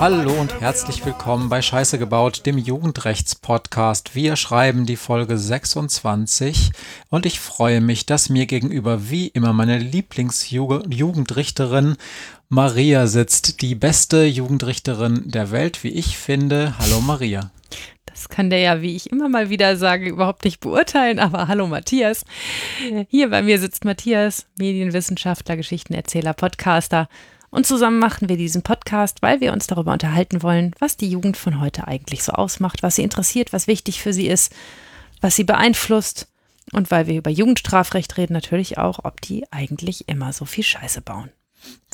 Hallo und herzlich willkommen bei Scheiße gebaut, dem Jugendrechts-Podcast. Wir schreiben die Folge 26 und ich freue mich, dass mir gegenüber wie immer meine Lieblingsjugendrichterin Maria sitzt, die beste Jugendrichterin der Welt, wie ich finde. Hallo Maria. Das kann der ja, wie ich immer mal wieder sage, überhaupt nicht beurteilen, aber hallo Matthias. Hier bei mir sitzt Matthias, Medienwissenschaftler, Geschichtenerzähler, Podcaster. Und zusammen machen wir diesen Podcast, weil wir uns darüber unterhalten wollen, was die Jugend von heute eigentlich so ausmacht, was sie interessiert, was wichtig für sie ist, was sie beeinflusst. Und weil wir über Jugendstrafrecht reden, natürlich auch, ob die eigentlich immer so viel Scheiße bauen.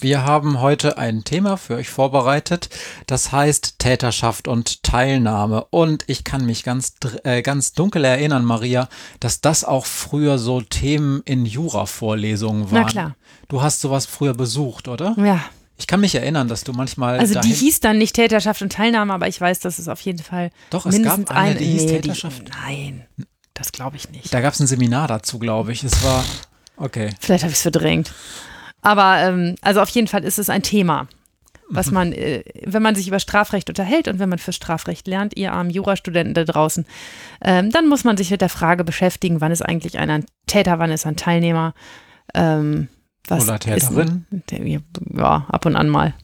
Wir haben heute ein Thema für euch vorbereitet, das heißt Täterschaft und Teilnahme. Und ich kann mich ganz, äh, ganz dunkel erinnern, Maria, dass das auch früher so Themen in Jura-Vorlesungen waren. Na klar. Du hast sowas früher besucht, oder? Ja. Ich kann mich erinnern, dass du manchmal. Also die hieß dann nicht Täterschaft und Teilnahme, aber ich weiß, dass es auf jeden Fall. Doch, es gab eine, die hieß nee, Täterschaft. Die, nein, das glaube ich nicht. Da gab es ein Seminar dazu, glaube ich. Es war. Okay. Vielleicht habe ich es verdrängt. Aber ähm, also auf jeden Fall ist es ein Thema, was man, äh, wenn man sich über Strafrecht unterhält und wenn man für Strafrecht lernt, ihr armen Jurastudenten da draußen, ähm, dann muss man sich mit der Frage beschäftigen, wann ist eigentlich einer ein Täter, wann ist ein Teilnehmer. Ähm, was Oder Täterin. Ein, ja, ab und an mal.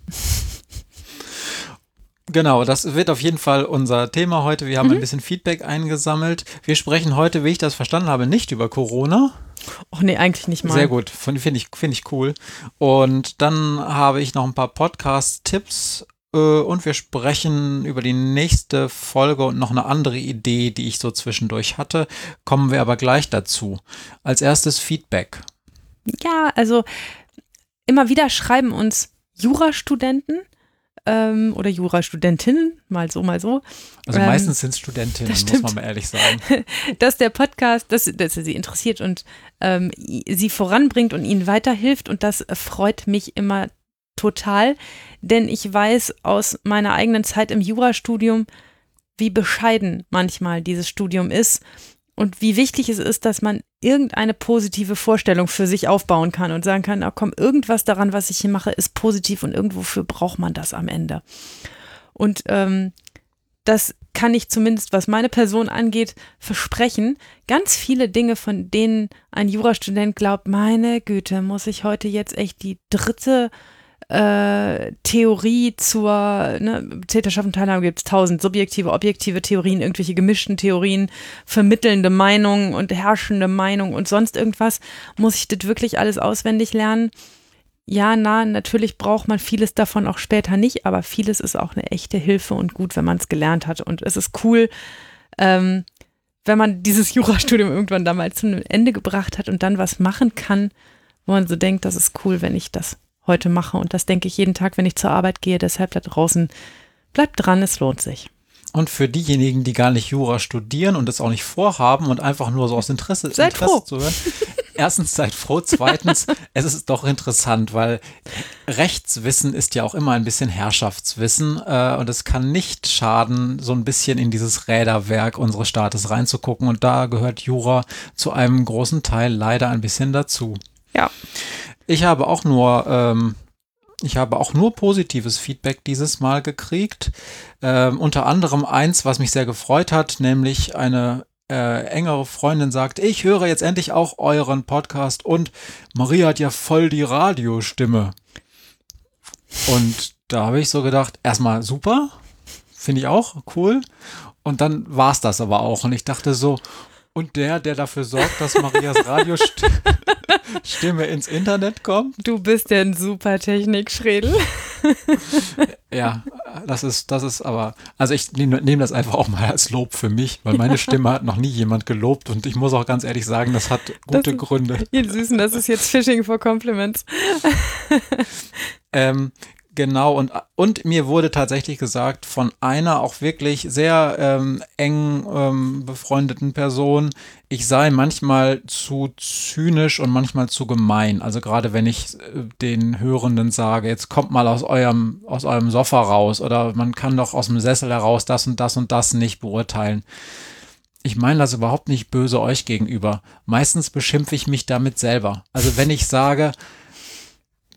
Genau, das wird auf jeden Fall unser Thema heute. Wir haben mhm. ein bisschen Feedback eingesammelt. Wir sprechen heute, wie ich das verstanden habe, nicht über Corona. Och nee, eigentlich nicht mal. Sehr gut, finde ich, find ich cool. Und dann habe ich noch ein paar Podcast-Tipps äh, und wir sprechen über die nächste Folge und noch eine andere Idee, die ich so zwischendurch hatte. Kommen wir aber gleich dazu. Als erstes Feedback. Ja, also immer wieder schreiben uns Jurastudenten ähm, oder Jurastudentinnen, mal so, mal so. Also ähm, meistens sind es Studentinnen, muss man mal ehrlich sagen. dass der Podcast, dass, dass er sie interessiert und ähm, sie voranbringt und ihnen weiterhilft und das freut mich immer total, denn ich weiß aus meiner eigenen Zeit im Jurastudium, wie bescheiden manchmal dieses Studium ist und wie wichtig es ist, dass man irgendeine positive Vorstellung für sich aufbauen kann und sagen kann, na komm, irgendwas daran, was ich hier mache, ist positiv und irgendwofür braucht man das am Ende. Und ähm, das kann ich zumindest, was meine Person angeht, versprechen. Ganz viele Dinge, von denen ein Jurastudent glaubt, meine Güte, muss ich heute jetzt echt die dritte äh, Theorie zur ne, Täterschaft und Teilnahme gibt es tausend subjektive, objektive Theorien, irgendwelche gemischten Theorien, vermittelnde Meinungen und herrschende Meinungen und sonst irgendwas. Muss ich das wirklich alles auswendig lernen? Ja, na, natürlich braucht man vieles davon auch später nicht, aber vieles ist auch eine echte Hilfe und gut, wenn man es gelernt hat. Und es ist cool, ähm, wenn man dieses Jurastudium irgendwann da mal zu einem Ende gebracht hat und dann was machen kann, wo man so denkt, das ist cool, wenn ich das heute mache. Und das denke ich jeden Tag, wenn ich zur Arbeit gehe. Deshalb da draußen, bleibt dran, es lohnt sich. Und für diejenigen, die gar nicht Jura studieren und es auch nicht vorhaben und einfach nur so aus Interesse, seid Interesse froh. zu hören. Erstens seid froh, zweitens, es ist doch interessant, weil Rechtswissen ist ja auch immer ein bisschen Herrschaftswissen äh, und es kann nicht schaden, so ein bisschen in dieses Räderwerk unseres Staates reinzugucken und da gehört Jura zu einem großen Teil leider ein bisschen dazu. Ja. Ich habe auch nur, ähm, ich habe auch nur positives Feedback dieses Mal gekriegt. Ähm, unter anderem eins, was mich sehr gefreut hat, nämlich eine äh, engere Freundin sagt, ich höre jetzt endlich auch euren Podcast und Maria hat ja voll die Radiostimme. Und da habe ich so gedacht, erstmal super, finde ich auch cool. Und dann war es das aber auch. Und ich dachte so, und der, der dafür sorgt, dass Marias Radiostimme ins Internet kommt. Du bist ja ein super Technik-Schredel. ja, das ist, das ist aber, also ich nehme nehm das einfach auch mal als Lob für mich, weil meine Stimme hat noch nie jemand gelobt und ich muss auch ganz ehrlich sagen, das hat gute das, Gründe. Ihr Süßen, das ist jetzt Fishing for Compliments. ähm, Genau, und, und mir wurde tatsächlich gesagt von einer auch wirklich sehr ähm, eng ähm, befreundeten Person, ich sei manchmal zu zynisch und manchmal zu gemein. Also gerade wenn ich äh, den Hörenden sage, jetzt kommt mal aus eurem, aus eurem Sofa raus oder man kann doch aus dem Sessel heraus das und das und das nicht beurteilen. Ich meine das überhaupt nicht böse euch gegenüber. Meistens beschimpfe ich mich damit selber. Also wenn ich sage,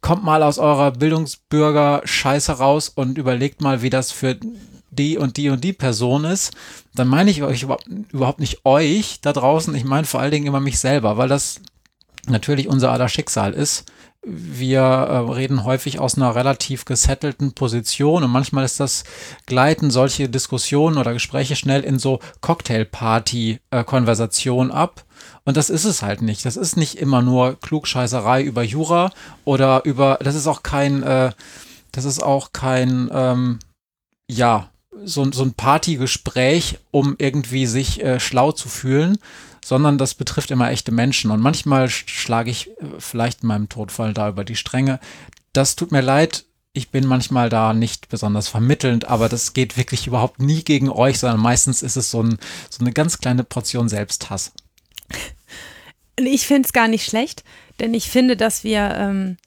kommt mal aus eurer Bildungsbürger-Scheiße raus und überlegt mal, wie das für die und die und die Person ist, dann meine ich euch überhaupt nicht euch da draußen, ich meine vor allen Dingen immer mich selber, weil das natürlich unser aller Schicksal ist. Wir äh, reden häufig aus einer relativ gesettelten Position und manchmal ist das gleiten solche Diskussionen oder Gespräche schnell in so Cocktailparty-Konversationen ab. Und das ist es halt nicht. Das ist nicht immer nur Klugscheißerei über Jura oder über, das ist auch kein, äh, das ist auch kein, ähm, ja, so, so ein Partygespräch, um irgendwie sich äh, schlau zu fühlen, sondern das betrifft immer echte Menschen. Und manchmal schlage ich äh, vielleicht in meinem Todfall da über die Stränge. Das tut mir leid. Ich bin manchmal da nicht besonders vermittelnd, aber das geht wirklich überhaupt nie gegen euch, sondern meistens ist es so, ein, so eine ganz kleine Portion Selbsthass. Ich finde es gar nicht schlecht, denn ich finde, dass wir, ähm,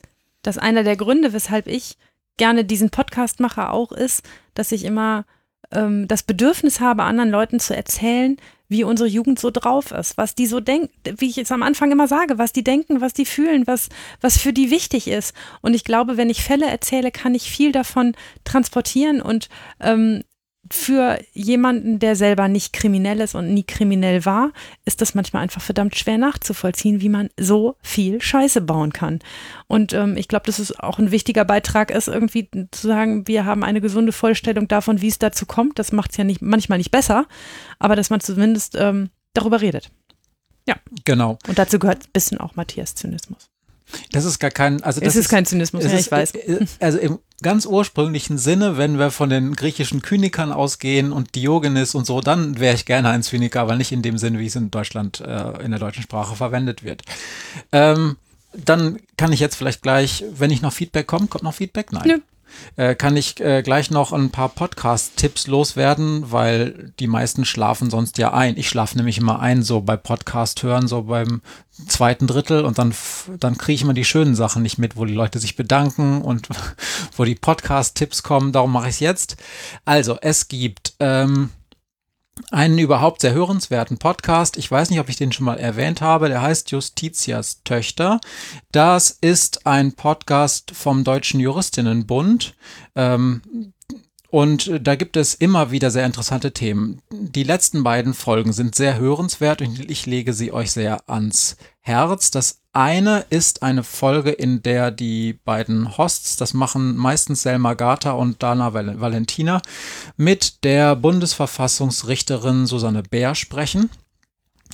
dass einer der Gründe, weshalb ich gerne diesen Podcast mache, auch ist, dass ich immer ähm, das Bedürfnis habe, anderen Leuten zu erzählen, wie unsere Jugend so drauf ist, was die so denken, wie ich es am Anfang immer sage, was die denken, was die fühlen, was, was für die wichtig ist. Und ich glaube, wenn ich Fälle erzähle, kann ich viel davon transportieren und ähm, für jemanden, der selber nicht kriminell ist und nie kriminell war, ist das manchmal einfach verdammt schwer nachzuvollziehen, wie man so viel Scheiße bauen kann. Und ähm, ich glaube, dass es auch ein wichtiger Beitrag ist, irgendwie zu sagen, wir haben eine gesunde Vorstellung davon, wie es dazu kommt. Das macht es ja nicht, manchmal nicht besser, aber dass man zumindest ähm, darüber redet. Ja. Genau. Und dazu gehört ein bisschen auch Matthias Zynismus. Das ist gar kein, also das es ist, kein Zynismus, ja, ist, ich weiß. Äh, also im ganz ursprünglichen Sinne, wenn wir von den griechischen Kynikern ausgehen und Diogenes und so, dann wäre ich gerne ein Zyniker, aber nicht in dem Sinne, wie es in Deutschland, äh, in der deutschen Sprache verwendet wird. Ähm, dann kann ich jetzt vielleicht gleich, wenn ich noch Feedback kommt, kommt noch Feedback? Nein. Nö äh, kann ich äh, gleich noch ein paar Podcast-Tipps loswerden, weil die meisten schlafen sonst ja ein. Ich schlafe nämlich immer ein, so bei Podcast hören, so beim zweiten Drittel und dann, dann kriege ich immer die schönen Sachen nicht mit, wo die Leute sich bedanken und wo die Podcast-Tipps kommen. Darum mache ich es jetzt. Also, es gibt ähm, einen überhaupt sehr hörenswerten Podcast. Ich weiß nicht, ob ich den schon mal erwähnt habe. Der heißt Justitias Töchter. Das ist ein Podcast vom Deutschen Juristinnenbund. Ähm, und da gibt es immer wieder sehr interessante Themen. Die letzten beiden Folgen sind sehr hörenswert und ich lege sie euch sehr ans Herz. Das eine ist eine Folge, in der die beiden Hosts, das machen meistens Selma Gata und Dana Valentina, mit der Bundesverfassungsrichterin Susanne Bär sprechen.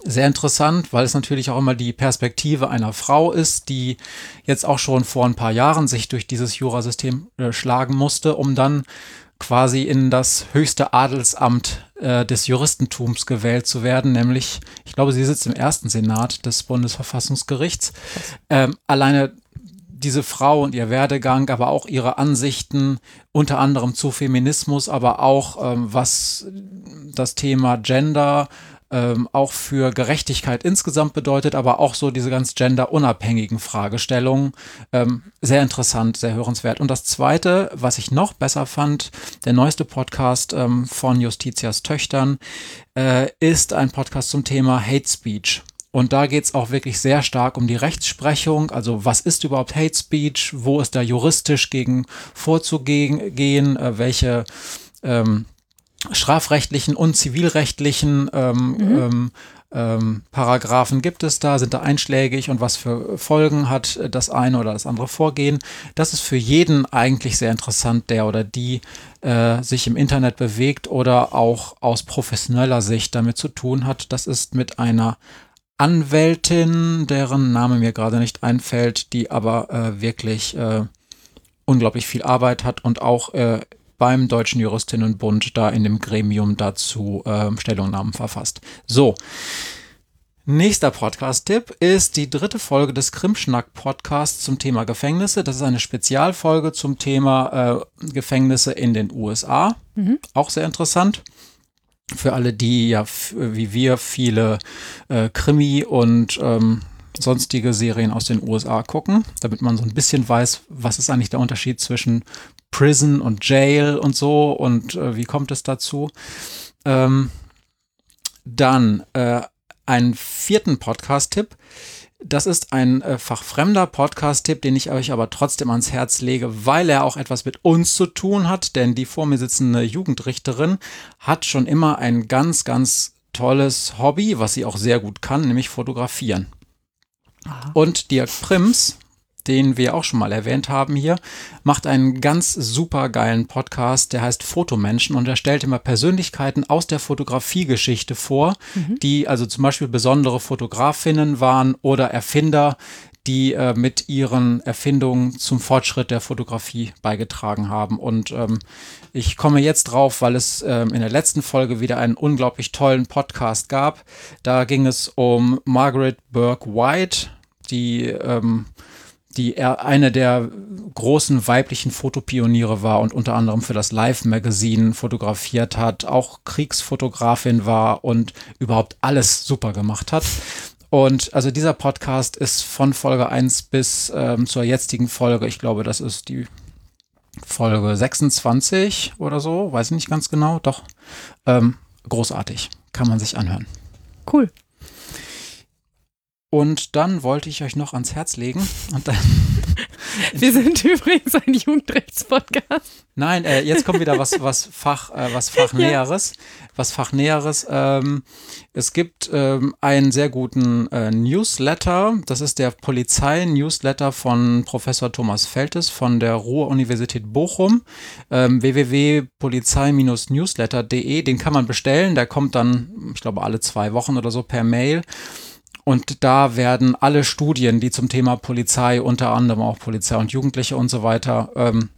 Sehr interessant, weil es natürlich auch immer die Perspektive einer Frau ist, die jetzt auch schon vor ein paar Jahren sich durch dieses Jurasystem äh, schlagen musste, um dann quasi in das höchste Adelsamt äh, des Juristentums gewählt zu werden, nämlich, ich glaube, sie sitzt im ersten Senat des Bundesverfassungsgerichts. Ähm, alleine diese Frau und ihr Werdegang, aber auch ihre Ansichten, unter anderem zu Feminismus, aber auch ähm, was das Thema Gender ähm, auch für Gerechtigkeit insgesamt bedeutet, aber auch so diese ganz genderunabhängigen Fragestellungen. Ähm, sehr interessant, sehr hörenswert. Und das Zweite, was ich noch besser fand, der neueste Podcast ähm, von Justitias Töchtern, äh, ist ein Podcast zum Thema Hate Speech. Und da geht es auch wirklich sehr stark um die Rechtsprechung. Also was ist überhaupt Hate Speech? Wo ist da juristisch gegen vorzugehen? Äh, welche ähm, strafrechtlichen und zivilrechtlichen ähm, mhm. ähm, ähm, Paragraphen gibt es da, sind da einschlägig und was für Folgen hat das eine oder das andere Vorgehen. Das ist für jeden eigentlich sehr interessant, der oder die äh, sich im Internet bewegt oder auch aus professioneller Sicht damit zu tun hat. Das ist mit einer Anwältin, deren Name mir gerade nicht einfällt, die aber äh, wirklich äh, unglaublich viel Arbeit hat und auch äh, beim Deutschen Juristinnenbund da in dem Gremium dazu äh, Stellungnahmen verfasst. So. Nächster Podcast-Tipp ist die dritte Folge des Krimschnack-Podcasts zum Thema Gefängnisse. Das ist eine Spezialfolge zum Thema äh, Gefängnisse in den USA. Mhm. Auch sehr interessant. Für alle, die ja wie wir viele äh, Krimi und ähm, sonstige Serien aus den USA gucken, damit man so ein bisschen weiß, was ist eigentlich der Unterschied zwischen Prison und Jail und so und äh, wie kommt es dazu. Ähm, dann äh, einen vierten Podcast-Tipp. das ist ein äh, fachfremder Podcast-Tipp, den ich euch aber trotzdem ans Herz lege, weil er auch etwas mit uns zu tun hat, denn die vor mir sitzende Jugendrichterin hat schon immer ein ganz, ganz tolles Hobby, was sie auch sehr gut kann, nämlich fotografieren. Aha. Und Dirk Prims, den wir auch schon mal erwähnt haben hier, macht einen ganz super geilen Podcast, der heißt Fotomenschen und er stellt immer Persönlichkeiten aus der Fotografiegeschichte vor, mhm. die also zum Beispiel besondere Fotografinnen waren oder Erfinder, die äh, mit ihren Erfindungen zum Fortschritt der Fotografie beigetragen haben. Und ähm, ich komme jetzt drauf, weil es ähm, in der letzten Folge wieder einen unglaublich tollen Podcast gab. Da ging es um Margaret Burke White, die ähm, die eine der großen weiblichen Fotopioniere war und unter anderem für das Live Magazine fotografiert hat, auch Kriegsfotografin war und überhaupt alles super gemacht hat. Und also dieser Podcast ist von Folge 1 bis ähm, zur jetzigen Folge, ich glaube, das ist die Folge 26 oder so, weiß ich nicht ganz genau, doch ähm, großartig, kann man sich anhören. Cool. Und dann wollte ich euch noch ans Herz legen. Und dann Wir sind übrigens ein Jugendrechtspodcast. Nein, äh, jetzt kommt wieder was, was Fach, äh, was Fachnäheres. Was Fachnäheres. Ähm, es gibt ähm, einen sehr guten äh, Newsletter. Das ist der Polizei-Newsletter von Professor Thomas Feltes von der Ruhr-Universität Bochum. Ähm, www.polizei-newsletter.de. Den kann man bestellen. Der kommt dann, ich glaube, alle zwei Wochen oder so per Mail. Und da werden alle Studien, die zum Thema Polizei, unter anderem auch Polizei und Jugendliche und so weiter, ähm,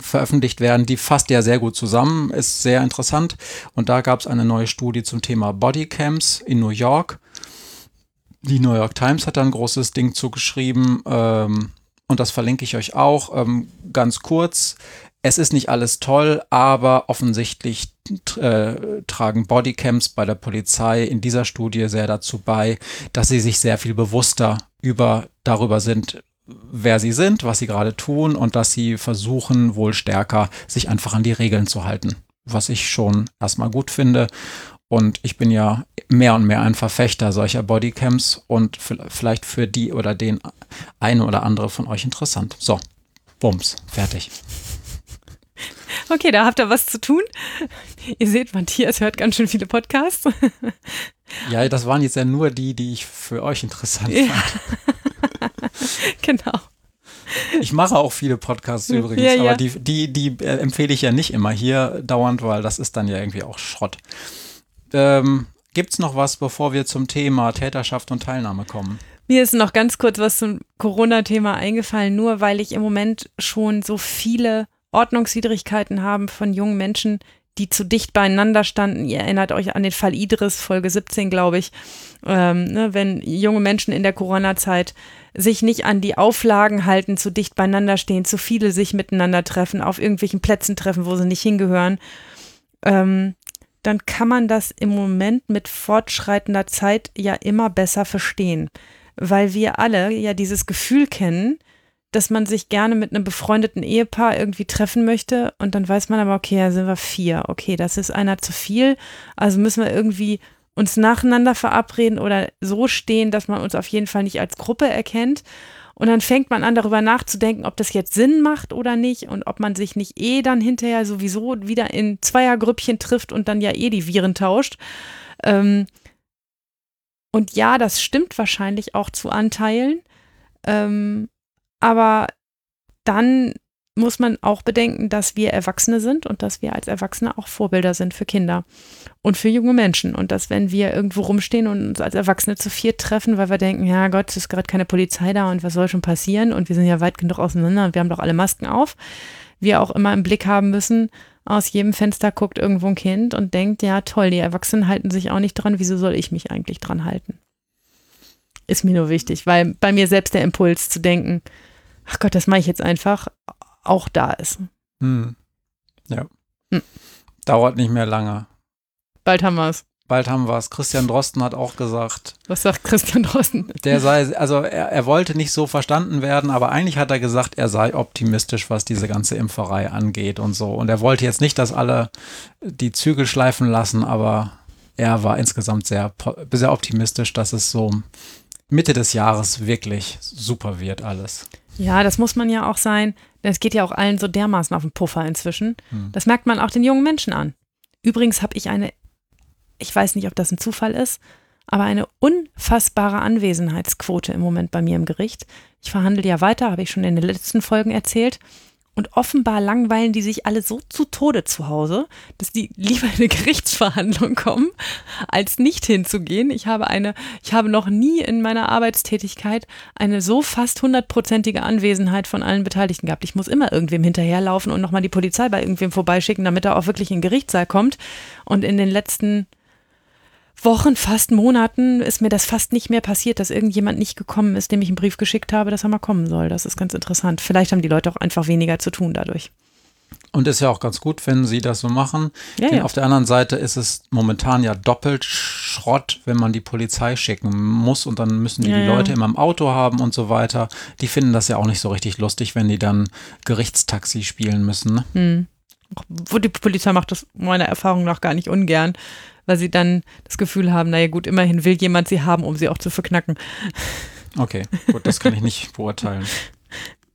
veröffentlicht werden, die fasst ja sehr gut zusammen, ist sehr interessant. Und da gab es eine neue Studie zum Thema Bodycams in New York. Die New York Times hat da ein großes Ding zugeschrieben. Ähm, und das verlinke ich euch auch. Ähm, ganz kurz. Es ist nicht alles toll, aber offensichtlich äh, tragen Bodycams bei der Polizei in dieser Studie sehr dazu bei, dass sie sich sehr viel bewusster über darüber sind, wer sie sind, was sie gerade tun und dass sie versuchen, wohl stärker sich einfach an die Regeln zu halten. Was ich schon erstmal gut finde. Und ich bin ja mehr und mehr ein Verfechter solcher Bodycams und vielleicht für die oder den eine oder andere von euch interessant. So, Bums, fertig. Okay, da habt ihr was zu tun. Ihr seht, Matthias hört ganz schön viele Podcasts. Ja, das waren jetzt ja nur die, die ich für euch interessant ja. fand. genau. Ich mache auch viele Podcasts übrigens, ja, ja. aber die, die, die äh, empfehle ich ja nicht immer hier dauernd, weil das ist dann ja irgendwie auch Schrott. Ähm, Gibt es noch was, bevor wir zum Thema Täterschaft und Teilnahme kommen? Mir ist noch ganz kurz was zum Corona-Thema eingefallen, nur weil ich im Moment schon so viele Ordnungswidrigkeiten haben von jungen Menschen, die zu dicht beieinander standen. Ihr erinnert euch an den Fall Idris, Folge 17, glaube ich. Ähm, ne, wenn junge Menschen in der Corona-Zeit sich nicht an die Auflagen halten, zu dicht beieinander stehen, zu viele sich miteinander treffen, auf irgendwelchen Plätzen treffen, wo sie nicht hingehören, ähm, dann kann man das im Moment mit fortschreitender Zeit ja immer besser verstehen. Weil wir alle ja dieses Gefühl kennen, dass man sich gerne mit einem befreundeten Ehepaar irgendwie treffen möchte und dann weiß man aber, okay, da sind wir vier. Okay, das ist einer zu viel. Also müssen wir irgendwie uns nacheinander verabreden oder so stehen, dass man uns auf jeden Fall nicht als Gruppe erkennt. Und dann fängt man an, darüber nachzudenken, ob das jetzt Sinn macht oder nicht und ob man sich nicht eh dann hinterher sowieso wieder in Zweiergrüppchen trifft und dann ja eh die Viren tauscht. Ähm und ja, das stimmt wahrscheinlich auch zu Anteilen. Ähm aber dann muss man auch bedenken, dass wir Erwachsene sind und dass wir als Erwachsene auch Vorbilder sind für Kinder und für junge Menschen. Und dass, wenn wir irgendwo rumstehen und uns als Erwachsene zu viert treffen, weil wir denken, ja Gott, es ist gerade keine Polizei da und was soll schon passieren und wir sind ja weit genug auseinander und wir haben doch alle Masken auf, wir auch immer im Blick haben müssen, aus jedem Fenster guckt irgendwo ein Kind und denkt, ja toll, die Erwachsenen halten sich auch nicht dran, wieso soll ich mich eigentlich dran halten? Ist mir nur wichtig, weil bei mir selbst der Impuls zu denken, ach Gott, das mache ich jetzt einfach, auch da ist. Hm. Ja. Hm. Dauert nicht mehr lange. Bald haben wir es. Bald haben wir es. Christian Drosten hat auch gesagt. Was sagt Christian Drosten? Der sei, also er, er wollte nicht so verstanden werden, aber eigentlich hat er gesagt, er sei optimistisch, was diese ganze Impferei angeht und so. Und er wollte jetzt nicht, dass alle die Zügel schleifen lassen, aber er war insgesamt sehr, sehr optimistisch, dass es so Mitte des Jahres wirklich super wird alles. Ja, das muss man ja auch sein. Denn es geht ja auch allen so dermaßen auf den Puffer inzwischen. Hm. Das merkt man auch den jungen Menschen an. Übrigens habe ich eine, ich weiß nicht, ob das ein Zufall ist, aber eine unfassbare Anwesenheitsquote im Moment bei mir im Gericht. Ich verhandle ja weiter, habe ich schon in den letzten Folgen erzählt. Und offenbar langweilen die sich alle so zu Tode zu Hause, dass die lieber in eine Gerichtsverhandlung kommen, als nicht hinzugehen. Ich habe eine, ich habe noch nie in meiner Arbeitstätigkeit eine so fast hundertprozentige Anwesenheit von allen Beteiligten gehabt. Ich muss immer irgendwem hinterherlaufen und nochmal die Polizei bei irgendwem vorbeischicken, damit er auch wirklich in den Gerichtssaal kommt. Und in den letzten Wochen, fast Monaten ist mir das fast nicht mehr passiert, dass irgendjemand nicht gekommen ist, dem ich einen Brief geschickt habe, dass er mal kommen soll. Das ist ganz interessant. Vielleicht haben die Leute auch einfach weniger zu tun dadurch. Und ist ja auch ganz gut, wenn sie das so machen. Ja, Denn ja. auf der anderen Seite ist es momentan ja doppelt Schrott, wenn man die Polizei schicken muss und dann müssen die ja, die Leute immer im Auto haben und so weiter. Die finden das ja auch nicht so richtig lustig, wenn die dann Gerichtstaxi spielen müssen. Ne? Hm. Die Polizei macht das meiner Erfahrung nach gar nicht ungern weil sie dann das Gefühl haben, naja gut, immerhin will jemand sie haben, um sie auch zu verknacken. Okay, gut, das kann ich nicht beurteilen.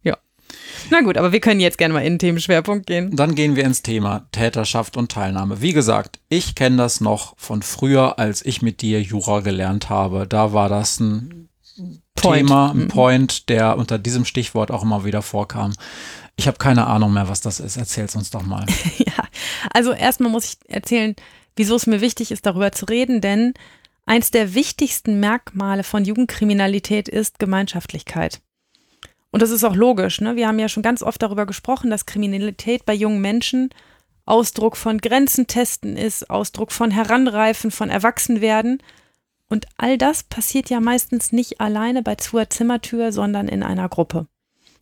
Ja. Na gut, aber wir können jetzt gerne mal in den Themenschwerpunkt gehen. Dann gehen wir ins Thema Täterschaft und Teilnahme. Wie gesagt, ich kenne das noch von früher, als ich mit dir Jura gelernt habe. Da war das ein Point. Thema, ein mhm. Point, der unter diesem Stichwort auch immer wieder vorkam. Ich habe keine Ahnung mehr, was das ist. Erzähl's uns doch mal. ja, also erstmal muss ich erzählen, wieso es mir wichtig ist, darüber zu reden, denn eins der wichtigsten Merkmale von Jugendkriminalität ist Gemeinschaftlichkeit. Und das ist auch logisch. Ne? Wir haben ja schon ganz oft darüber gesprochen, dass Kriminalität bei jungen Menschen Ausdruck von Grenzen testen ist, Ausdruck von Heranreifen, von Erwachsenwerden. Und all das passiert ja meistens nicht alleine bei zur Zimmertür, sondern in einer Gruppe.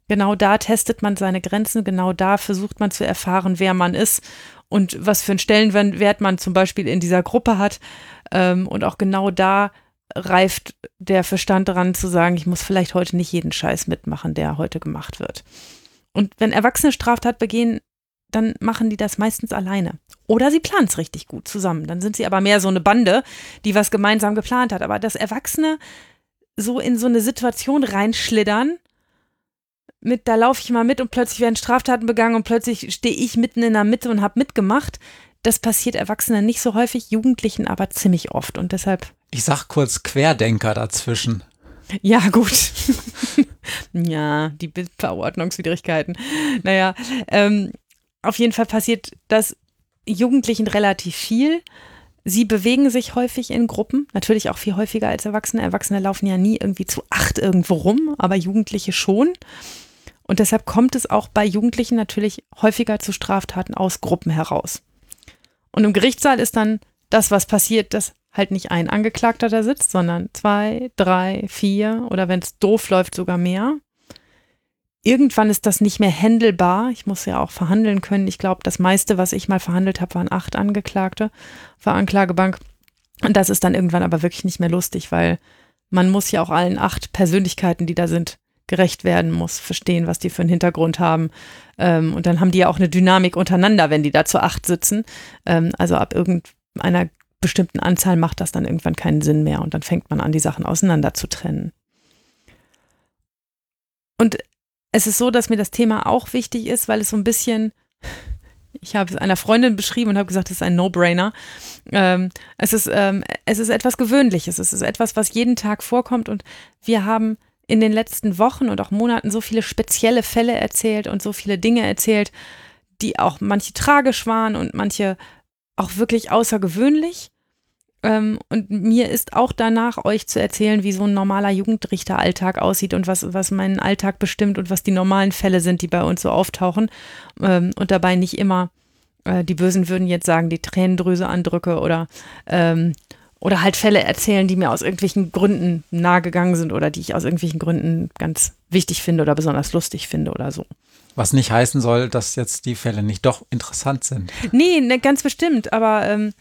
Genau da testet man seine Grenzen, genau da versucht man zu erfahren, wer man ist und was für einen Stellenwert man zum Beispiel in dieser Gruppe hat. Ähm, und auch genau da reift der Verstand daran zu sagen, ich muss vielleicht heute nicht jeden Scheiß mitmachen, der heute gemacht wird. Und wenn Erwachsene Straftat begehen, dann machen die das meistens alleine. Oder sie planen es richtig gut zusammen. Dann sind sie aber mehr so eine Bande, die was gemeinsam geplant hat. Aber dass Erwachsene so in so eine Situation reinschlittern, mit, da laufe ich mal mit und plötzlich werden Straftaten begangen und plötzlich stehe ich mitten in der Mitte und habe mitgemacht. Das passiert Erwachsenen nicht so häufig, Jugendlichen aber ziemlich oft und deshalb. Ich sag kurz Querdenker dazwischen. Ja, gut. ja, die Verordnungswidrigkeiten. Naja, ähm, auf jeden Fall passiert das Jugendlichen relativ viel. Sie bewegen sich häufig in Gruppen, natürlich auch viel häufiger als Erwachsene. Erwachsene laufen ja nie irgendwie zu acht irgendwo rum, aber Jugendliche schon. Und deshalb kommt es auch bei Jugendlichen natürlich häufiger zu Straftaten aus Gruppen heraus. Und im Gerichtssaal ist dann das, was passiert, dass halt nicht ein Angeklagter da sitzt, sondern zwei, drei, vier oder wenn es doof läuft, sogar mehr. Irgendwann ist das nicht mehr händelbar. Ich muss ja auch verhandeln können. Ich glaube, das meiste, was ich mal verhandelt habe, waren acht Angeklagte vor Anklagebank. Und das ist dann irgendwann aber wirklich nicht mehr lustig, weil man muss ja auch allen acht Persönlichkeiten, die da sind, gerecht werden muss, verstehen, was die für einen Hintergrund haben. Ähm, und dann haben die ja auch eine Dynamik untereinander, wenn die da zu acht sitzen. Ähm, also ab irgendeiner bestimmten Anzahl macht das dann irgendwann keinen Sinn mehr und dann fängt man an, die Sachen auseinander zu trennen. Und es ist so, dass mir das Thema auch wichtig ist, weil es so ein bisschen, ich habe es einer Freundin beschrieben und habe gesagt, es ist ein No-Brainer. Ähm, es, ist, ähm, es ist etwas Gewöhnliches, es ist etwas, was jeden Tag vorkommt und wir haben in den letzten Wochen und auch Monaten so viele spezielle Fälle erzählt und so viele Dinge erzählt, die auch manche tragisch waren und manche auch wirklich außergewöhnlich. Ähm, und mir ist auch danach, euch zu erzählen, wie so ein normaler Jugendrichteralltag aussieht und was, was meinen Alltag bestimmt und was die normalen Fälle sind, die bei uns so auftauchen. Ähm, und dabei nicht immer, äh, die Bösen würden jetzt sagen, die Tränendrüse andrücke oder ähm, oder halt Fälle erzählen, die mir aus irgendwelchen Gründen nahegegangen sind oder die ich aus irgendwelchen Gründen ganz wichtig finde oder besonders lustig finde oder so. Was nicht heißen soll, dass jetzt die Fälle nicht doch interessant sind. Nee, ne, ganz bestimmt, aber ähm,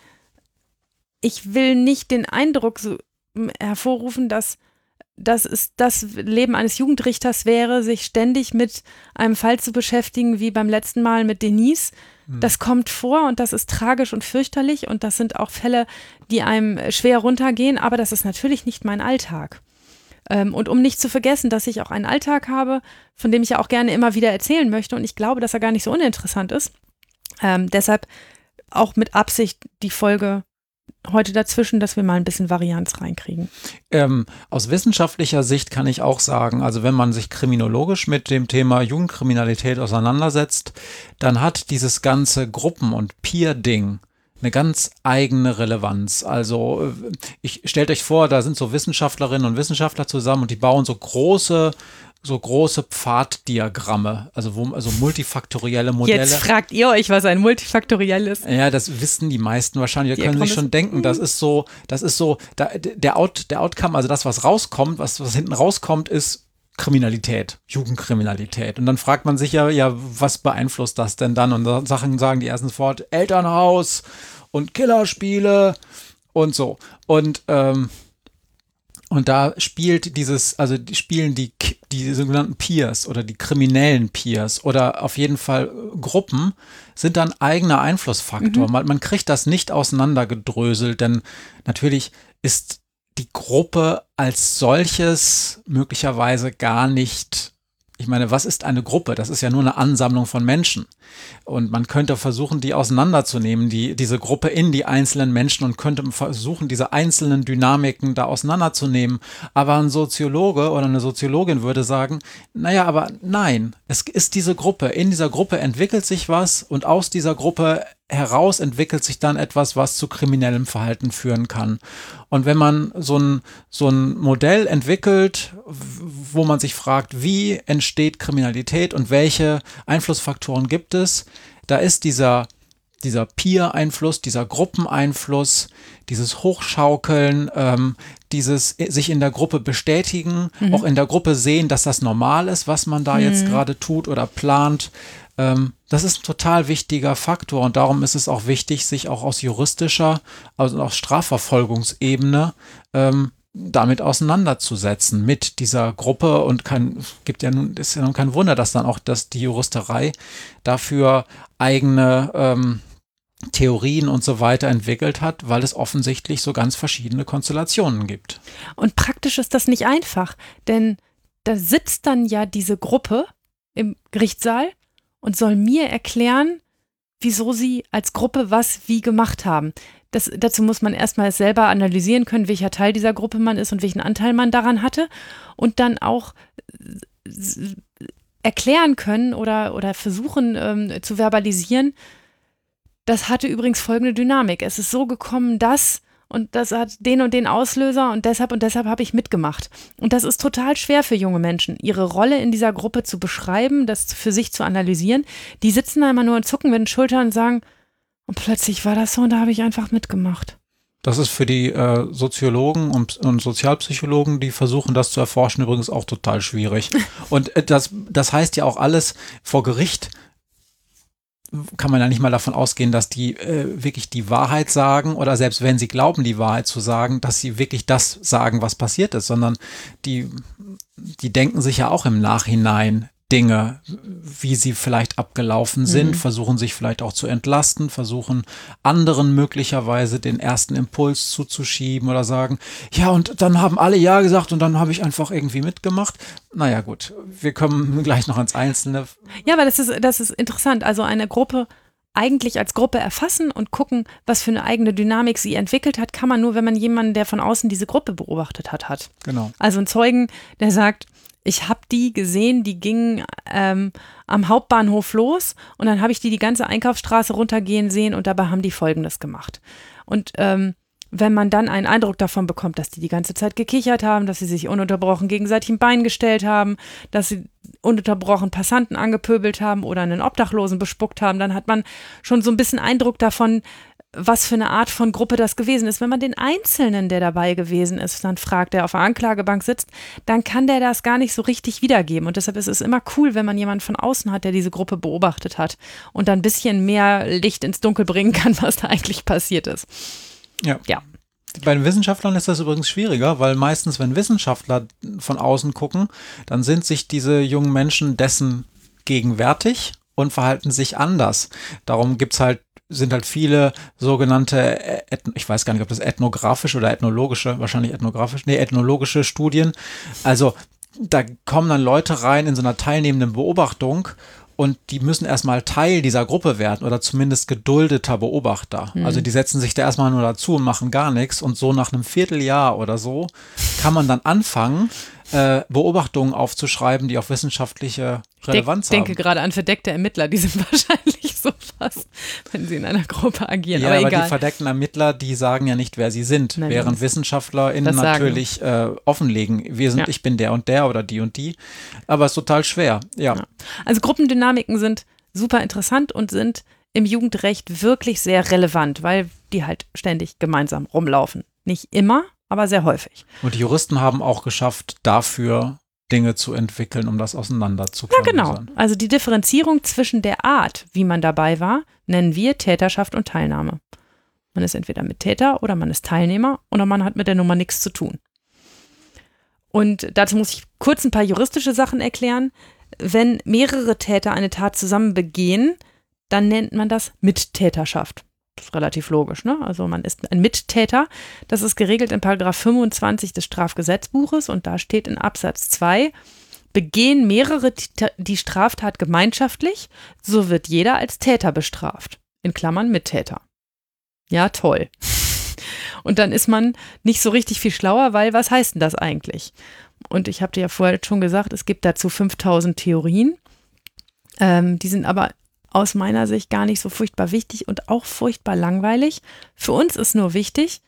ich will nicht den Eindruck so hervorrufen, dass dass es das Leben eines Jugendrichters wäre, sich ständig mit einem Fall zu beschäftigen, wie beim letzten Mal mit Denise. Hm. Das kommt vor und das ist tragisch und fürchterlich und das sind auch Fälle, die einem schwer runtergehen, aber das ist natürlich nicht mein Alltag. Ähm, und um nicht zu vergessen, dass ich auch einen Alltag habe, von dem ich ja auch gerne immer wieder erzählen möchte und ich glaube, dass er gar nicht so uninteressant ist. Ähm, deshalb auch mit Absicht die Folge heute dazwischen, dass wir mal ein bisschen Varianz reinkriegen. Ähm, aus wissenschaftlicher Sicht kann ich auch sagen, also wenn man sich kriminologisch mit dem Thema Jugendkriminalität auseinandersetzt, dann hat dieses ganze Gruppen- und Peer-Ding eine ganz eigene Relevanz. Also äh, ich stellt euch vor, da sind so Wissenschaftlerinnen und Wissenschaftler zusammen und die bauen so große so große Pfaddiagramme, also wo also multifaktorielle Modelle. Jetzt fragt ihr euch, was ein multifaktoriell ist. Ja, das wissen die meisten wahrscheinlich. Die können sich schon denken, das ist so, das ist so, da, der Out, der Outcome, also das, was rauskommt, was, was hinten rauskommt, ist Kriminalität, Jugendkriminalität. Und dann fragt man sich ja, ja, was beeinflusst das denn dann? Und Sachen sagen die ersten sofort Elternhaus und Killerspiele und so. Und ähm, und da spielt dieses, also die spielen die, die sogenannten Peers oder die kriminellen Peers oder auf jeden Fall Gruppen sind dann eigener Einflussfaktor. Mhm. Man, man kriegt das nicht auseinandergedröselt, denn natürlich ist die Gruppe als solches möglicherweise gar nicht ich meine, was ist eine Gruppe? Das ist ja nur eine Ansammlung von Menschen. Und man könnte versuchen, die auseinanderzunehmen, die, diese Gruppe in die einzelnen Menschen und könnte versuchen, diese einzelnen Dynamiken da auseinanderzunehmen. Aber ein Soziologe oder eine Soziologin würde sagen, naja, aber nein, es ist diese Gruppe. In dieser Gruppe entwickelt sich was und aus dieser Gruppe heraus entwickelt sich dann etwas, was zu kriminellem Verhalten führen kann. Und wenn man so ein, so ein Modell entwickelt, wo man sich fragt, wie entsteht Kriminalität und welche Einflussfaktoren gibt es, da ist dieser, dieser Peer-Einfluss, dieser Gruppeneinfluss, dieses Hochschaukeln, ähm, dieses sich in der Gruppe bestätigen, mhm. auch in der Gruppe sehen, dass das normal ist, was man da mhm. jetzt gerade tut oder plant. Ähm, das ist ein total wichtiger Faktor und darum ist es auch wichtig, sich auch aus juristischer, also aus Strafverfolgungsebene ähm, damit auseinanderzusetzen mit dieser Gruppe und kein, gibt ja nun, ist ja nun kein Wunder, dass dann auch dass die Juristerei dafür eigene ähm, Theorien und so weiter entwickelt hat, weil es offensichtlich so ganz verschiedene Konstellationen gibt. Und praktisch ist das nicht einfach, denn da sitzt dann ja diese Gruppe im Gerichtssaal und soll mir erklären, wieso sie als Gruppe was wie gemacht haben. Das, dazu muss man erstmal selber analysieren können, welcher Teil dieser Gruppe man ist und welchen Anteil man daran hatte und dann auch erklären können oder, oder versuchen ähm, zu verbalisieren. Das hatte übrigens folgende Dynamik. Es ist so gekommen, dass und das hat den und den Auslöser und deshalb und deshalb habe ich mitgemacht. Und das ist total schwer für junge Menschen, ihre Rolle in dieser Gruppe zu beschreiben, das für sich zu analysieren. Die sitzen da immer nur und zucken mit den Schultern und sagen, und plötzlich war das so und da habe ich einfach mitgemacht. Das ist für die äh, Soziologen und, und, Sozialpsychologen, die versuchen, das zu erforschen, übrigens auch total schwierig. Und äh, das, das heißt ja auch alles vor Gericht kann man ja nicht mal davon ausgehen, dass die äh, wirklich die Wahrheit sagen oder selbst wenn sie glauben, die Wahrheit zu sagen, dass sie wirklich das sagen, was passiert ist, sondern die, die denken sich ja auch im Nachhinein Dinge, wie sie vielleicht abgelaufen sind, mhm. versuchen sich vielleicht auch zu entlasten, versuchen anderen möglicherweise den ersten Impuls zuzuschieben oder sagen, ja, und dann haben alle Ja gesagt und dann habe ich einfach irgendwie mitgemacht. Naja, gut, wir kommen gleich noch ans Einzelne. Ja, aber das ist, das ist interessant. Also eine Gruppe eigentlich als Gruppe erfassen und gucken, was für eine eigene Dynamik sie entwickelt hat, kann man nur, wenn man jemanden, der von außen diese Gruppe beobachtet hat, hat. Genau. Also ein Zeugen, der sagt, ich habe die gesehen, die gingen ähm, am Hauptbahnhof los und dann habe ich die die ganze Einkaufsstraße runtergehen sehen und dabei haben die Folgendes gemacht. Und ähm, wenn man dann einen Eindruck davon bekommt, dass die die ganze Zeit gekichert haben, dass sie sich ununterbrochen gegenseitig ein Bein gestellt haben, dass sie ununterbrochen Passanten angepöbelt haben oder einen Obdachlosen bespuckt haben, dann hat man schon so ein bisschen Eindruck davon, was für eine Art von Gruppe das gewesen ist. Wenn man den Einzelnen, der dabei gewesen ist, dann fragt, der auf der Anklagebank sitzt, dann kann der das gar nicht so richtig wiedergeben. Und deshalb ist es immer cool, wenn man jemanden von außen hat, der diese Gruppe beobachtet hat und dann ein bisschen mehr Licht ins Dunkel bringen kann, was da eigentlich passiert ist. Ja. Ja. Bei den Wissenschaftlern ist das übrigens schwieriger, weil meistens, wenn Wissenschaftler von außen gucken, dann sind sich diese jungen Menschen dessen gegenwärtig und verhalten sich anders. Darum gibt es halt sind halt viele sogenannte, äh, ich weiß gar nicht, ob das ethnografische oder ethnologische, wahrscheinlich ethnografisch, nee, ethnologische Studien. Also da kommen dann Leute rein in so einer teilnehmenden Beobachtung und die müssen erstmal Teil dieser Gruppe werden oder zumindest geduldeter Beobachter. Mhm. Also die setzen sich da erstmal nur dazu und machen gar nichts und so nach einem Vierteljahr oder so kann man dann anfangen, äh, Beobachtungen aufzuschreiben, die auch wissenschaftliche Relevanz ich denk, haben. denke gerade an verdeckte Ermittler, die sind wahrscheinlich so fast, wenn sie in einer Gruppe agieren. Ja, aber, aber die verdeckten Ermittler, die sagen ja nicht, wer sie sind, Nein, während WissenschaftlerInnen natürlich äh, offenlegen, wir sind, ja. ich bin der und der oder die und die. Aber es ist total schwer, ja. ja. Also Gruppendynamiken sind super interessant und sind im Jugendrecht wirklich sehr relevant, weil die halt ständig gemeinsam rumlaufen. Nicht immer, aber sehr häufig. Und die Juristen haben auch geschafft, dafür Dinge zu entwickeln, um das auseinander zu Ja, genau. Also die Differenzierung zwischen der Art, wie man dabei war, nennen wir Täterschaft und Teilnahme. Man ist entweder mit Täter oder man ist Teilnehmer oder man hat mit der Nummer nichts zu tun. Und dazu muss ich kurz ein paar juristische Sachen erklären. Wenn mehrere Täter eine Tat zusammen begehen, dann nennt man das Mittäterschaft. Ist relativ logisch, ne? Also man ist ein Mittäter. Das ist geregelt in Paragraph 25 des Strafgesetzbuches und da steht in Absatz 2, begehen mehrere die Straftat gemeinschaftlich, so wird jeder als Täter bestraft. In Klammern Mittäter. Ja, toll. Und dann ist man nicht so richtig viel schlauer, weil was heißt denn das eigentlich? Und ich habe dir ja vorher schon gesagt, es gibt dazu 5000 Theorien. Ähm, die sind aber aus meiner Sicht gar nicht so furchtbar wichtig und auch furchtbar langweilig. Für uns ist nur wichtig,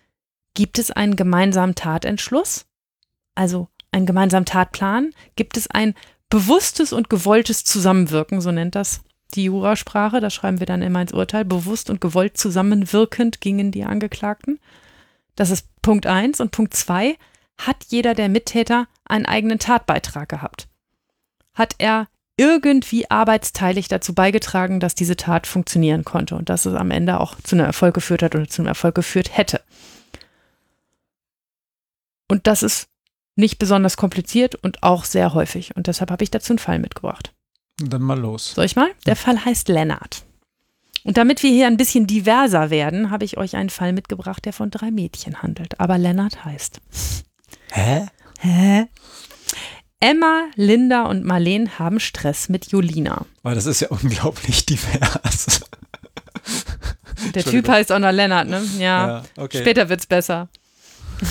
gibt es einen gemeinsamen Tatentschluss? Also einen gemeinsamen Tatplan? Gibt es ein bewusstes und gewolltes Zusammenwirken, so nennt das die Jurasprache, das schreiben wir dann immer ins Urteil, bewusst und gewollt zusammenwirkend gingen die Angeklagten. Das ist Punkt 1. Und Punkt 2, hat jeder der Mittäter einen eigenen Tatbeitrag gehabt? Hat er irgendwie arbeitsteilig dazu beigetragen, dass diese Tat funktionieren konnte und dass es am Ende auch zu einem Erfolg geführt hat oder zu einem Erfolg geführt hätte. Und das ist nicht besonders kompliziert und auch sehr häufig. Und deshalb habe ich dazu einen Fall mitgebracht. Dann mal los. Soll ich mal? Der Fall heißt Lennart. Und damit wir hier ein bisschen diverser werden, habe ich euch einen Fall mitgebracht, der von drei Mädchen handelt. Aber Lennart heißt. Hä? Hä? Emma, Linda und Marleen haben Stress mit Julina. Weil das ist ja unglaublich divers. Der Typ heißt auch noch Lennart, ne? Ja. ja okay. Später wird's besser.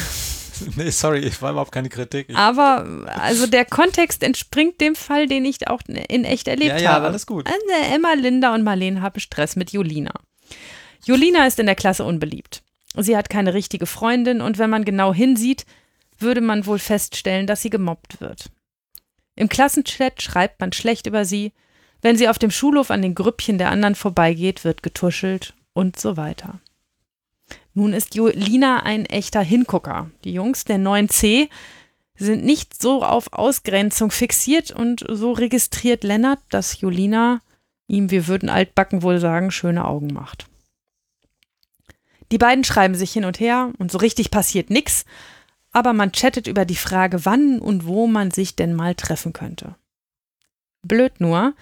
Nee, sorry, ich war überhaupt keine Kritik. Ich Aber also der Kontext entspringt dem Fall, den ich auch in echt erlebt ja, ja, habe. Ja, alles gut. Also Emma, Linda und Marleen haben Stress mit Julina. Julina ist in der Klasse unbeliebt. Sie hat keine richtige Freundin und wenn man genau hinsieht, würde man wohl feststellen, dass sie gemobbt wird. Im Klassenchat schreibt man schlecht über sie. Wenn sie auf dem Schulhof an den Grüppchen der anderen vorbeigeht, wird getuschelt und so weiter. Nun ist Julina ein echter Hingucker. Die Jungs der 9c sind nicht so auf Ausgrenzung fixiert und so registriert Lennart, dass Julina ihm, wir würden altbacken wohl sagen, schöne Augen macht. Die beiden schreiben sich hin und her und so richtig passiert nichts, aber man chattet über die Frage, wann und wo man sich denn mal treffen könnte. Blöd nur,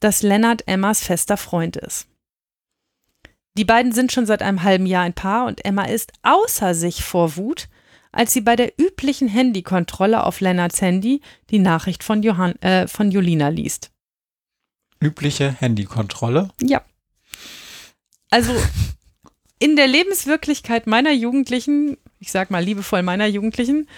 dass Lennart Emmas fester Freund ist. Die beiden sind schon seit einem halben Jahr ein Paar und Emma ist außer sich vor Wut, als sie bei der üblichen Handykontrolle auf Lennarts Handy die Nachricht von, Johann, äh, von Julina liest. Übliche Handykontrolle? Ja. Also in der Lebenswirklichkeit meiner Jugendlichen ich sag mal liebevoll meiner Jugendlichen,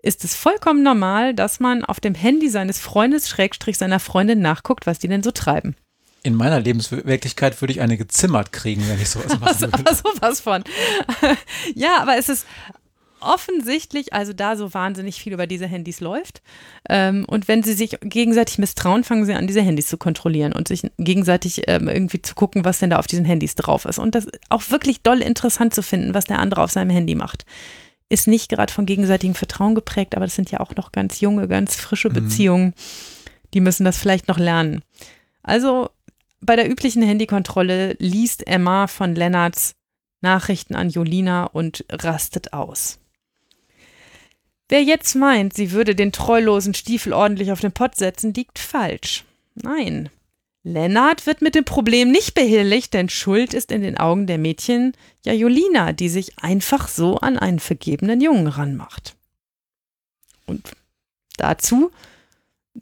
ist es vollkommen normal, dass man auf dem Handy seines Freundes, Schrägstrich seiner Freundin nachguckt, was die denn so treiben. In meiner Lebenswirklichkeit würde ich eine gezimmert kriegen, wenn ich sowas machen würde. aber sowas von. ja, aber es ist offensichtlich, also da so wahnsinnig viel über diese Handys läuft. Ähm, und wenn sie sich gegenseitig misstrauen, fangen sie an, diese Handys zu kontrollieren und sich gegenseitig ähm, irgendwie zu gucken, was denn da auf diesen Handys drauf ist. Und das auch wirklich doll interessant zu finden, was der andere auf seinem Handy macht. Ist nicht gerade von gegenseitigem Vertrauen geprägt, aber das sind ja auch noch ganz junge, ganz frische mhm. Beziehungen. Die müssen das vielleicht noch lernen. Also bei der üblichen Handykontrolle liest Emma von Lennarts Nachrichten an Jolina und rastet aus. Wer jetzt meint, sie würde den treulosen Stiefel ordentlich auf den Pott setzen, liegt falsch. Nein. Lennart wird mit dem Problem nicht behelligt, denn Schuld ist in den Augen der Mädchen ja Jolina, die sich einfach so an einen vergebenen Jungen ranmacht. Und dazu,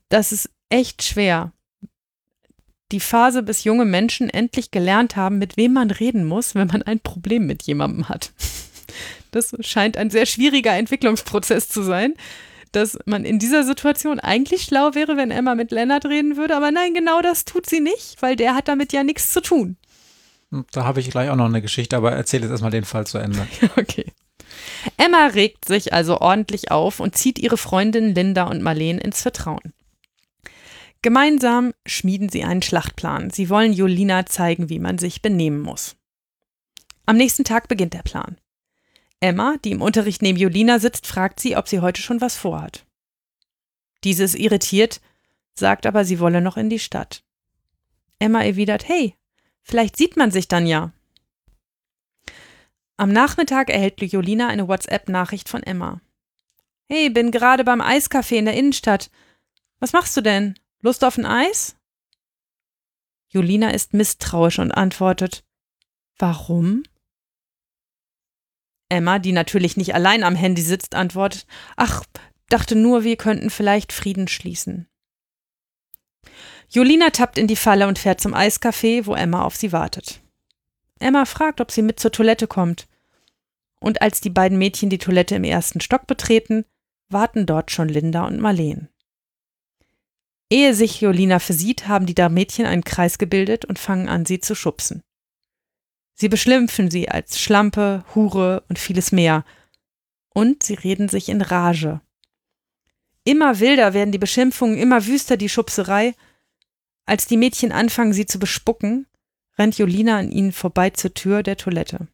das ist echt schwer. Die Phase, bis junge Menschen endlich gelernt haben, mit wem man reden muss, wenn man ein Problem mit jemandem hat. Das scheint ein sehr schwieriger Entwicklungsprozess zu sein dass man in dieser Situation eigentlich schlau wäre, wenn Emma mit Lennart reden würde, aber nein, genau das tut sie nicht, weil der hat damit ja nichts zu tun. Hm, da habe ich gleich auch noch eine Geschichte, aber erzähl jetzt erstmal den Fall zu Ende. okay. Emma regt sich also ordentlich auf und zieht ihre Freundin Linda und Marleen ins Vertrauen. Gemeinsam schmieden sie einen Schlachtplan. Sie wollen Jolina zeigen, wie man sich benehmen muss. Am nächsten Tag beginnt der Plan. Emma, die im Unterricht neben Jolina sitzt, fragt sie, ob sie heute schon was vorhat. Diese ist irritiert, sagt aber, sie wolle noch in die Stadt. Emma erwidert, hey, vielleicht sieht man sich dann ja. Am Nachmittag erhält Jolina eine WhatsApp-Nachricht von Emma. Hey, bin gerade beim Eiscafé in der Innenstadt. Was machst du denn? Lust auf ein Eis? Jolina ist misstrauisch und antwortet, Warum? Emma, die natürlich nicht allein am Handy sitzt, antwortet, ach, dachte nur, wir könnten vielleicht Frieden schließen. Jolina tappt in die Falle und fährt zum Eiscafé, wo Emma auf sie wartet. Emma fragt, ob sie mit zur Toilette kommt. Und als die beiden Mädchen die Toilette im ersten Stock betreten, warten dort schon Linda und Marleen. Ehe sich Jolina versieht, haben die da Mädchen einen Kreis gebildet und fangen an, sie zu schubsen. Sie beschimpfen sie als Schlampe, Hure und vieles mehr. Und sie reden sich in Rage. Immer wilder werden die Beschimpfungen, immer wüster die Schubserei. Als die Mädchen anfangen, sie zu bespucken, rennt Jolina an ihnen vorbei zur Tür der Toilette.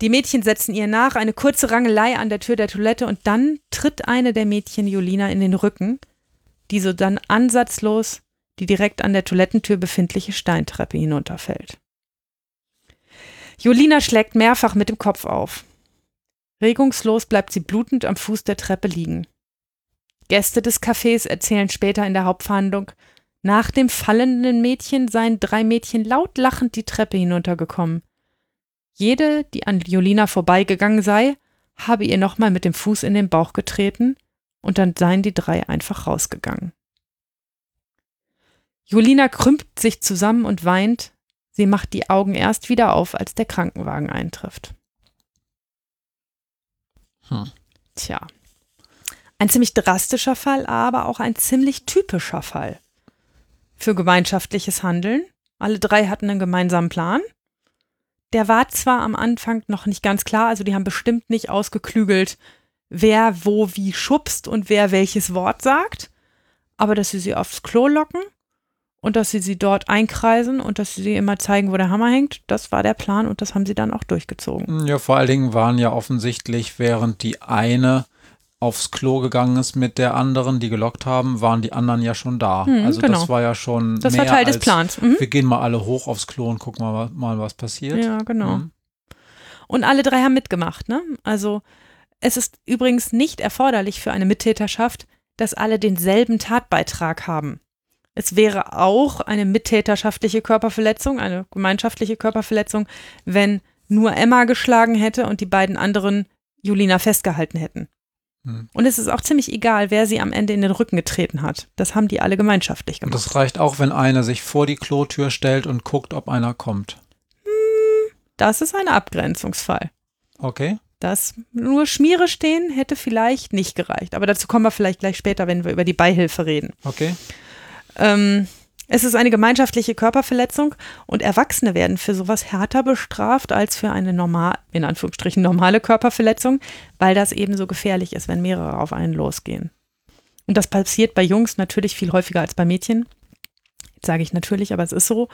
Die Mädchen setzen ihr nach, eine kurze Rangelei an der Tür der Toilette und dann tritt eine der Mädchen Jolina in den Rücken, die so dann ansatzlos die direkt an der Toilettentür befindliche Steintreppe hinunterfällt. Jolina schlägt mehrfach mit dem Kopf auf. Regungslos bleibt sie blutend am Fuß der Treppe liegen. Gäste des Cafés erzählen später in der Hauptverhandlung, nach dem fallenden Mädchen seien drei Mädchen laut lachend die Treppe hinuntergekommen. Jede, die an Jolina vorbeigegangen sei, habe ihr nochmal mit dem Fuß in den Bauch getreten und dann seien die drei einfach rausgegangen. Jolina krümmt sich zusammen und weint, Sie macht die Augen erst wieder auf, als der Krankenwagen eintrifft. Hm. Tja. Ein ziemlich drastischer Fall, aber auch ein ziemlich typischer Fall. Für gemeinschaftliches Handeln. Alle drei hatten einen gemeinsamen Plan. Der war zwar am Anfang noch nicht ganz klar, also die haben bestimmt nicht ausgeklügelt, wer wo wie schubst und wer welches Wort sagt, aber dass sie sie aufs Klo locken und dass sie sie dort einkreisen und dass sie immer zeigen, wo der Hammer hängt. Das war der Plan und das haben sie dann auch durchgezogen. Ja, vor allen Dingen waren ja offensichtlich, während die eine aufs Klo gegangen ist mit der anderen, die gelockt haben, waren die anderen ja schon da. Hm, also genau. das war ja schon Das war Teil des Plans. Mhm. Wir gehen mal alle hoch aufs Klo und gucken mal, mal was passiert. Ja, genau. Mhm. Und alle drei haben mitgemacht, ne? Also es ist übrigens nicht erforderlich für eine Mittäterschaft, dass alle denselben Tatbeitrag haben. Es wäre auch eine mittäterschaftliche Körperverletzung, eine gemeinschaftliche Körperverletzung, wenn nur Emma geschlagen hätte und die beiden anderen Julina festgehalten hätten. Hm. Und es ist auch ziemlich egal, wer sie am Ende in den Rücken getreten hat. Das haben die alle gemeinschaftlich gemacht. Und das reicht auch, wenn einer sich vor die Klotür stellt und guckt, ob einer kommt. Hm, das ist ein Abgrenzungsfall. Okay. Das nur Schmiere stehen hätte vielleicht nicht gereicht. Aber dazu kommen wir vielleicht gleich später, wenn wir über die Beihilfe reden. Okay. Ähm, es ist eine gemeinschaftliche Körperverletzung und Erwachsene werden für sowas härter bestraft als für eine normal, in Anführungsstrichen normale Körperverletzung, weil das eben so gefährlich ist, wenn mehrere auf einen losgehen. Und das passiert bei Jungs natürlich viel häufiger als bei Mädchen. Jetzt sage ich natürlich, aber es ist so.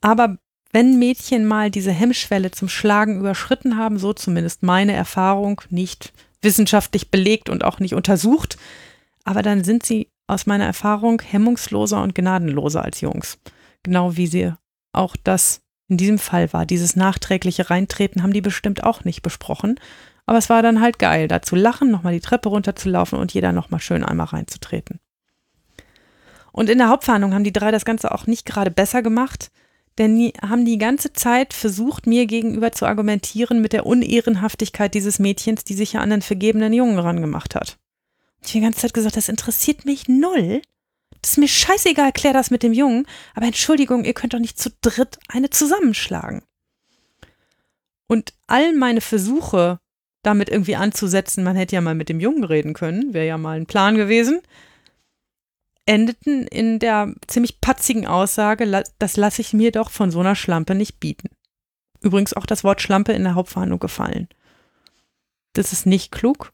Aber wenn Mädchen mal diese Hemmschwelle zum Schlagen überschritten haben, so zumindest meine Erfahrung, nicht wissenschaftlich belegt und auch nicht untersucht, aber dann sind sie aus meiner Erfahrung hemmungsloser und gnadenloser als Jungs. Genau wie sie auch das in diesem Fall war. Dieses nachträgliche Reintreten haben die bestimmt auch nicht besprochen. Aber es war dann halt geil, da zu lachen, nochmal die Treppe runterzulaufen und jeder nochmal schön einmal reinzutreten. Und in der Hauptverhandlung haben die drei das Ganze auch nicht gerade besser gemacht, denn die haben die ganze Zeit versucht, mir gegenüber zu argumentieren mit der Unehrenhaftigkeit dieses Mädchens, die sich ja an den vergebenen Jungen rangemacht hat. Ich habe die ganze Zeit gesagt, das interessiert mich null. Das ist mir scheißegal, klär das mit dem Jungen, aber Entschuldigung, ihr könnt doch nicht zu dritt eine zusammenschlagen. Und all meine Versuche, damit irgendwie anzusetzen, man hätte ja mal mit dem Jungen reden können, wäre ja mal ein Plan gewesen, endeten in der ziemlich patzigen Aussage, das lasse ich mir doch von so einer Schlampe nicht bieten. Übrigens auch das Wort Schlampe in der Hauptverhandlung gefallen. Das ist nicht klug.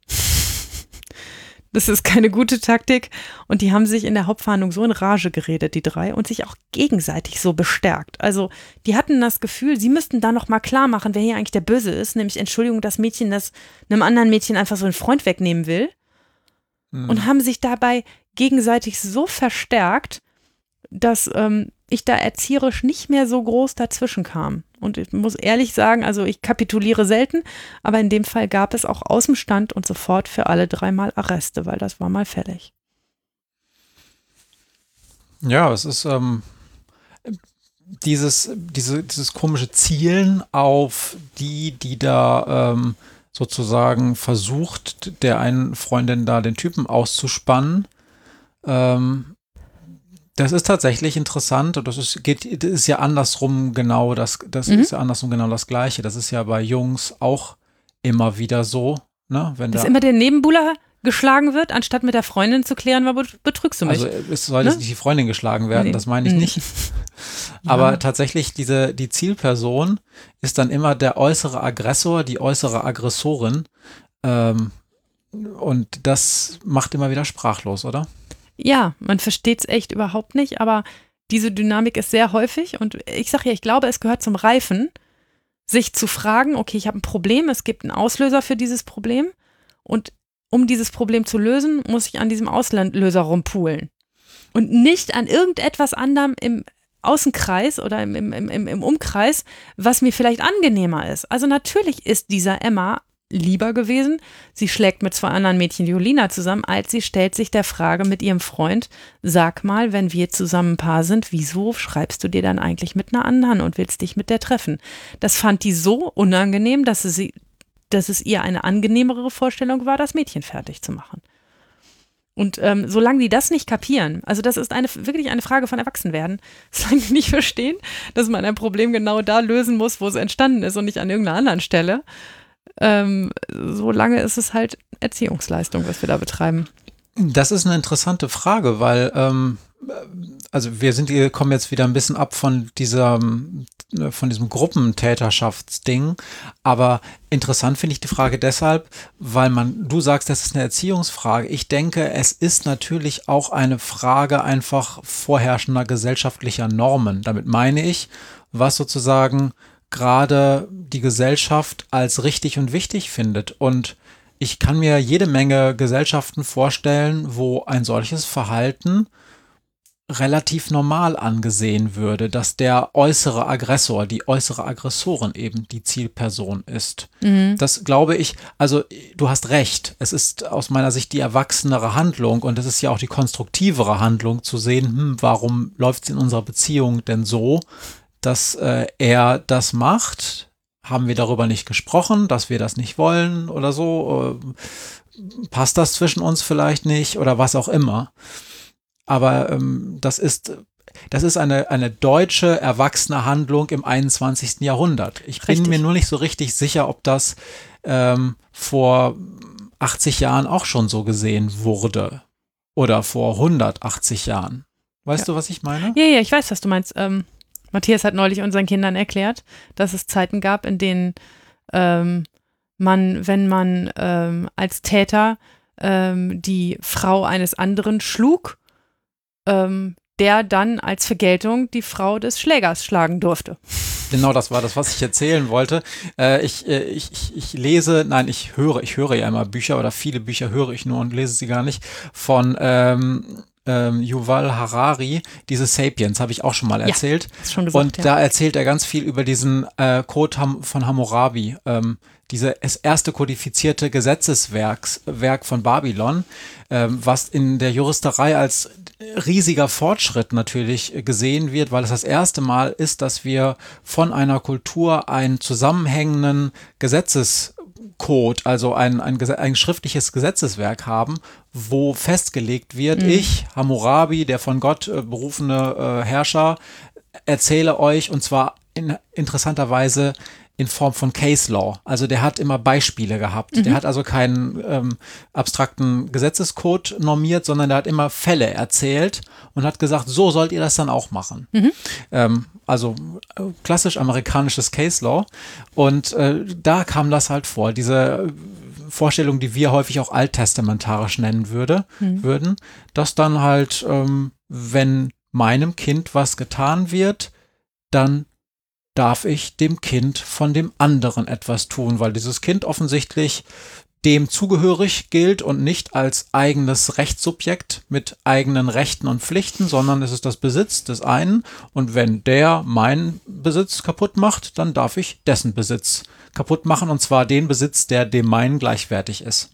Das ist keine gute Taktik. Und die haben sich in der Hauptverhandlung so in Rage geredet, die drei, und sich auch gegenseitig so bestärkt. Also, die hatten das Gefühl, sie müssten da nochmal klar machen, wer hier eigentlich der Böse ist. Nämlich, Entschuldigung, das Mädchen, das einem anderen Mädchen einfach so einen Freund wegnehmen will. Mhm. Und haben sich dabei gegenseitig so verstärkt, dass ähm, ich da erzieherisch nicht mehr so groß dazwischen kam. Und ich muss ehrlich sagen, also ich kapituliere selten, aber in dem Fall gab es auch aus dem Stand und sofort für alle dreimal Arreste, weil das war mal fällig. Ja, es ist ähm, dieses, diese, dieses komische Zielen auf die, die da ähm, sozusagen versucht, der einen Freundin da den Typen auszuspannen ähm, das ist tatsächlich interessant und das ist, geht, das ist ja andersrum genau das, das mhm. ist ja andersrum genau das Gleiche. Das ist ja bei Jungs auch immer wieder so, ne? Wenn Dass da, immer der Nebenbuhler geschlagen wird, anstatt mit der Freundin zu klären, war betrügst du mich. Also es soll ne? jetzt nicht die Freundin geschlagen werden, nee. das meine ich mhm. nicht. Aber ja. tatsächlich, diese, die Zielperson ist dann immer der äußere Aggressor, die äußere Aggressorin. Ähm, und das macht immer wieder sprachlos, oder? Ja, man versteht es echt überhaupt nicht, aber diese Dynamik ist sehr häufig und ich sage ja, ich glaube, es gehört zum Reifen, sich zu fragen, okay, ich habe ein Problem, es gibt einen Auslöser für dieses Problem und um dieses Problem zu lösen, muss ich an diesem Auslöser rumpulen und nicht an irgendetwas anderem im Außenkreis oder im, im, im, im Umkreis, was mir vielleicht angenehmer ist. Also natürlich ist dieser Emma lieber gewesen. Sie schlägt mit zwei anderen Mädchen Jolina zusammen, als sie stellt sich der Frage mit ihrem Freund, sag mal, wenn wir zusammen ein Paar sind, wieso schreibst du dir dann eigentlich mit einer anderen und willst dich mit der treffen? Das fand die so unangenehm, dass, sie, dass es ihr eine angenehmere Vorstellung war, das Mädchen fertig zu machen. Und ähm, solange die das nicht kapieren, also das ist eine, wirklich eine Frage von Erwachsenwerden, solange die nicht verstehen, dass man ein Problem genau da lösen muss, wo es entstanden ist und nicht an irgendeiner anderen Stelle, ähm, so lange ist es halt Erziehungsleistung, was wir da betreiben. Das ist eine interessante Frage, weil ähm, also wir sind, wir kommen jetzt wieder ein bisschen ab von dieser, von diesem Gruppentäterschaftsding. Aber interessant finde ich die Frage deshalb, weil man, du sagst, das ist eine Erziehungsfrage. Ich denke, es ist natürlich auch eine Frage einfach vorherrschender gesellschaftlicher Normen. Damit meine ich, was sozusagen gerade die Gesellschaft als richtig und wichtig findet. Und ich kann mir jede Menge Gesellschaften vorstellen, wo ein solches Verhalten relativ normal angesehen würde, dass der äußere Aggressor, die äußere Aggressorin eben die Zielperson ist. Mhm. Das glaube ich, also du hast recht, es ist aus meiner Sicht die erwachsenere Handlung und es ist ja auch die konstruktivere Handlung zu sehen, hm, warum läuft es in unserer Beziehung denn so, dass äh, er das macht. Haben wir darüber nicht gesprochen, dass wir das nicht wollen oder so? Äh, passt das zwischen uns vielleicht nicht oder was auch immer? Aber ähm, das ist das ist eine, eine deutsche erwachsene Handlung im 21. Jahrhundert. Ich richtig. bin mir nur nicht so richtig sicher, ob das ähm, vor 80 Jahren auch schon so gesehen wurde oder vor 180 Jahren. Weißt ja. du, was ich meine? Ja, ja, ich weiß, was du meinst. Ähm, Matthias hat neulich unseren Kindern erklärt, dass es Zeiten gab, in denen ähm, man, wenn man ähm, als Täter ähm, die Frau eines anderen schlug, ähm, der dann als Vergeltung die Frau des Schlägers schlagen durfte. Genau, das war das, was ich erzählen wollte. Äh, ich, äh, ich, ich, ich lese, nein, ich höre, ich höre ja immer Bücher oder viele Bücher höre ich nur und lese sie gar nicht von ähm, Yuval Harari, diese Sapiens, habe ich auch schon mal erzählt. hast schon gesagt, und ja. da erzählt er ganz viel über diesen äh, Code von Hammurabi, ähm, diese das erste kodifizierte Gesetzeswerk Werk von Babylon, ähm, was in der Juristerei als riesiger Fortschritt natürlich gesehen wird, weil es das erste Mal ist, dass wir von einer Kultur einen zusammenhängenden Gesetzescode, also ein, ein, ein schriftliches Gesetzeswerk haben, wo festgelegt wird, ich, Hammurabi, der von Gott äh, berufene äh, Herrscher, erzähle euch und zwar in, interessanterweise in Form von Case Law. Also der hat immer Beispiele gehabt. Der hat also keinen ähm, abstrakten Gesetzescode normiert, sondern der hat immer Fälle erzählt und hat gesagt, so sollt ihr das dann auch machen. Ähm, also äh, klassisch amerikanisches Case Law. Und äh, da kam das halt vor, diese äh, Vorstellung, die wir häufig auch alttestamentarisch nennen würde, würden, dass dann halt, ähm, wenn meinem Kind was getan wird, dann darf ich dem Kind von dem anderen etwas tun, weil dieses Kind offensichtlich dem zugehörig gilt und nicht als eigenes Rechtssubjekt mit eigenen Rechten und Pflichten, sondern es ist das Besitz des einen und wenn der meinen Besitz kaputt macht, dann darf ich dessen Besitz kaputt machen und zwar den Besitz, der dem meinen gleichwertig ist.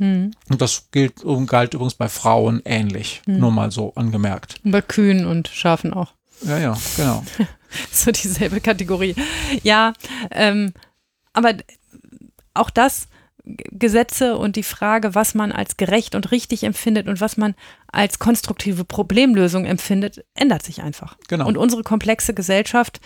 Und das gilt galt übrigens bei Frauen ähnlich, nur mal so angemerkt. Und Bei Kühen und Schafen auch. Ja, ja, genau. so dieselbe Kategorie. Ja, ähm, aber auch das, Gesetze und die Frage, was man als gerecht und richtig empfindet und was man als konstruktive Problemlösung empfindet, ändert sich einfach. Genau. Und unsere komplexe Gesellschaft,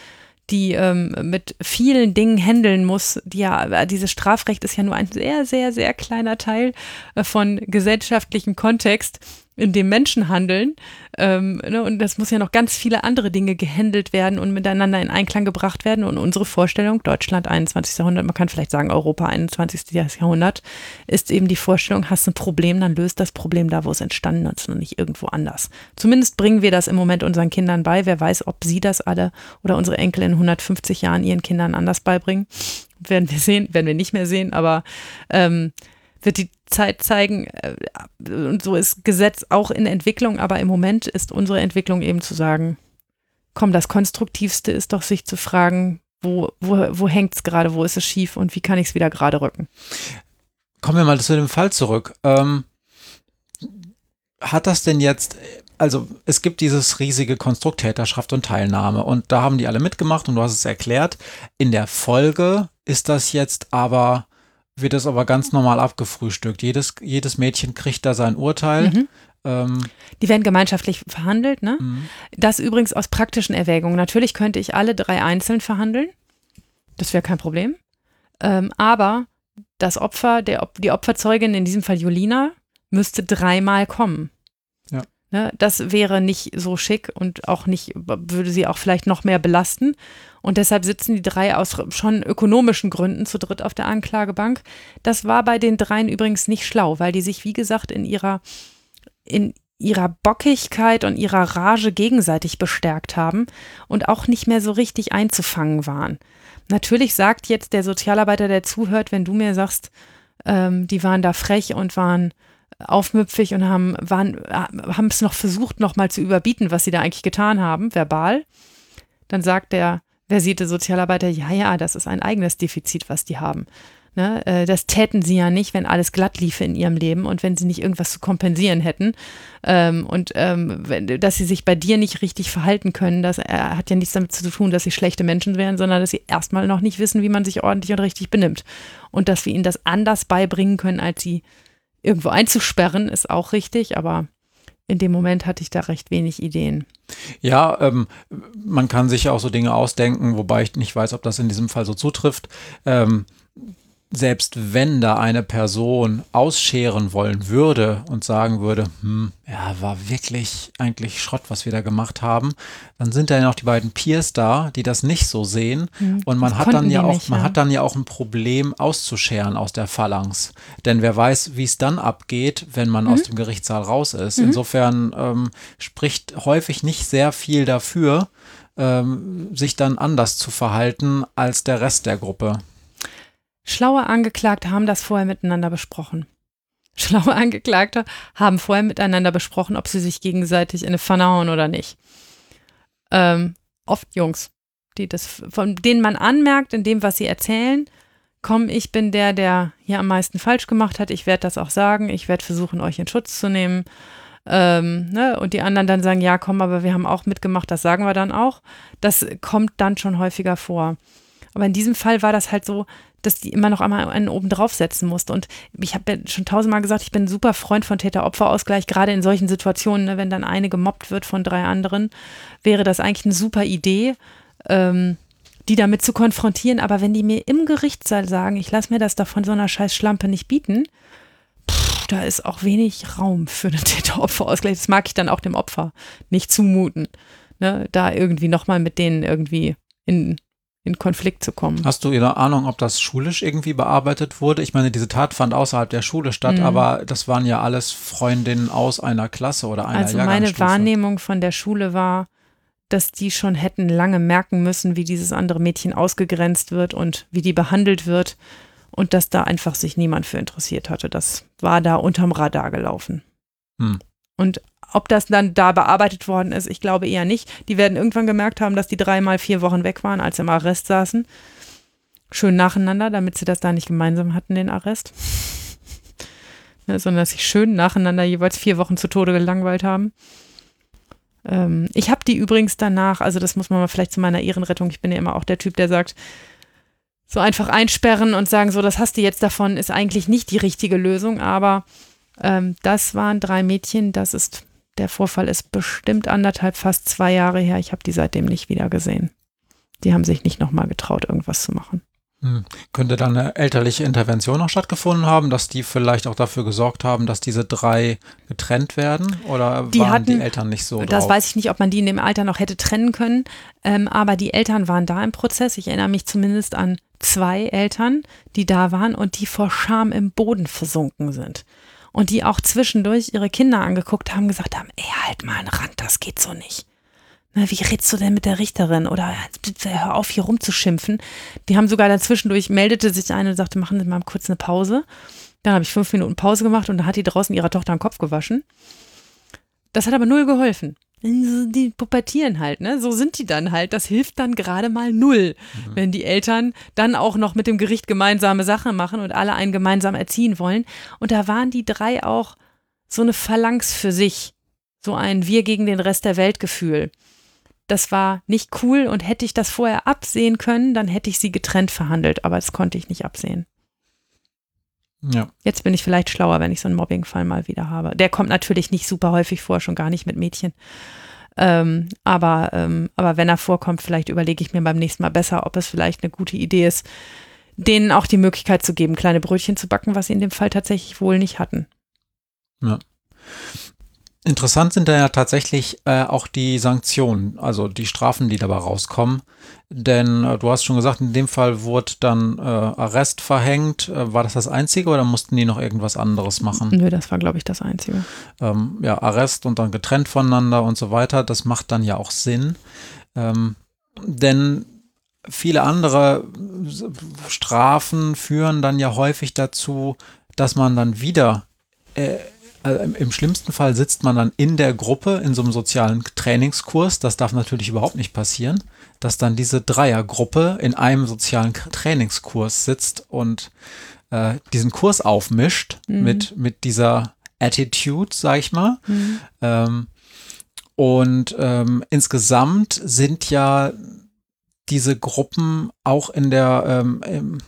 die ähm, mit vielen Dingen handeln muss, die ja, dieses Strafrecht ist ja nur ein sehr, sehr, sehr kleiner Teil äh, von gesellschaftlichem Kontext, in dem Menschen handeln. Ähm, ne, und das muss ja noch ganz viele andere Dinge gehandelt werden und miteinander in Einklang gebracht werden. Und unsere Vorstellung, Deutschland 21. Jahrhundert, man kann vielleicht sagen Europa 21. Jahrhundert, ist eben die Vorstellung, hast ein Problem, dann löst das Problem da, wo es entstanden ist und nicht irgendwo anders. Zumindest bringen wir das im Moment unseren Kindern bei. Wer weiß, ob sie das alle oder unsere Enkel in 150 Jahren ihren Kindern anders beibringen. Werden wir sehen, werden wir nicht mehr sehen, aber ähm, wird die Zeit zeigen, äh, und so ist Gesetz auch in Entwicklung, aber im Moment ist unsere Entwicklung eben zu sagen, komm, das Konstruktivste ist doch, sich zu fragen, wo, wo, wo hängt es gerade, wo ist es schief und wie kann ich es wieder gerade rücken. Kommen wir mal zu dem Fall zurück. Ähm, hat das denn jetzt, also es gibt dieses riesige Konstrukt Täterschaft und Teilnahme und da haben die alle mitgemacht und du hast es erklärt. In der Folge ist das jetzt aber, wird das aber ganz normal abgefrühstückt. Jedes, jedes Mädchen kriegt da sein Urteil. Mhm. Ähm, Die werden gemeinschaftlich verhandelt, ne? mhm. Das übrigens aus praktischen Erwägungen. Natürlich könnte ich alle drei einzeln verhandeln. Das wäre kein Problem. Ähm, aber das Opfer, der, die Opferzeugin, in diesem Fall Julina, müsste dreimal kommen. Ne, das wäre nicht so schick und auch nicht, würde sie auch vielleicht noch mehr belasten. Und deshalb sitzen die drei aus schon ökonomischen Gründen zu dritt auf der Anklagebank. Das war bei den dreien übrigens nicht schlau, weil die sich, wie gesagt, in ihrer, in ihrer Bockigkeit und ihrer Rage gegenseitig bestärkt haben und auch nicht mehr so richtig einzufangen waren. Natürlich sagt jetzt der Sozialarbeiter, der zuhört, wenn du mir sagst, ähm, die waren da frech und waren aufmüpfig und haben haben es noch versucht, noch mal zu überbieten, was sie da eigentlich getan haben, verbal. Dann sagt der versierte Sozialarbeiter, ja, ja, das ist ein eigenes Defizit, was die haben. Ne, äh, das täten sie ja nicht, wenn alles glatt liefe in ihrem Leben und wenn sie nicht irgendwas zu kompensieren hätten. Ähm, und ähm, dass sie sich bei dir nicht richtig verhalten können, das äh, hat ja nichts damit zu tun, dass sie schlechte Menschen wären, sondern dass sie erstmal noch nicht wissen, wie man sich ordentlich und richtig benimmt. Und dass wir ihnen das anders beibringen können, als sie irgendwo einzusperren, ist auch richtig, aber in dem Moment hatte ich da recht wenig Ideen. Ja, ähm, man kann sich auch so Dinge ausdenken, wobei ich nicht weiß, ob das in diesem Fall so zutrifft. Ähm, selbst wenn da eine Person ausscheren wollen würde und sagen würde, hm, ja, war wirklich eigentlich Schrott, was wir da gemacht haben, dann sind da ja noch die beiden Peers da, die das nicht so sehen. Und man hat dann ja auch, nicht, man ja. hat dann ja auch ein Problem auszuscheren aus der Phalanx. Denn wer weiß, wie es dann abgeht, wenn man aus dem Gerichtssaal raus ist. Insofern ähm, spricht häufig nicht sehr viel dafür, ähm, sich dann anders zu verhalten als der Rest der Gruppe. Schlaue Angeklagte haben das vorher miteinander besprochen. schlaue Angeklagte, haben vorher miteinander besprochen, ob sie sich gegenseitig in eine Pfanne hauen oder nicht. Ähm, oft Jungs, die das, von denen man anmerkt, in dem, was sie erzählen, komm, ich bin der, der hier am meisten falsch gemacht hat, ich werde das auch sagen, ich werde versuchen, euch in Schutz zu nehmen. Ähm, ne? Und die anderen dann sagen, ja, komm, aber wir haben auch mitgemacht, das sagen wir dann auch. Das kommt dann schon häufiger vor. Aber in diesem Fall war das halt so, dass die immer noch einmal einen oben draufsetzen musste. Und ich habe ja schon tausendmal gesagt, ich bin ein super Freund von Täter-Opfer-Ausgleich, gerade in solchen Situationen, ne, wenn dann eine gemobbt wird von drei anderen, wäre das eigentlich eine super Idee, ähm, die damit zu konfrontieren. Aber wenn die mir im Gerichtssaal sagen, ich lasse mir das da von so einer scheiß Schlampe nicht bieten, pff, da ist auch wenig Raum für einen Täter-Opfer-Ausgleich. Das mag ich dann auch dem Opfer nicht zumuten. Ne, da irgendwie nochmal mit denen irgendwie in in Konflikt zu kommen. Hast du eine Ahnung, ob das schulisch irgendwie bearbeitet wurde? Ich meine, diese Tat fand außerhalb der Schule statt, mhm. aber das waren ja alles Freundinnen aus einer Klasse oder einer Also meine Wahrnehmung von der Schule war, dass die schon hätten lange merken müssen, wie dieses andere Mädchen ausgegrenzt wird und wie die behandelt wird und dass da einfach sich niemand für interessiert hatte. Das war da unterm Radar gelaufen. Hm. Und ob das dann da bearbeitet worden ist, ich glaube eher nicht. Die werden irgendwann gemerkt haben, dass die dreimal vier Wochen weg waren, als sie im Arrest saßen. Schön nacheinander, damit sie das da nicht gemeinsam hatten, den Arrest. ne, sondern dass sie schön nacheinander jeweils vier Wochen zu Tode gelangweilt haben. Ähm, ich habe die übrigens danach, also das muss man mal vielleicht zu meiner Ehrenrettung, ich bin ja immer auch der Typ, der sagt, so einfach einsperren und sagen, so, das hast du jetzt davon, ist eigentlich nicht die richtige Lösung, aber ähm, das waren drei Mädchen, das ist der Vorfall ist bestimmt anderthalb, fast zwei Jahre her. Ich habe die seitdem nicht wieder gesehen. Die haben sich nicht nochmal getraut, irgendwas zu machen. Hm. Könnte dann eine elterliche Intervention noch stattgefunden haben, dass die vielleicht auch dafür gesorgt haben, dass diese drei getrennt werden? Oder die waren hatten, die Eltern nicht so? Das drauf? weiß ich nicht, ob man die in dem Alter noch hätte trennen können. Ähm, aber die Eltern waren da im Prozess. Ich erinnere mich zumindest an zwei Eltern, die da waren und die vor Scham im Boden versunken sind und die auch zwischendurch ihre Kinder angeguckt haben, gesagt haben, ey, halt mal einen Rand, das geht so nicht. Na, wie redst du denn mit der Richterin? Oder hör auf, hier rumzuschimpfen. Die haben sogar dann zwischendurch, meldete sich eine und sagte, machen Sie mal kurz eine Pause. Dann habe ich fünf Minuten Pause gemacht und da hat die draußen ihrer Tochter den Kopf gewaschen. Das hat aber null geholfen die pubertieren halt, ne? So sind die dann halt. Das hilft dann gerade mal null, mhm. wenn die Eltern dann auch noch mit dem Gericht gemeinsame Sachen machen und alle einen gemeinsam erziehen wollen. Und da waren die drei auch so eine Phalanx für sich. So ein Wir gegen den Rest der Welt Gefühl. Das war nicht cool und hätte ich das vorher absehen können, dann hätte ich sie getrennt verhandelt, aber das konnte ich nicht absehen. Ja. Jetzt bin ich vielleicht schlauer, wenn ich so einen Mobbingfall mal wieder habe. Der kommt natürlich nicht super häufig vor, schon gar nicht mit Mädchen. Ähm, aber, ähm, aber wenn er vorkommt, vielleicht überlege ich mir beim nächsten Mal besser, ob es vielleicht eine gute Idee ist, denen auch die Möglichkeit zu geben, kleine Brötchen zu backen, was sie in dem Fall tatsächlich wohl nicht hatten. Ja. Interessant sind da ja tatsächlich äh, auch die Sanktionen, also die Strafen, die dabei rauskommen. Denn äh, du hast schon gesagt, in dem Fall wurde dann äh, Arrest verhängt. Äh, war das das Einzige oder mussten die noch irgendwas anderes machen? Nö, das war, glaube ich, das Einzige. Ähm, ja, Arrest und dann getrennt voneinander und so weiter. Das macht dann ja auch Sinn. Ähm, denn viele andere Strafen führen dann ja häufig dazu, dass man dann wieder äh, also im schlimmsten Fall sitzt man dann in der Gruppe in so einem sozialen Trainingskurs. Das darf natürlich überhaupt nicht passieren, dass dann diese Dreiergruppe in einem sozialen Trainingskurs sitzt und äh, diesen Kurs aufmischt mhm. mit, mit dieser Attitude, sag ich mal. Mhm. Ähm, und ähm, insgesamt sind ja diese Gruppen auch in der ähm,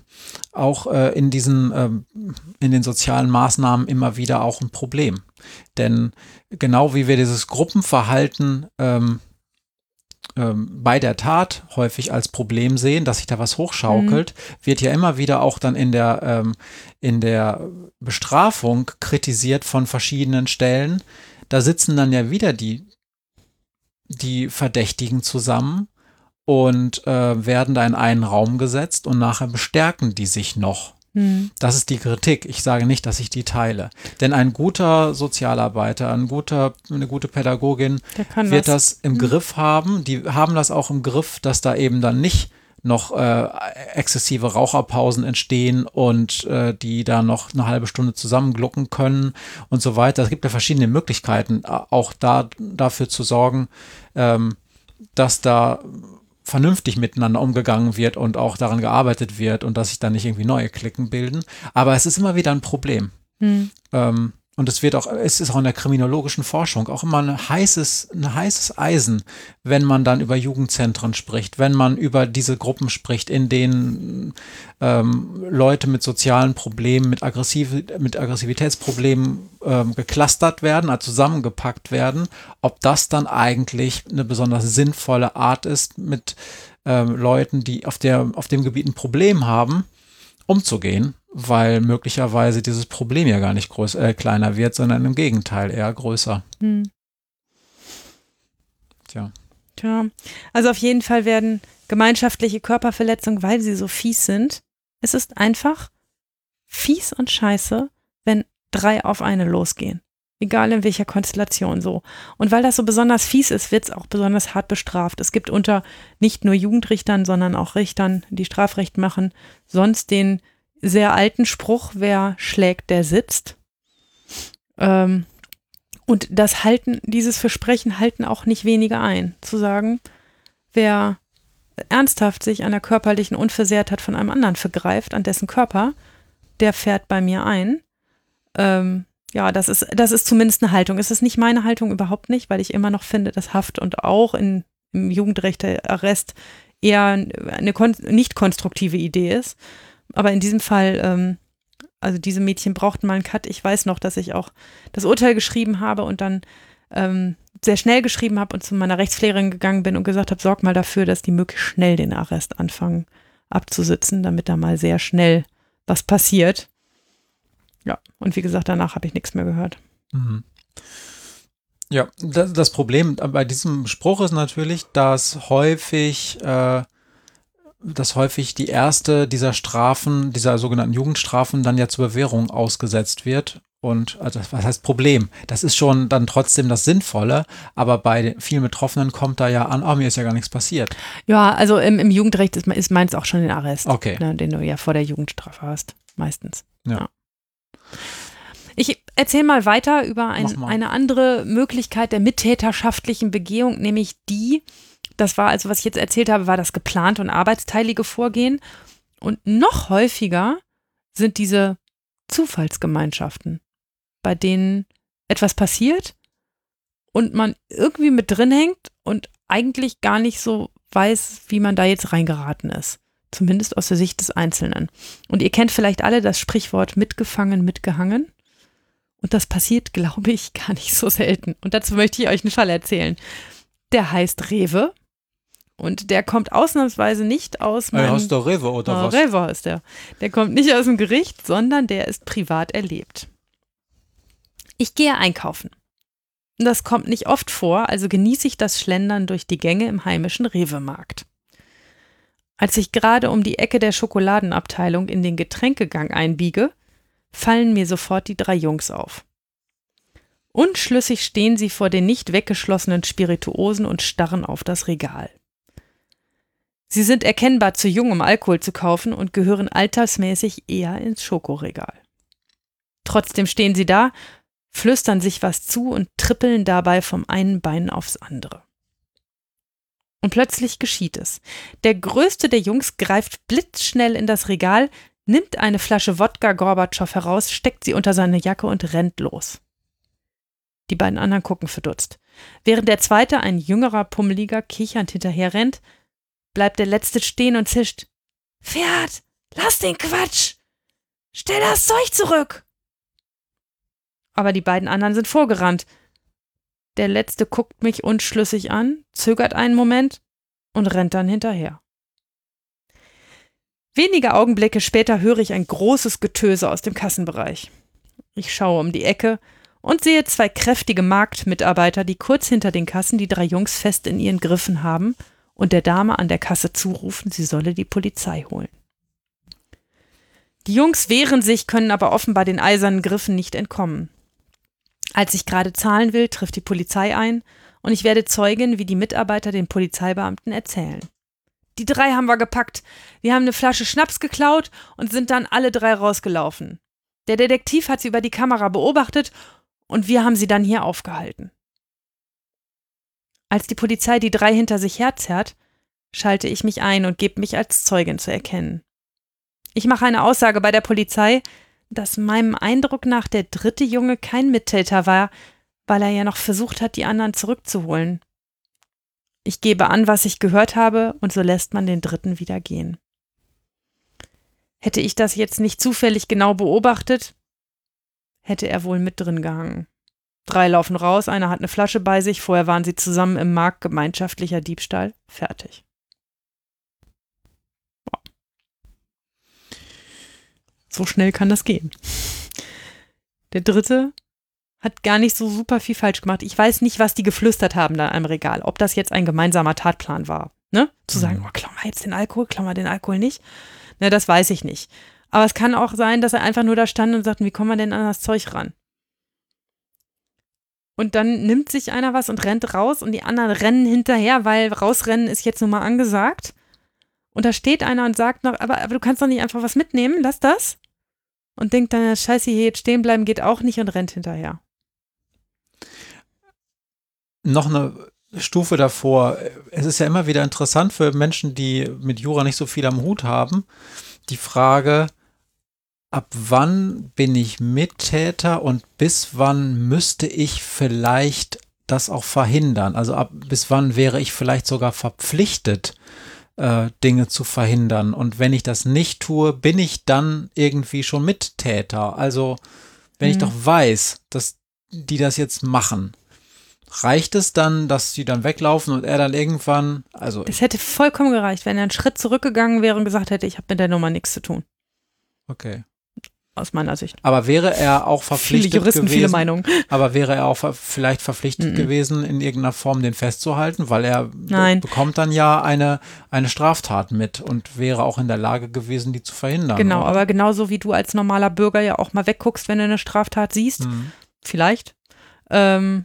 auch äh, in diesen ähm, in den sozialen Maßnahmen immer wieder auch ein Problem. Denn genau wie wir dieses Gruppenverhalten ähm, ähm, bei der Tat häufig als Problem sehen, dass sich da was hochschaukelt, mhm. wird ja immer wieder auch dann in der, ähm, in der Bestrafung kritisiert von verschiedenen Stellen. Da sitzen dann ja wieder die, die Verdächtigen zusammen und äh, werden da in einen Raum gesetzt und nachher bestärken die sich noch. Hm. Das ist die Kritik. Ich sage nicht, dass ich die teile. Denn ein guter Sozialarbeiter, ein guter, eine gute Pädagogin wird das, das im hm. Griff haben. Die haben das auch im Griff, dass da eben dann nicht noch äh, exzessive Raucherpausen entstehen und äh, die da noch eine halbe Stunde zusammenglucken können und so weiter. Es gibt ja verschiedene Möglichkeiten, auch da dafür zu sorgen, ähm, dass da vernünftig miteinander umgegangen wird und auch daran gearbeitet wird und dass sich da nicht irgendwie neue Klicken bilden. Aber es ist immer wieder ein Problem. Hm. Ähm, und es wird auch, es ist auch in der kriminologischen Forschung auch immer ein heißes, ein heißes Eisen, wenn man dann über Jugendzentren spricht, wenn man über diese Gruppen spricht, in denen ähm, Leute mit sozialen Problemen, mit, aggressiv, mit Aggressivitätsproblemen ähm, geklustert werden, also zusammengepackt werden, ob das dann eigentlich eine besonders sinnvolle Art ist, mit ähm, Leuten, die auf, der, auf dem Gebiet ein Problem haben, umzugehen weil möglicherweise dieses Problem ja gar nicht groß, äh, kleiner wird, sondern im Gegenteil eher größer. Hm. Tja. Tja. Also auf jeden Fall werden gemeinschaftliche Körperverletzungen, weil sie so fies sind, es ist einfach fies und scheiße, wenn drei auf eine losgehen. Egal in welcher Konstellation so. Und weil das so besonders fies ist, wird es auch besonders hart bestraft. Es gibt unter nicht nur Jugendrichtern, sondern auch Richtern, die Strafrecht machen, sonst den sehr alten Spruch, wer schlägt, der sitzt. Ähm, und das halten, dieses Versprechen halten auch nicht wenige ein, zu sagen, wer ernsthaft sich der körperlichen Unversehrtheit von einem anderen vergreift, an dessen Körper, der fährt bei mir ein. Ähm, ja, das ist, das ist zumindest eine Haltung. Es ist nicht meine Haltung überhaupt nicht, weil ich immer noch finde, dass Haft und auch in, im Jugendrecht der Arrest eher eine nicht konstruktive Idee ist. Aber in diesem Fall, ähm, also diese Mädchen brauchten mal einen Cut. Ich weiß noch, dass ich auch das Urteil geschrieben habe und dann ähm, sehr schnell geschrieben habe und zu meiner Rechtspflegerin gegangen bin und gesagt habe, sorg mal dafür, dass die möglichst schnell den Arrest anfangen abzusitzen, damit da mal sehr schnell was passiert. Ja, und wie gesagt, danach habe ich nichts mehr gehört. Mhm. Ja, das, das, Problem bei diesem Spruch ist natürlich, dass häufig äh, dass häufig die erste dieser Strafen, dieser sogenannten Jugendstrafen, dann ja zur Bewährung ausgesetzt wird. Und also was heißt Problem? Das ist schon dann trotzdem das Sinnvolle, aber bei vielen Betroffenen kommt da ja an, oh, mir ist ja gar nichts passiert. Ja, also im, im Jugendrecht ist, ist meins auch schon den Arrest, okay. ne, den du ja vor der Jugendstrafe hast, meistens. ja. ja. Ich erzähle mal weiter über ein, mal. eine andere Möglichkeit der mittäterschaftlichen Begehung, nämlich die, das war also, was ich jetzt erzählt habe, war das geplante und arbeitsteilige Vorgehen. Und noch häufiger sind diese Zufallsgemeinschaften, bei denen etwas passiert und man irgendwie mit drin hängt und eigentlich gar nicht so weiß, wie man da jetzt reingeraten ist. Zumindest aus der Sicht des Einzelnen. Und ihr kennt vielleicht alle das Sprichwort mitgefangen, mitgehangen. Und das passiert, glaube ich, gar nicht so selten. Und dazu möchte ich euch einen Fall erzählen. Der heißt Rewe und der kommt ausnahmsweise nicht aus meinem... Aus der Rewe oder oh, was? Rewe ist der. Der kommt nicht aus dem Gericht, sondern der ist privat erlebt. Ich gehe einkaufen. Das kommt nicht oft vor, also genieße ich das Schlendern durch die Gänge im heimischen Rewe-Markt. Als ich gerade um die Ecke der Schokoladenabteilung in den Getränkegang einbiege, fallen mir sofort die drei Jungs auf. Unschlüssig stehen sie vor den nicht weggeschlossenen Spirituosen und starren auf das Regal. Sie sind erkennbar zu jung, um Alkohol zu kaufen und gehören altersmäßig eher ins Schokoregal. Trotzdem stehen sie da, flüstern sich was zu und trippeln dabei vom einen Bein aufs andere. Und plötzlich geschieht es. Der größte der Jungs greift blitzschnell in das Regal, nimmt eine Flasche Wodka Gorbatschow heraus, steckt sie unter seine Jacke und rennt los. Die beiden anderen gucken verdutzt. Während der zweite, ein jüngerer Pummeliger, kichernd hinterher rennt, bleibt der Letzte stehen und zischt. Pferd, lass den Quatsch! Stell das Zeug zurück! Aber die beiden anderen sind vorgerannt. Der Letzte guckt mich unschlüssig an, zögert einen Moment und rennt dann hinterher. Wenige Augenblicke später höre ich ein großes Getöse aus dem Kassenbereich. Ich schaue um die Ecke und sehe zwei kräftige Marktmitarbeiter, die kurz hinter den Kassen die drei Jungs fest in ihren Griffen haben und der Dame an der Kasse zurufen, sie solle die Polizei holen. Die Jungs wehren sich, können aber offenbar den eisernen Griffen nicht entkommen. Als ich gerade zahlen will, trifft die Polizei ein und ich werde Zeugin, wie die Mitarbeiter den Polizeibeamten erzählen. die drei haben wir gepackt. Wir haben eine Flasche Schnaps geklaut und sind dann alle drei rausgelaufen. Der Detektiv hat sie über die Kamera beobachtet und wir haben sie dann hier aufgehalten. Als die Polizei die drei hinter sich herzerrt, schalte ich mich ein und gebe mich als Zeugin zu erkennen. Ich mache eine Aussage bei der Polizei, dass meinem Eindruck nach der dritte Junge kein Mittäter war, weil er ja noch versucht hat, die anderen zurückzuholen. Ich gebe an, was ich gehört habe, und so lässt man den dritten wieder gehen. Hätte ich das jetzt nicht zufällig genau beobachtet, hätte er wohl mit drin gehangen. Drei laufen raus, einer hat eine Flasche bei sich, vorher waren sie zusammen im Markt, gemeinschaftlicher Diebstahl, fertig. So schnell kann das gehen. Der dritte hat gar nicht so super viel falsch gemacht. Ich weiß nicht, was die geflüstert haben da im Regal. Ob das jetzt ein gemeinsamer Tatplan war. Ne? Zu sagen, mhm. oh, klauen wir jetzt den Alkohol, klauen wir den Alkohol nicht. Ne, das weiß ich nicht. Aber es kann auch sein, dass er einfach nur da stand und sagt, wie kommen wir denn an das Zeug ran? Und dann nimmt sich einer was und rennt raus und die anderen rennen hinterher, weil rausrennen ist jetzt nun mal angesagt. Und da steht einer und sagt noch, aber, aber du kannst doch nicht einfach was mitnehmen, lass das. Und denkt dann, scheiße, hier jetzt stehen bleiben geht auch nicht und rennt hinterher. Noch eine Stufe davor. Es ist ja immer wieder interessant für Menschen, die mit Jura nicht so viel am Hut haben, die Frage, ab wann bin ich Mittäter und bis wann müsste ich vielleicht das auch verhindern? Also ab bis wann wäre ich vielleicht sogar verpflichtet, äh, Dinge zu verhindern? Und wenn ich das nicht tue, bin ich dann irgendwie schon Mittäter? Also wenn mhm. ich doch weiß, dass die das jetzt machen, reicht es dann, dass sie dann weglaufen und er dann irgendwann, also. Das hätte vollkommen gereicht, wenn er einen Schritt zurückgegangen wäre und gesagt hätte, ich habe mit der Nummer nichts zu tun. Okay aus meiner Sicht. Aber wäre er auch verpflichtet viele Juristen, gewesen? Viele Meinungen. Aber wäre er auch vielleicht verpflichtet mm -mm. gewesen, in irgendeiner Form den festzuhalten, weil er Nein. bekommt dann ja eine, eine Straftat mit und wäre auch in der Lage gewesen, die zu verhindern. Genau, oder? aber genauso wie du als normaler Bürger ja auch mal wegguckst, wenn du eine Straftat siehst, mm. vielleicht. Ähm,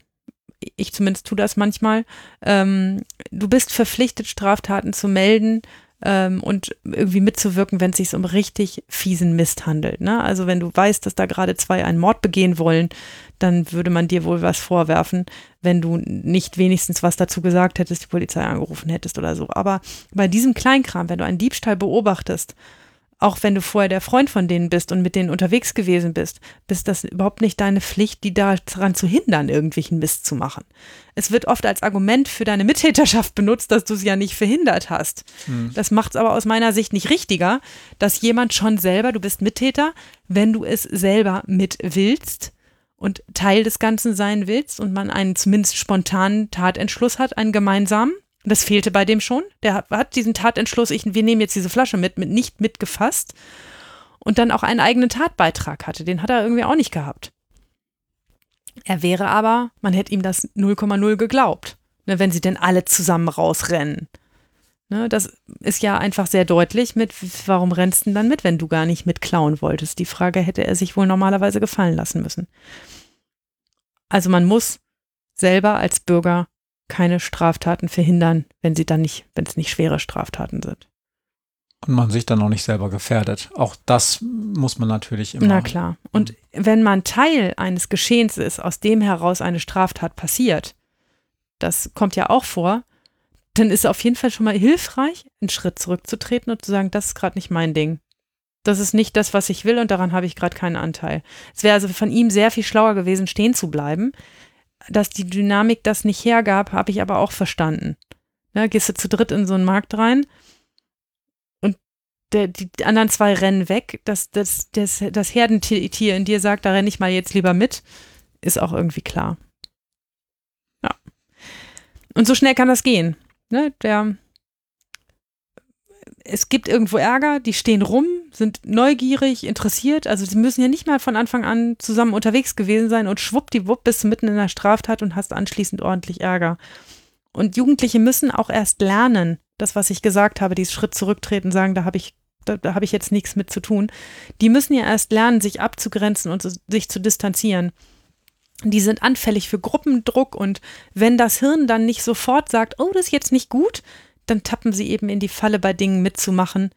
ich zumindest tue das manchmal. Ähm, du bist verpflichtet, Straftaten zu melden, ähm, und irgendwie mitzuwirken, wenn es sich um richtig fiesen Mist handelt. Ne? Also wenn du weißt, dass da gerade zwei einen Mord begehen wollen, dann würde man dir wohl was vorwerfen, wenn du nicht wenigstens was dazu gesagt hättest, die Polizei angerufen hättest oder so. Aber bei diesem Kleinkram, wenn du einen Diebstahl beobachtest, auch wenn du vorher der Freund von denen bist und mit denen unterwegs gewesen bist, bist das überhaupt nicht deine Pflicht, die daran zu hindern, irgendwelchen Mist zu machen. Es wird oft als Argument für deine Mittäterschaft benutzt, dass du es ja nicht verhindert hast. Hm. Das macht es aber aus meiner Sicht nicht richtiger, dass jemand schon selber, du bist Mittäter, wenn du es selber mit willst und Teil des Ganzen sein willst und man einen zumindest spontanen Tatentschluss hat, einen gemeinsamen, das fehlte bei dem schon. Der hat, diesen Tatentschluss, ich, wir nehmen jetzt diese Flasche mit, mit nicht mitgefasst. Und dann auch einen eigenen Tatbeitrag hatte. Den hat er irgendwie auch nicht gehabt. Er wäre aber, man hätte ihm das 0,0 geglaubt, ne, wenn sie denn alle zusammen rausrennen. Ne, das ist ja einfach sehr deutlich mit, warum rennst du denn dann mit, wenn du gar nicht mitklauen wolltest? Die Frage hätte er sich wohl normalerweise gefallen lassen müssen. Also man muss selber als Bürger keine Straftaten verhindern, wenn sie dann nicht, wenn es nicht schwere Straftaten sind. Und man sich dann auch nicht selber gefährdet. Auch das muss man natürlich immer. Na klar. Und wenn man Teil eines Geschehens ist, aus dem heraus eine Straftat passiert, das kommt ja auch vor, dann ist es auf jeden Fall schon mal hilfreich, einen Schritt zurückzutreten und zu sagen, das ist gerade nicht mein Ding. Das ist nicht das, was ich will und daran habe ich gerade keinen Anteil. Es wäre also von ihm sehr viel schlauer gewesen, stehen zu bleiben, dass die Dynamik das nicht hergab, habe ich aber auch verstanden. Ne, gehst du zu dritt in so einen Markt rein und der, die anderen zwei rennen weg. Das, das, das, das Herdentier in dir sagt, da renne ich mal jetzt lieber mit, ist auch irgendwie klar. Ja. Und so schnell kann das gehen. Ne, der, es gibt irgendwo Ärger, die stehen rum, sind neugierig, interessiert. Also sie müssen ja nicht mal von Anfang an zusammen unterwegs gewesen sein und schwuppdiwupp bist du mitten in der Straftat und hast anschließend ordentlich Ärger. Und Jugendliche müssen auch erst lernen, das, was ich gesagt habe, dieses Schritt zurücktreten, sagen, da habe ich, da, da habe ich jetzt nichts mit zu tun. Die müssen ja erst lernen, sich abzugrenzen und sich zu distanzieren. Die sind anfällig für Gruppendruck und wenn das Hirn dann nicht sofort sagt, oh, das ist jetzt nicht gut, dann tappen sie eben in die Falle, bei Dingen mitzumachen,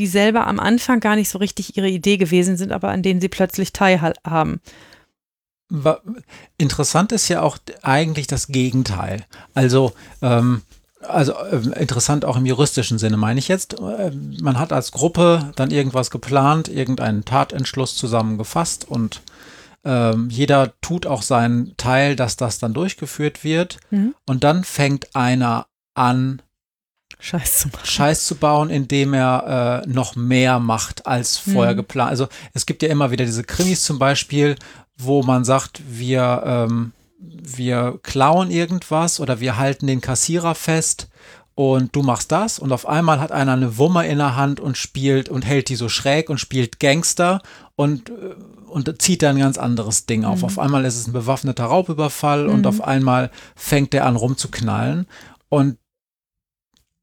die selber am Anfang gar nicht so richtig ihre Idee gewesen sind, aber an denen sie plötzlich teilhaben. Interessant ist ja auch eigentlich das Gegenteil. Also, ähm, also äh, interessant auch im juristischen Sinne meine ich jetzt. Äh, man hat als Gruppe dann irgendwas geplant, irgendeinen Tatentschluss zusammengefasst und ähm, jeder tut auch seinen Teil, dass das dann durchgeführt wird. Mhm. Und dann fängt einer an, Scheiß zu, machen. Scheiß zu bauen, indem er äh, noch mehr macht als vorher mhm. geplant. Also es gibt ja immer wieder diese Krimis zum Beispiel, wo man sagt, wir, ähm, wir klauen irgendwas oder wir halten den Kassierer fest und du machst das und auf einmal hat einer eine Wumme in der Hand und spielt und hält die so schräg und spielt Gangster und, äh, und zieht dann ein ganz anderes Ding auf. Mhm. Auf einmal ist es ein bewaffneter Raubüberfall mhm. und auf einmal fängt der an rumzuknallen und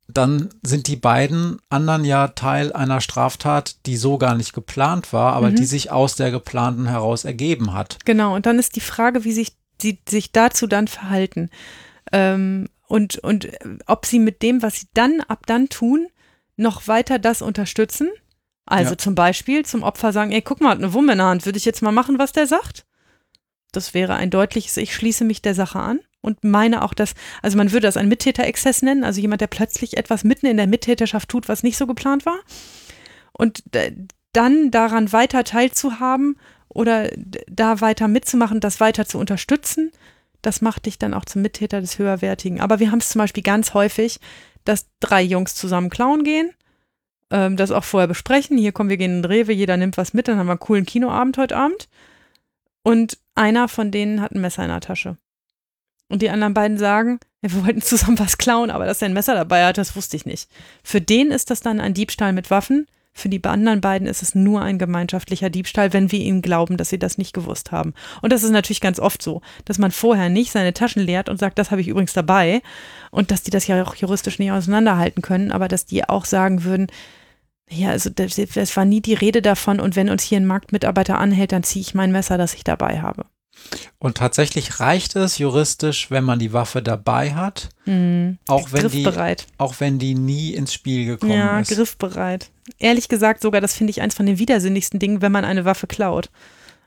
dann sind die beiden anderen ja Teil einer Straftat, die so gar nicht geplant war, aber mhm. die sich aus der geplanten heraus ergeben hat. Genau, und dann ist die Frage, wie sich die sich dazu dann verhalten. Ähm, und, und ob sie mit dem, was sie dann ab dann tun, noch weiter das unterstützen. Also ja. zum Beispiel zum Opfer sagen, ey, guck mal, hat eine Wumme in der Hand, würde ich jetzt mal machen, was der sagt? Das wäre ein deutliches, ich schließe mich der Sache an und meine auch, dass, also man würde das einen Mittäterexzess nennen, also jemand, der plötzlich etwas mitten in der Mittäterschaft tut, was nicht so geplant war. Und dann daran weiter teilzuhaben oder da weiter mitzumachen, das weiter zu unterstützen, das macht dich dann auch zum Mittäter des Höherwertigen. Aber wir haben es zum Beispiel ganz häufig, dass drei Jungs zusammen klauen gehen, ähm, das auch vorher besprechen. Hier kommen wir gehen in den Rewe, jeder nimmt was mit, dann haben wir einen coolen Kinoabend heute Abend. Und einer von denen hat ein Messer in der Tasche. Und die anderen beiden sagen, ja, wir wollten zusammen was klauen, aber dass er ein Messer dabei hat, das wusste ich nicht. Für den ist das dann ein Diebstahl mit Waffen. Für die anderen beiden ist es nur ein gemeinschaftlicher Diebstahl, wenn wir ihnen glauben, dass sie das nicht gewusst haben. Und das ist natürlich ganz oft so, dass man vorher nicht seine Taschen leert und sagt, das habe ich übrigens dabei. Und dass die das ja auch juristisch nicht auseinanderhalten können, aber dass die auch sagen würden, ja, also es war nie die Rede davon und wenn uns hier ein Marktmitarbeiter anhält, dann ziehe ich mein Messer, das ich dabei habe. Und tatsächlich reicht es juristisch, wenn man die Waffe dabei hat, mhm. auch, wenn die, auch wenn die nie ins Spiel gekommen ja, ist. Ja, griffbereit. Ehrlich gesagt sogar, das finde ich eins von den widersinnigsten Dingen, wenn man eine Waffe klaut.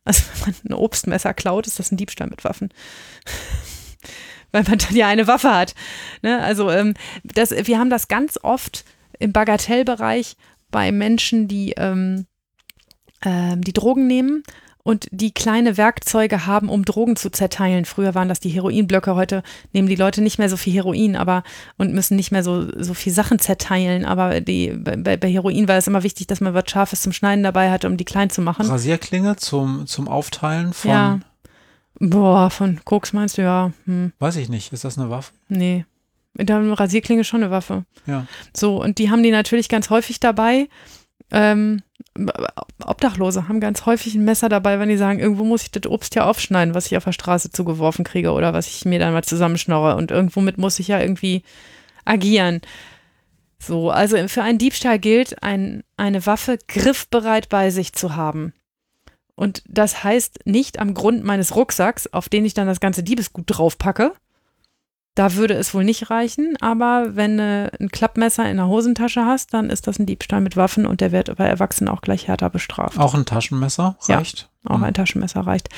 Also wenn man ein Obstmesser klaut, ist das ein Diebstahl mit Waffen. Weil man dann ja eine Waffe hat. Ne? Also ähm, das, wir haben das ganz oft im Bagatellbereich bei Menschen, die, ähm, äh, die Drogen nehmen und die kleine Werkzeuge haben, um Drogen zu zerteilen. Früher waren das die Heroinblöcke, heute nehmen die Leute nicht mehr so viel Heroin, aber und müssen nicht mehr so, so viel Sachen zerteilen. Aber die, bei, bei Heroin war es immer wichtig, dass man was Scharfes zum Schneiden dabei hatte, um die klein zu machen. Rasierklinge zum, zum Aufteilen von. Ja. Boah, von Koks meinst du ja. Hm. Weiß ich nicht. Ist das eine Waffe? Nee. Mit der Rasierklinge schon eine Waffe. Ja. So, und die haben die natürlich ganz häufig dabei. Ähm, Obdachlose haben ganz häufig ein Messer dabei, wenn die sagen, irgendwo muss ich das Obst ja aufschneiden, was ich auf der Straße zugeworfen kriege oder was ich mir dann mal zusammenschnorre und irgendwo mit muss ich ja irgendwie agieren. So, also für einen Diebstahl gilt, ein, eine Waffe griffbereit bei sich zu haben. Und das heißt nicht am Grund meines Rucksacks, auf den ich dann das ganze Diebesgut draufpacke, da würde es wohl nicht reichen, aber wenn du ein Klappmesser in der Hosentasche hast, dann ist das ein Diebstahl mit Waffen und der wird bei Erwachsenen auch gleich härter bestraft. Auch ein Taschenmesser reicht? Ja, auch mhm. ein Taschenmesser reicht.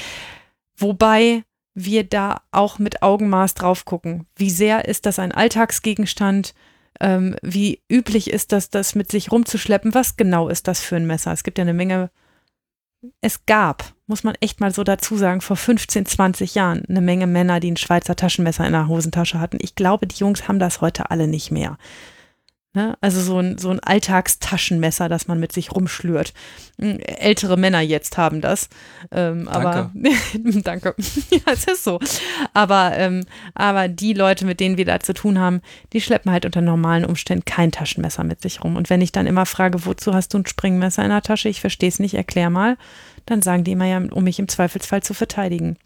Wobei wir da auch mit Augenmaß drauf gucken. Wie sehr ist das ein Alltagsgegenstand? Ähm, wie üblich ist das, das mit sich rumzuschleppen? Was genau ist das für ein Messer? Es gibt ja eine Menge es gab, muss man echt mal so dazu sagen, vor 15, 20 Jahren eine Menge Männer, die ein Schweizer Taschenmesser in der Hosentasche hatten. Ich glaube, die Jungs haben das heute alle nicht mehr. Ne? Also so ein, so ein Alltagstaschenmesser, das man mit sich rumschlürt. Hm, ältere Männer jetzt haben das. Ähm, aber danke. danke. ja, es ist so. Aber, ähm, aber die Leute, mit denen wir da zu tun haben, die schleppen halt unter normalen Umständen kein Taschenmesser mit sich rum. Und wenn ich dann immer frage, wozu hast du ein Springmesser in der Tasche? Ich verstehe es nicht, erklär mal. Dann sagen die immer ja, um mich im Zweifelsfall zu verteidigen.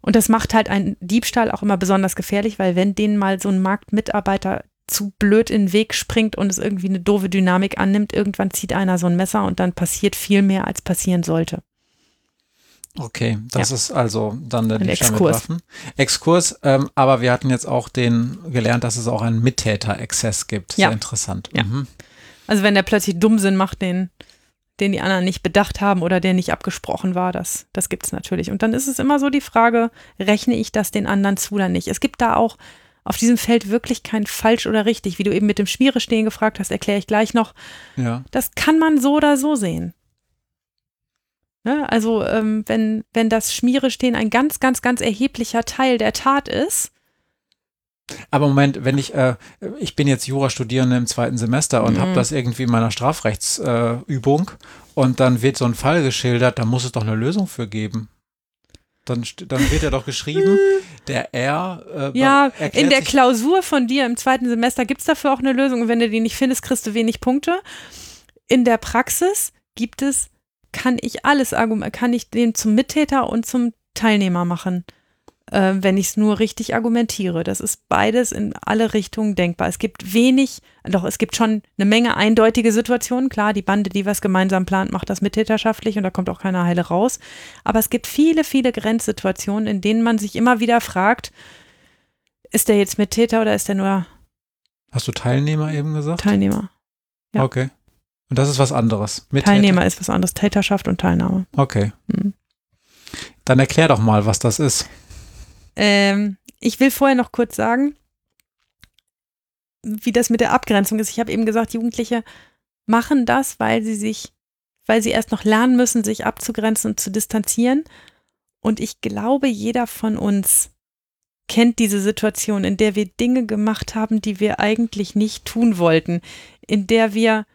Und das macht halt einen Diebstahl auch immer besonders gefährlich, weil wenn denen mal so ein Marktmitarbeiter zu blöd in den Weg springt und es irgendwie eine doofe Dynamik annimmt, irgendwann zieht einer so ein Messer und dann passiert viel mehr, als passieren sollte. Okay, das ja. ist also dann der Ein Exkurs. Waffen. Exkurs, ähm, aber wir hatten jetzt auch den gelernt, dass es auch einen Mittäter-Exzess gibt. Sehr Ja. interessant. Ja. Mhm. Also wenn der plötzlich Dummsinn macht, den, den die anderen nicht bedacht haben oder der nicht abgesprochen war, das, das gibt es natürlich. Und dann ist es immer so die Frage, rechne ich das den anderen zu oder nicht? Es gibt da auch auf diesem Feld wirklich kein falsch oder richtig. Wie du eben mit dem Schmiere stehen gefragt hast, erkläre ich gleich noch. Ja. Das kann man so oder so sehen. Ne? Also ähm, wenn, wenn das Schmiere stehen ein ganz, ganz, ganz erheblicher Teil der Tat ist, Aber Moment, wenn ich, äh, ich bin jetzt Jurastudierende im zweiten Semester und Mhm. habe das irgendwie in meiner Strafrechtsübung äh, und dann wird so ein Fall geschildert, da muss es doch eine Lösung für geben. Dann, dann wird ja doch geschrieben, der R äh, Ja, in der Klausur von dir im zweiten Semester gibt es dafür auch eine Lösung. Und wenn du die nicht findest, kriegst du wenig Punkte. In der Praxis gibt es, kann ich alles argumentieren, kann ich den zum Mittäter und zum Teilnehmer machen, äh, wenn ich es nur richtig argumentiere. Das ist beides in alle Richtungen denkbar. Es gibt wenig, doch es gibt schon eine Menge eindeutige Situationen. Klar, die Bande, die was gemeinsam plant, macht das mittäterschaftlich und da kommt auch keiner heile raus. Aber es gibt viele, viele Grenzsituationen, in denen man sich immer wieder fragt, ist der jetzt Mittäter oder ist der nur Hast du Teilnehmer eben gesagt? Teilnehmer? ja. Okay. Und das ist was anderes. Mit Teilnehmer ist was anderes, Täterschaft und Teilnahme. Okay. Mhm. Dann erklär doch mal, was das ist. Ähm, ich will vorher noch kurz sagen, wie das mit der Abgrenzung ist. Ich habe eben gesagt, Jugendliche machen das, weil sie sich, weil sie erst noch lernen müssen, sich abzugrenzen und zu distanzieren. Und ich glaube, jeder von uns kennt diese Situation, in der wir Dinge gemacht haben, die wir eigentlich nicht tun wollten, in der wir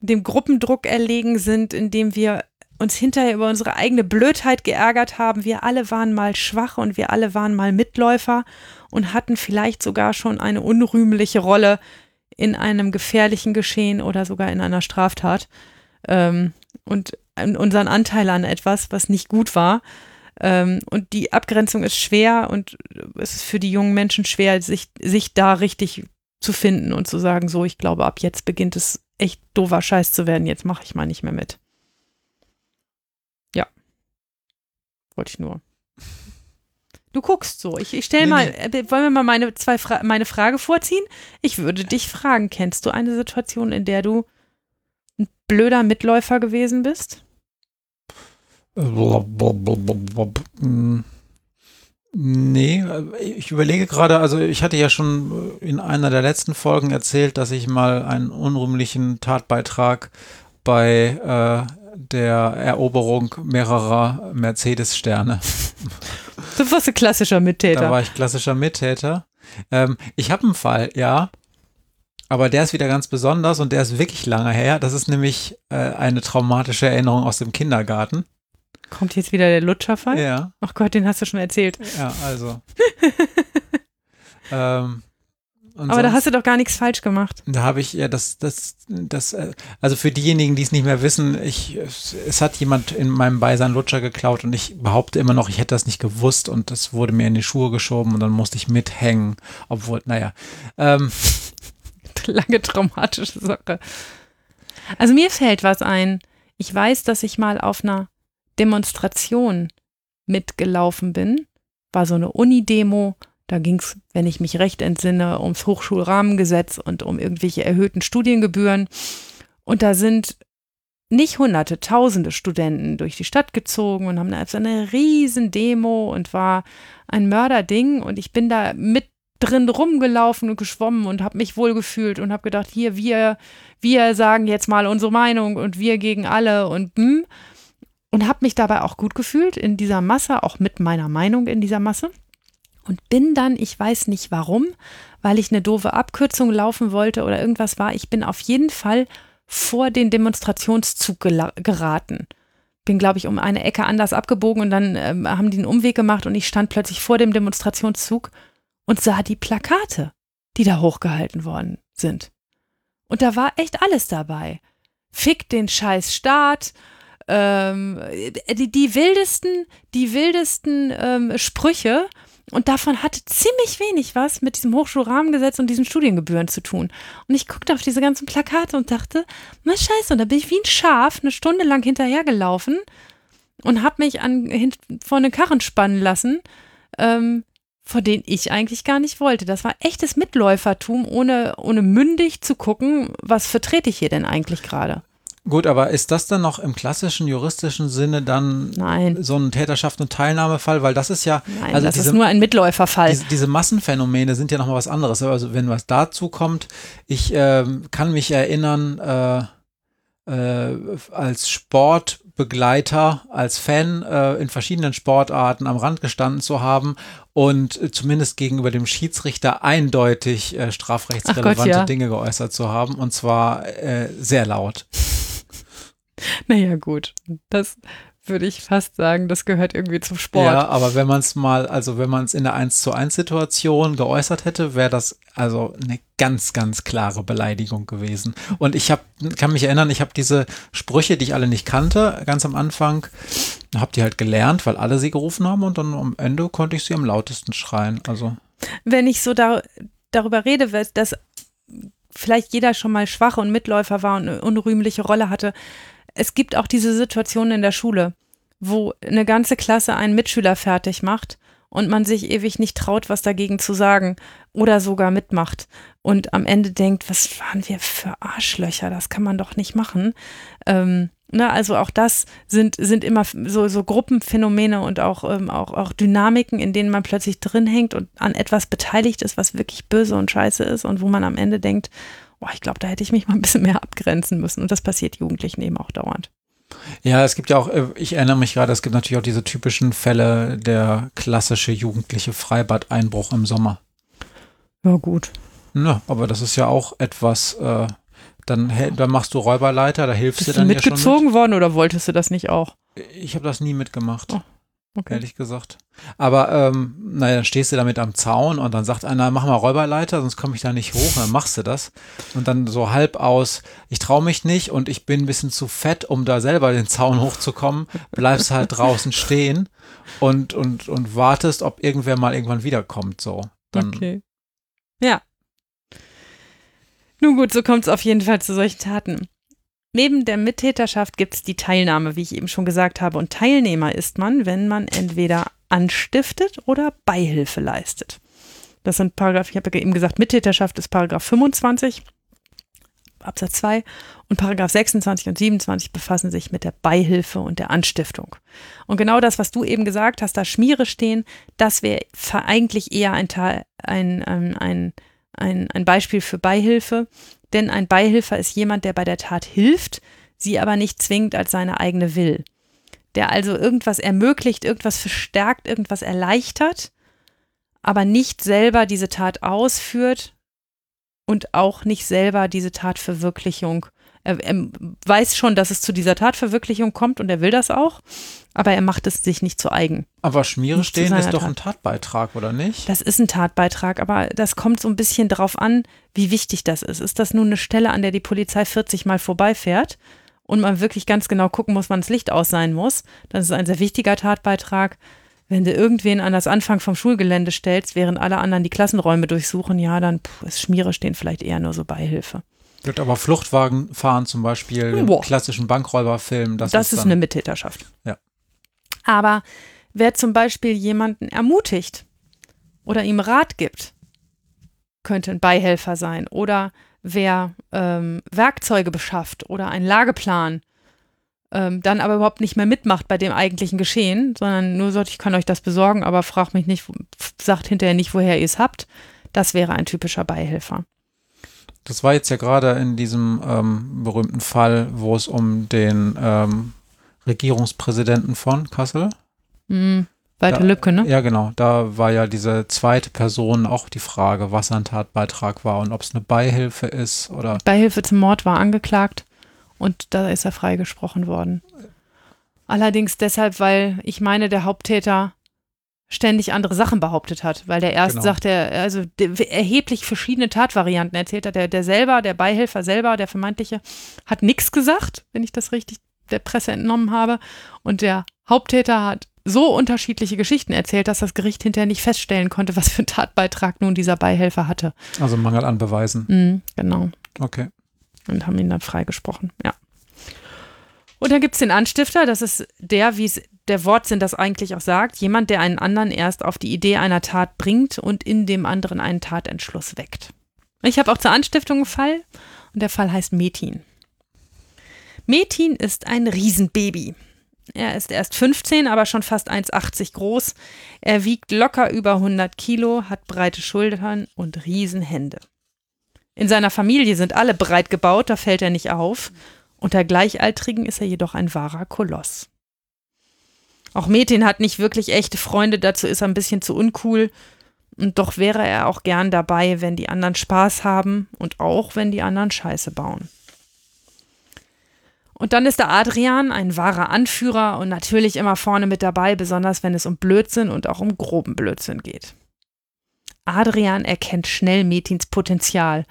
dem Gruppendruck erlegen sind, in dem wir uns hinterher über unsere eigene Blödheit geärgert haben. Wir alle waren mal schwach und wir alle waren mal Mitläufer und hatten vielleicht sogar schon eine unrühmliche Rolle in einem gefährlichen Geschehen oder sogar in einer Straftat ähm, und unseren Anteil an etwas, was nicht gut war. Ähm, und die Abgrenzung ist schwer und es ist für die jungen Menschen schwer, sich, sich da richtig zu finden und zu sagen, so, ich glaube, ab jetzt beginnt es echt doofer Scheiß zu werden, jetzt mache ich mal nicht mehr mit. Ja. Wollte ich nur. Du guckst so. Ich, ich stelle Nee, mal, äh, wollen wir mal meine, zwei Fra meine Frage vorziehen? Ich würde dich fragen, kennst du eine Situation, in der du ein blöder Mitläufer gewesen bist? Nee, ich überlege gerade, also ich hatte ja schon in einer der letzten Folgen erzählt, dass ich mal einen unrühmlichen Tatbeitrag bei äh, der Eroberung mehrerer Mercedes-Sterne. Du warst ein klassischer Da Mittäter. war ich klassischer Mittäter. Ähm, ich habe einen Fall, ja. Aber der ist wieder ganz besonders und der ist wirklich lange her. Das ist nämlich äh, eine traumatische Erinnerung aus dem Kindergarten. Kommt jetzt wieder der Lutscherfall? Ja, Ach Gott, den hast du schon erzählt. ja, also. ähm, und Aber da hast du doch gar nichts falsch gemacht. Da habe ich ja das, das, das, äh, also für diejenigen, die es nicht mehr wissen, ich, es, es hat jemand in meinem Beisein Lutscher geklaut und ich behaupte immer noch, ich hätte das nicht gewusst und das wurde mir in die Schuhe geschoben und dann musste ich mithängen, obwohl, naja. Ähm, Lange traumatische Sache. Also mir fällt was ein. Ich weiß, dass ich mal auf einer Demonstration mitgelaufen bin. War so eine Uni-Demo. Da ging es, wenn ich mich recht entsinne, ums Hochschulrahmengesetz und um irgendwelche erhöhten Studiengebühren. Und da sind nicht hunderte, tausende Studenten durch die Stadt gezogen und haben da so eine riesen Demo und war ein Mörderding. Und ich bin da mit drin rumgelaufen und geschwommen und habe mich wohlgefühlt und habe gedacht, hier, wir, wir sagen jetzt mal unsere Meinung und wir gegen alle und hm. Und habe mich dabei auch gut gefühlt in dieser Masse, auch mit meiner Meinung in dieser Masse. Und bin dann, ich weiß nicht warum, weil ich eine doofe Abkürzung laufen wollte oder irgendwas war, ich bin auf jeden Fall vor den Demonstrationszug geraten. Bin, glaube ich, um eine Ecke anders abgebogen und dann ähm, haben die einen Umweg gemacht und ich stand plötzlich vor dem Demonstrationszug und sah die Plakate, die da hochgehalten worden sind. Und da war echt alles dabei. Fick den scheiß Staat, ähm, die, die wildesten, die wildesten ähm, Sprüche. Und davon hatte ziemlich wenig was mit diesem Hochschulrahmengesetz und diesen Studiengebühren zu tun. Und ich guckte auf diese ganzen Plakate und dachte, na scheiße, und da bin ich wie ein Schaf eine Stunde lang hinterhergelaufen und habe mich an, hin, vor eine Karren spannen lassen, ähm, vor denen ich eigentlich gar nicht wollte. Das war echtes Mitläufertum, ohne, ohne mündig zu gucken, was vertrete ich hier denn eigentlich gerade. Gut, aber ist das dann noch im klassischen juristischen Sinne dann Nein. so ein Täterschaft- und Teilnahmefall? Weil das ist ja, Nein, also das diese, ist nur ein Mitläuferfall. diese, diese Massenphänomene sind ja nochmal was anderes. Also wenn was dazu kommt, ich ähm, kann mich erinnern, äh, äh, als Sportbegleiter, als Fan äh, in verschiedenen Sportarten am Rand gestanden zu haben und äh, zumindest gegenüber dem Schiedsrichter eindeutig äh, strafrechtsrelevante Gott, ja. Dinge geäußert zu haben und zwar äh, sehr laut. Naja, gut. Das würde ich fast sagen, das gehört irgendwie zum Sport. Ja, aber wenn man es mal, also wenn man es in der 1 zu 1 Situation geäußert hätte, wäre das also eine ganz, ganz klare Beleidigung gewesen. Und ich hab, kann mich erinnern, ich habe diese Sprüche, die ich alle nicht kannte, ganz am Anfang, habe die halt gelernt, weil alle sie gerufen haben und dann am Ende konnte ich sie am lautesten schreien. Also Wenn ich so da, darüber rede, dass vielleicht jeder schon mal schwach und Mitläufer war und eine unrühmliche Rolle hatte. Es gibt auch diese Situation in der Schule, wo eine ganze Klasse einen Mitschüler fertig macht und man sich ewig nicht traut, was dagegen zu sagen oder sogar mitmacht und am Ende denkt, was waren wir für Arschlöcher, das kann man doch nicht machen. Ähm, ne, also auch das sind, sind immer so, so Gruppenphänomene und auch, ähm, auch, auch Dynamiken, in denen man plötzlich drin hängt und an etwas beteiligt ist, was wirklich böse und scheiße ist und wo man am Ende denkt, oh, ich glaube, da hätte ich mich mal ein bisschen mehr abgrenzen müssen. Und das passiert Jugendlichen eben auch dauernd. Ja, es gibt ja auch, äh, ich erinnere mich gerade, es gibt natürlich auch diese typischen Fälle, der klassische jugendliche Freibad-Einbruch im Sommer. Ja, gut. Ja, aber das ist ja auch etwas, äh, dann, dann machst du Räuberleiter, da hilfst Bist du du dann ja schon mitgezogen worden oder wolltest du das nicht auch? mit. Ich habe das nie mitgemacht, Oh, Okay. ehrlich gesagt. Aber ähm, naja, dann stehst du damit am Zaun und dann sagt einer, mach mal Räuberleiter, sonst komme ich da nicht hoch. Und dann machst du das. Und dann so halb aus, ich traue mich nicht und ich bin ein bisschen zu fett, um da selber den Zaun hochzukommen, bleibst halt draußen stehen und, und, und wartest, ob irgendwer mal irgendwann wiederkommt. So. Dann, okay. Ja. Nun gut, so kommt es auf jeden Fall zu solchen Taten. Neben der Mittäterschaft gibt es die Teilnahme, wie ich eben schon gesagt habe. Und Teilnehmer ist man, wenn man entweder anstiftet oder Beihilfe leistet. Das sind Paragraph, ich habe ja eben gesagt, Mittäterschaft ist Paragraph 25 Absatz 2 und Paragraph 26 und 27 befassen sich mit der Beihilfe und der Anstiftung. Und genau das, was du eben gesagt hast, da Schmiere stehen, das wäre eigentlich eher ein, ein, ein, ein, ein, ein Beispiel für Beihilfe. Denn ein Beihilfer ist jemand, der bei der Tat hilft, sie aber nicht zwingend als seine eigene will. Der also irgendwas ermöglicht, irgendwas verstärkt, irgendwas erleichtert, aber nicht selber diese Tat ausführt und auch nicht selber diese Tatverwirklichung. Er, er weiß schon, dass es zu dieser Tatverwirklichung kommt und er will das auch, aber er macht es sich nicht zu eigen. aber Schmiere Nicht stehen ist doch Tat. ein Tatbeitrag, oder nicht? Das ist ein Tatbeitrag, aber das kommt so ein bisschen drauf an, wie wichtig das ist. Ist das nun eine Stelle, an der die Polizei 40 Mal vorbeifährt und man wirklich ganz genau gucken muss, wann das Licht aus sein muss? Das ist ein sehr wichtiger Tatbeitrag. Wenn du irgendwen an das Anfang vom Schulgelände stellst, während alle anderen die Klassenräume durchsuchen, ja, dann pff, ist Schmiere stehen vielleicht eher nur so Beihilfe. Gut, aber Fluchtwagen fahren zum Beispiel, Boah. klassischen Bankräuberfilm, das, Das, ist, dann, eine Mittäterschaft. Ja. Aber wer zum Beispiel jemanden ermutigt oder ihm Rat gibt, könnte ein Beihelfer sein. Oder wer ähm, Werkzeuge beschafft oder einen Lageplan, ähm, dann aber überhaupt nicht mehr mitmacht bei dem eigentlichen Geschehen, sondern nur sagt, ich kann euch das besorgen, aber fragt mich nicht, sagt hinterher nicht, woher ihr es habt. Das wäre ein typischer Beihilfer. Das war jetzt ja gerade in diesem ähm, berühmten Fall, wo es um den ähm, Regierungspräsidenten von Kassel. Mhm. Walter Da- Lübcke, ne? Ja, genau. Da war ja diese zweite Person auch die Frage, was ein Tatbeitrag war und ob es eine Beihilfe ist oder. Beihilfe zum Mord war angeklagt und da ist er freigesprochen worden. Allerdings deshalb, weil ich meine, der Haupttäter ständig andere Sachen behauptet hat, weil der erst Genau. sagt, er also erheblich verschiedene Tatvarianten erzählt hat. Der, der selber, der Beihilfer selber, der vermeintliche, hat nichts gesagt, wenn ich das richtig der Presse entnommen habe. Und der Haupttäter hat so unterschiedliche Geschichten erzählt, dass das Gericht hinterher nicht feststellen konnte, was für einen Tatbeitrag nun dieser Beihilfer hatte. Also Mangel an Beweisen. Mhm, genau Okay. und haben ihn dann freigesprochen. Ja. Und dann gibt es den Anstifter, das ist der, wie es der Wortsinn das eigentlich auch sagt, jemand, der einen anderen erst auf die Idee einer Tat bringt und in dem anderen einen Tatentschluss weckt. Ich habe auch zur Anstiftung einen Fall und der Fall heißt Metin. Metin ist ein Riesenbaby. Er ist erst 15, aber schon fast 1,80 groß. Er wiegt locker über 100 Kilo, hat breite Schultern und Riesenhände. In seiner Familie sind alle breit gebaut, da fällt er nicht auf. Unter Gleichaltrigen ist er jedoch ein wahrer Koloss. Auch Metin hat nicht wirklich echte Freunde, dazu ist er ein bisschen zu uncool. Und doch wäre er auch gern dabei, wenn die anderen Spaß haben und auch wenn die anderen Scheiße bauen. Und dann ist der Adrian ein wahrer Anführer und natürlich immer vorne mit dabei, besonders wenn es um Blödsinn und auch um groben Blödsinn geht. Adrian erkennt schnell Metins Potenzial.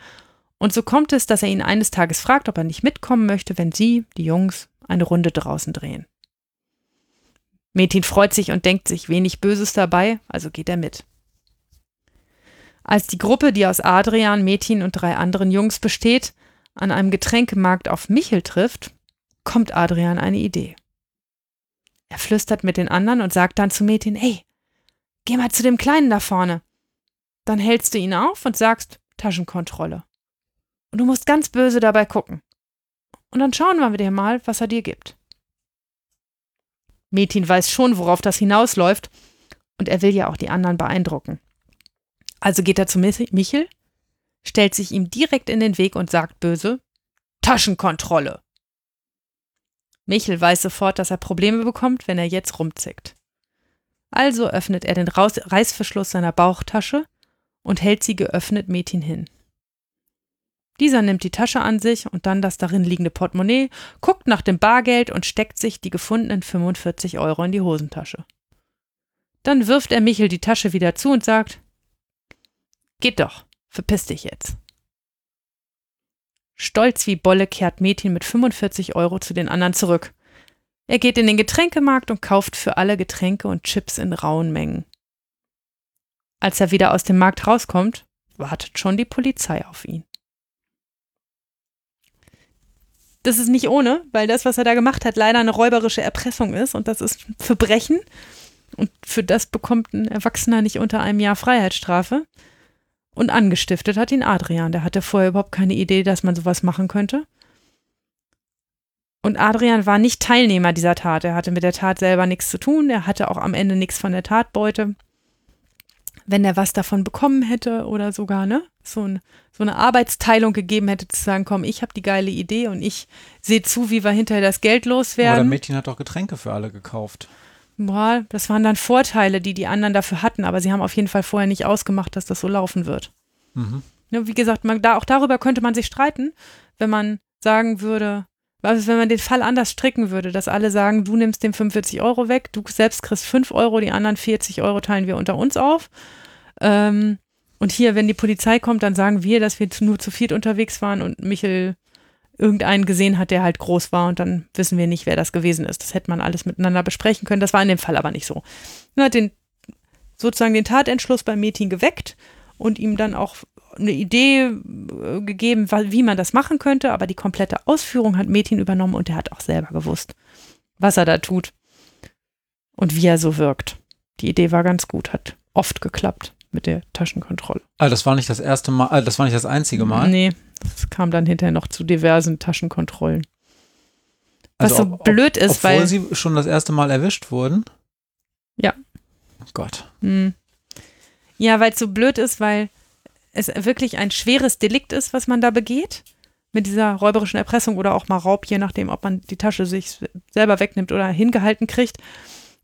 Und so kommt es, dass er ihn eines Tages fragt, ob er nicht mitkommen möchte, wenn sie, die Jungs, eine Runde draußen drehen. Metin freut sich und denkt sich wenig Böses dabei, also geht er mit. Als die Gruppe, die aus Adrian, Metin und drei anderen Jungs besteht, an einem Getränkemarkt auf Michel trifft, kommt Adrian eine Idee. Er flüstert mit den anderen und sagt dann zu Metin, hey, geh mal zu dem Kleinen da vorne. Dann hältst du ihn auf und sagst Taschenkontrolle. Und du musst ganz böse dabei gucken. Und dann schauen wir dir mal, was er dir gibt. Metin weiß schon, worauf das hinausläuft, und er will ja auch die anderen beeindrucken. Also geht er zu Michel, stellt sich ihm direkt in den Weg und sagt böse Taschenkontrolle. Michel weiß sofort, dass er Probleme bekommt, wenn er jetzt rumzickt. Also öffnet er den Reißverschluss seiner Bauchtasche und hält sie geöffnet Metin hin. Dieser nimmt die Tasche an sich und dann das darin liegende Portemonnaie, guckt nach dem Bargeld und steckt sich die gefundenen 45 Euro in die Hosentasche. Dann wirft er Michel die Tasche wieder zu und sagt: Geht doch, verpiss dich jetzt. Stolz wie Bolle kehrt Metin mit 45 Euro zu den anderen zurück. Er geht in den Getränkemarkt und kauft für alle Getränke und Chips in rauen Mengen. Als er wieder aus dem Markt rauskommt, wartet schon die Polizei auf ihn. Das ist nicht ohne, weil das, was er da gemacht hat, leider eine räuberische Erpressung ist und das ist Verbrechen. Und für das bekommt ein Erwachsener nicht unter einem Jahr Freiheitsstrafe. Und angestiftet hat ihn Adrian. Der hatte vorher überhaupt keine Idee, dass man sowas machen könnte. Und Adrian war nicht Teilnehmer dieser Tat. Er hatte mit der Tat selber nichts zu tun. Er hatte auch am Ende nichts von der Tatbeute. Wenn er was davon bekommen hätte oder sogar, ne, so, ein, so eine Arbeitsteilung gegeben hätte, zu sagen, komm, ich habe die geile Idee und ich sehe zu, wie wir hinterher das Geld loswerden. Aber der Mädchen hat doch Getränke für alle gekauft. Boah, das waren dann Vorteile, die die anderen dafür hatten, aber sie haben auf jeden Fall vorher nicht ausgemacht, dass das so laufen wird. Mhm. Ja, wie gesagt, man, da, auch darüber könnte man sich streiten, wenn man sagen würde, also wenn man den Fall anders stricken würde, dass alle sagen, du nimmst dem 45 Euro weg, du selbst kriegst 5 Euro, die anderen 40 Euro teilen wir unter uns auf. Ähm, und hier, wenn die Polizei kommt, dann sagen wir, dass wir nur zu viert unterwegs waren und Michel irgendeinen gesehen hat, der halt groß war und dann wissen wir nicht, wer das gewesen ist. Das hätte man alles miteinander besprechen können. Das war in dem Fall aber nicht so. Man hat den, sozusagen den Tatentschluss beim Meeting geweckt und ihm dann auch eine Idee äh, gegeben, wie man das machen könnte, aber die komplette Ausführung hat Metin übernommen und er hat auch selber gewusst, was er da tut und wie er so wirkt. Die Idee war ganz gut, hat oft geklappt mit der Taschenkontrolle. Also das war nicht das erste Mal, also das war nicht das einzige Mal? Nee, es kam dann hinterher noch zu diversen Taschenkontrollen. Was also so ob, blöd ist, obwohl weil. Obwohl sie schon das erste Mal erwischt wurden? Ja. Oh Gott. Hm. Ja, weil es so blöd ist, weil es wirklich ein schweres Delikt ist, was man da begeht. Mit dieser räuberischen Erpressung oder auch mal Raub, je nachdem, ob man die Tasche sich selber wegnimmt oder hingehalten kriegt.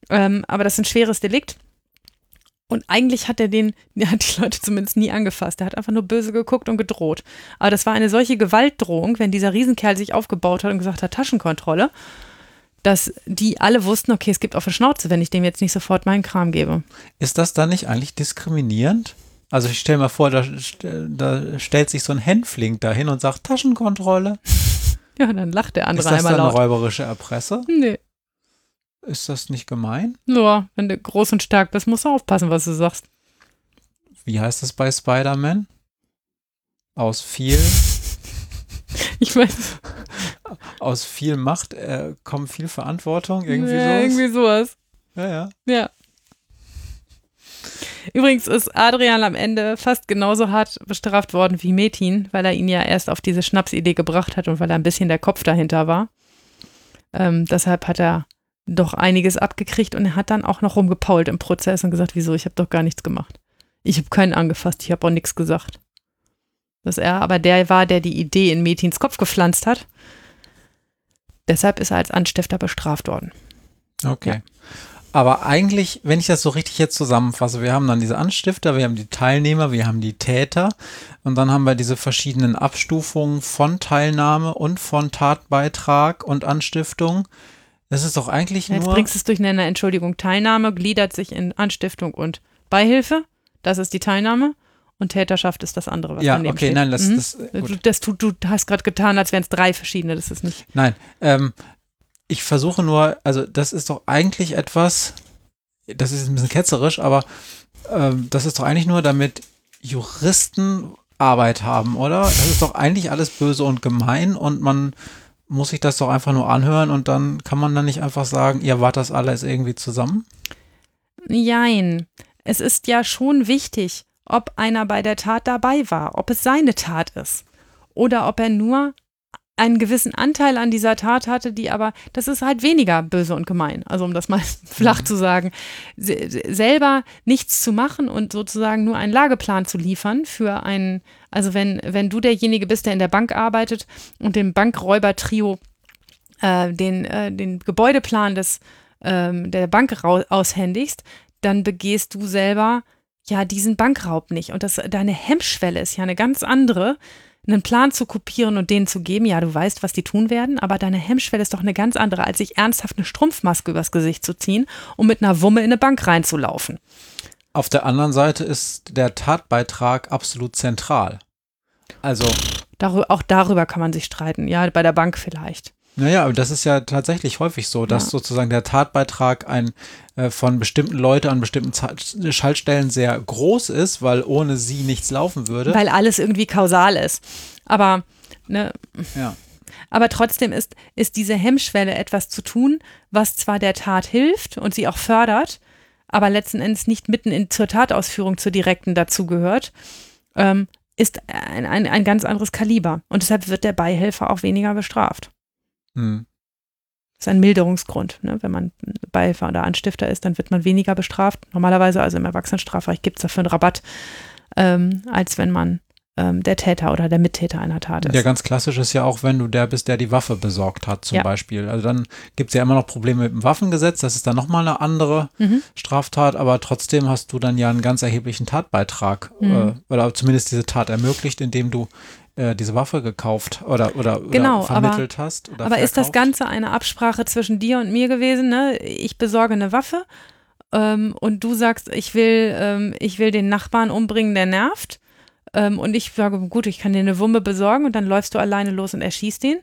Ähm, aber das ist ein schweres Delikt. Und eigentlich hat er den, der hat die Leute zumindest nie angefasst. Er hat einfach nur böse geguckt und gedroht. Aber das war eine solche Gewaltdrohung, wenn dieser Riesenkerl sich aufgebaut hat und gesagt hat, Taschenkontrolle, dass die alle wussten, okay, es gibt auf der Schnauze, wenn ich dem jetzt nicht sofort meinen Kram gebe. Ist das dann nicht eigentlich diskriminierend? Also ich stelle mir vor, da, da, stellt sich so ein Hänfling dahin und sagt Taschenkontrolle. Ja, dann lacht der andere einmal laut. Ist das dann eine räuberische Erpresse? Nee. Ist das nicht gemein? Ja, wenn du groß und stark bist, musst du aufpassen, was du sagst. Wie heißt das bei Spider-Man? Aus viel. ich weiß. aus viel Macht äh, kommt viel Verantwortung, irgendwie ja, sowas. Irgendwie sowas. Ja, ja. Ja. Übrigens ist Adrian am Ende fast genauso hart bestraft worden wie Metin, weil er ihn ja erst auf diese Schnapsidee gebracht hat und weil er ein bisschen der Kopf dahinter war. Ähm, deshalb hat er doch einiges abgekriegt und er hat dann auch noch rumgepault im Prozess und gesagt, wieso, ich habe doch gar nichts gemacht. Ich habe keinen angefasst, ich habe auch nichts gesagt. Dass er aber der war, der die Idee in Metins Kopf gepflanzt hat. Deshalb ist er als Anstifter bestraft worden. Okay. Ja. Aber eigentlich, wenn ich das so richtig jetzt zusammenfasse, wir haben dann diese Anstifter, wir haben die Teilnehmer, wir haben die Täter und dann haben wir diese verschiedenen Abstufungen von Teilnahme und von Tatbeitrag und Anstiftung. Das ist doch eigentlich Jetzt nur. bringst du es durcheinander. Entschuldigung, Teilnahme gliedert sich in Anstiftung und Beihilfe. Das ist die Teilnahme. Und Täterschaft ist das andere, was ja, daneben okay, steht. nein, das, Mhm. das, Du, gut. das tut, du hast gerade getan, als wären es drei verschiedene. Das ist nicht. Nein, ähm, ich versuche nur, also das ist doch eigentlich etwas, das ist ein bisschen ketzerisch, aber ähm, das ist doch eigentlich nur, damit Juristen Arbeit haben, oder? Das ist doch eigentlich alles böse und gemein und man muss sich das doch einfach nur anhören und dann kann man dann nicht einfach sagen, ihr wart das alles irgendwie zusammen? Jein. Es ist ja schon wichtig, ob einer bei der Tat dabei war, ob es seine Tat ist. Oder ob er nur einen gewissen Anteil an dieser Tat hatte, die aber, das ist halt weniger böse und gemein. Also um das mal flach zu sagen, se selber nichts zu machen und sozusagen nur einen Lageplan zu liefern für einen, also wenn, wenn du derjenige bist, der in der Bank arbeitet und dem Bankräuber-Trio äh, den, äh, den Gebäudeplan des, ähm, der Bank aushändigst, dann begehst du selber ja diesen Bankraub nicht. Und das, deine Hemmschwelle ist ja eine ganz andere, einen Plan zu kopieren und denen zu geben. Ja, du weißt, was die tun werden, aber deine Hemmschwelle ist doch eine ganz andere, als sich ernsthaft eine Strumpfmaske übers Gesicht zu ziehen und mit einer Wumme in eine Bank reinzulaufen. Auf der anderen Seite ist der Tatbeitrag absolut zentral. Also, Darü auch darüber kann man sich streiten. Ja, bei der Bank vielleicht. Naja, aber das ist ja tatsächlich häufig so, dass Ja. sozusagen der Tatbeitrag ein äh, von bestimmten Leuten an bestimmten Zeit- Schaltstellen sehr groß ist, weil ohne sie nichts laufen würde. Weil alles irgendwie kausal ist. Aber, ne, ja. Aber trotzdem ist, ist diese Hemmschwelle etwas zu tun, was zwar der Tat hilft und sie auch fördert, aber letzten Endes nicht mitten in, zur Tatausführung, zur direkten dazugehört, ähm, ist ein, ein, ein ganz anderes Kaliber. Und deshalb wird der Beihilfer auch weniger bestraft. Hm. Das ist ein Milderungsgrund. Ne? Wenn man Beihilfer oder Anstifter ist, dann wird man weniger bestraft. Normalerweise, also im Erwachsenenstrafrecht, gibt es dafür einen Rabatt, ähm, als wenn man ähm, der Täter oder der Mittäter einer Tat ist. Ja, ganz klassisch ist ja auch, wenn du der bist, der die Waffe besorgt hat, zum Ja. Beispiel. Also dann gibt es ja immer noch Probleme mit dem Waffengesetz, das ist dann nochmal eine andere Mhm. Straftat, aber trotzdem hast du dann ja einen ganz erheblichen Tatbeitrag Mhm. äh, oder zumindest diese Tat ermöglicht, indem du äh, diese Waffe gekauft oder, oder, Genau, oder vermittelt hast. Oder Aber ist das verkauft. Ganze eine Absprache zwischen dir und mir gewesen? Ne? Ich besorge eine Waffe ähm, und du sagst, ich will, ähm, ich will den Nachbarn umbringen, der nervt. Ähm, und ich sage, gut, ich kann dir eine Wumme besorgen und dann läufst du alleine los und erschießt ihn.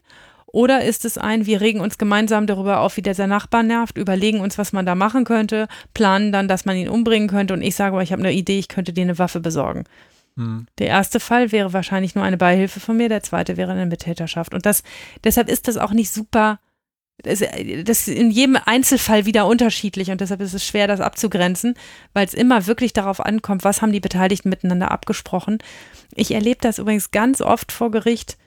Oder ist es ein, wir regen uns gemeinsam darüber auf, wie der sein Nachbar nervt, überlegen uns, was man da machen könnte, planen dann, dass man ihn umbringen könnte und ich sage, aber ich habe eine Idee, ich könnte dir eine Waffe besorgen. Hm. Der erste Fall wäre wahrscheinlich nur eine Beihilfe von mir, der zweite wäre eine Mittäterschaft. Und das, deshalb ist das auch nicht super, das, das ist in jedem Einzelfall wieder unterschiedlich und deshalb ist es schwer, das abzugrenzen, weil es immer wirklich darauf ankommt, was haben die Beteiligten miteinander abgesprochen. Ich erlebe das übrigens ganz oft vor Gericht,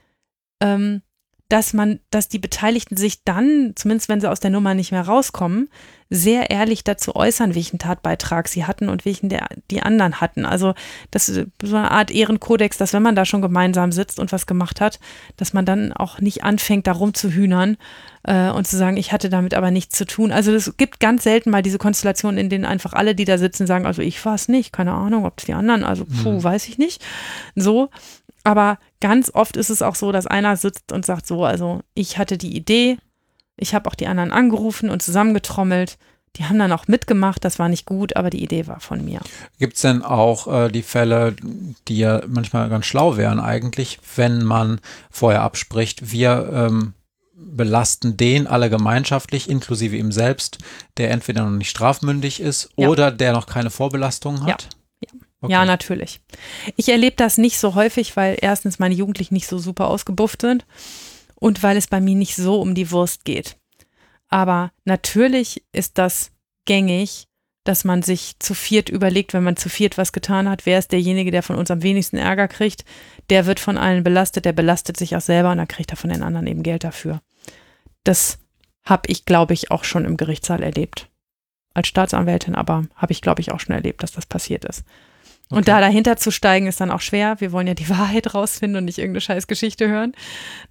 ähm, dass man, dass die Beteiligten sich dann, zumindest wenn sie aus der Nummer nicht mehr rauskommen, sehr ehrlich dazu äußern, welchen Tatbeitrag sie hatten und welchen der, die anderen hatten. Also das ist so eine Art Ehrenkodex, dass wenn man da schon gemeinsam sitzt und was gemacht hat, dass man dann auch nicht anfängt, da rumzuhühnern äh, und zu sagen, ich hatte damit aber nichts zu tun. Also es gibt ganz selten mal diese Konstellationen, in denen einfach alle, die da sitzen, sagen, also ich war es nicht, keine Ahnung, ob es die anderen, also puh, Mhm. weiß ich nicht. So, aber ganz oft ist es auch so, dass einer sitzt und sagt so, also ich hatte die Idee, ich habe auch die anderen angerufen und zusammengetrommelt. Die haben dann auch mitgemacht, das war nicht gut, aber die Idee war von mir. Gibt es denn auch äh, die Fälle, die ja manchmal ganz schlau wären eigentlich, wenn man vorher abspricht, wir ähm, belasten den alle gemeinschaftlich, inklusive ihm selbst, der entweder noch nicht strafmündig ist Ja. oder der noch keine Vorbelastung hat? Okay. Ja, natürlich. Ich erlebe das nicht so häufig, weil erstens meine Jugendlichen nicht so super ausgebufft sind und weil es bei mir nicht so um die Wurst geht. Aber natürlich ist das gängig, dass man sich zu viert überlegt, wenn man zu viert was getan hat, wer ist derjenige, der von uns am wenigsten Ärger kriegt, der wird von allen belastet, der belastet sich auch selber und dann kriegt er von den anderen eben Geld dafür. Das habe ich, glaube ich, auch schon im Gerichtssaal erlebt. Als Staatsanwältin aber habe ich, glaube ich, auch schon erlebt, dass das passiert ist. Okay. Und da dahinter zu steigen, ist dann auch schwer. Wir wollen ja die Wahrheit rausfinden und nicht irgendeine scheiß Geschichte hören.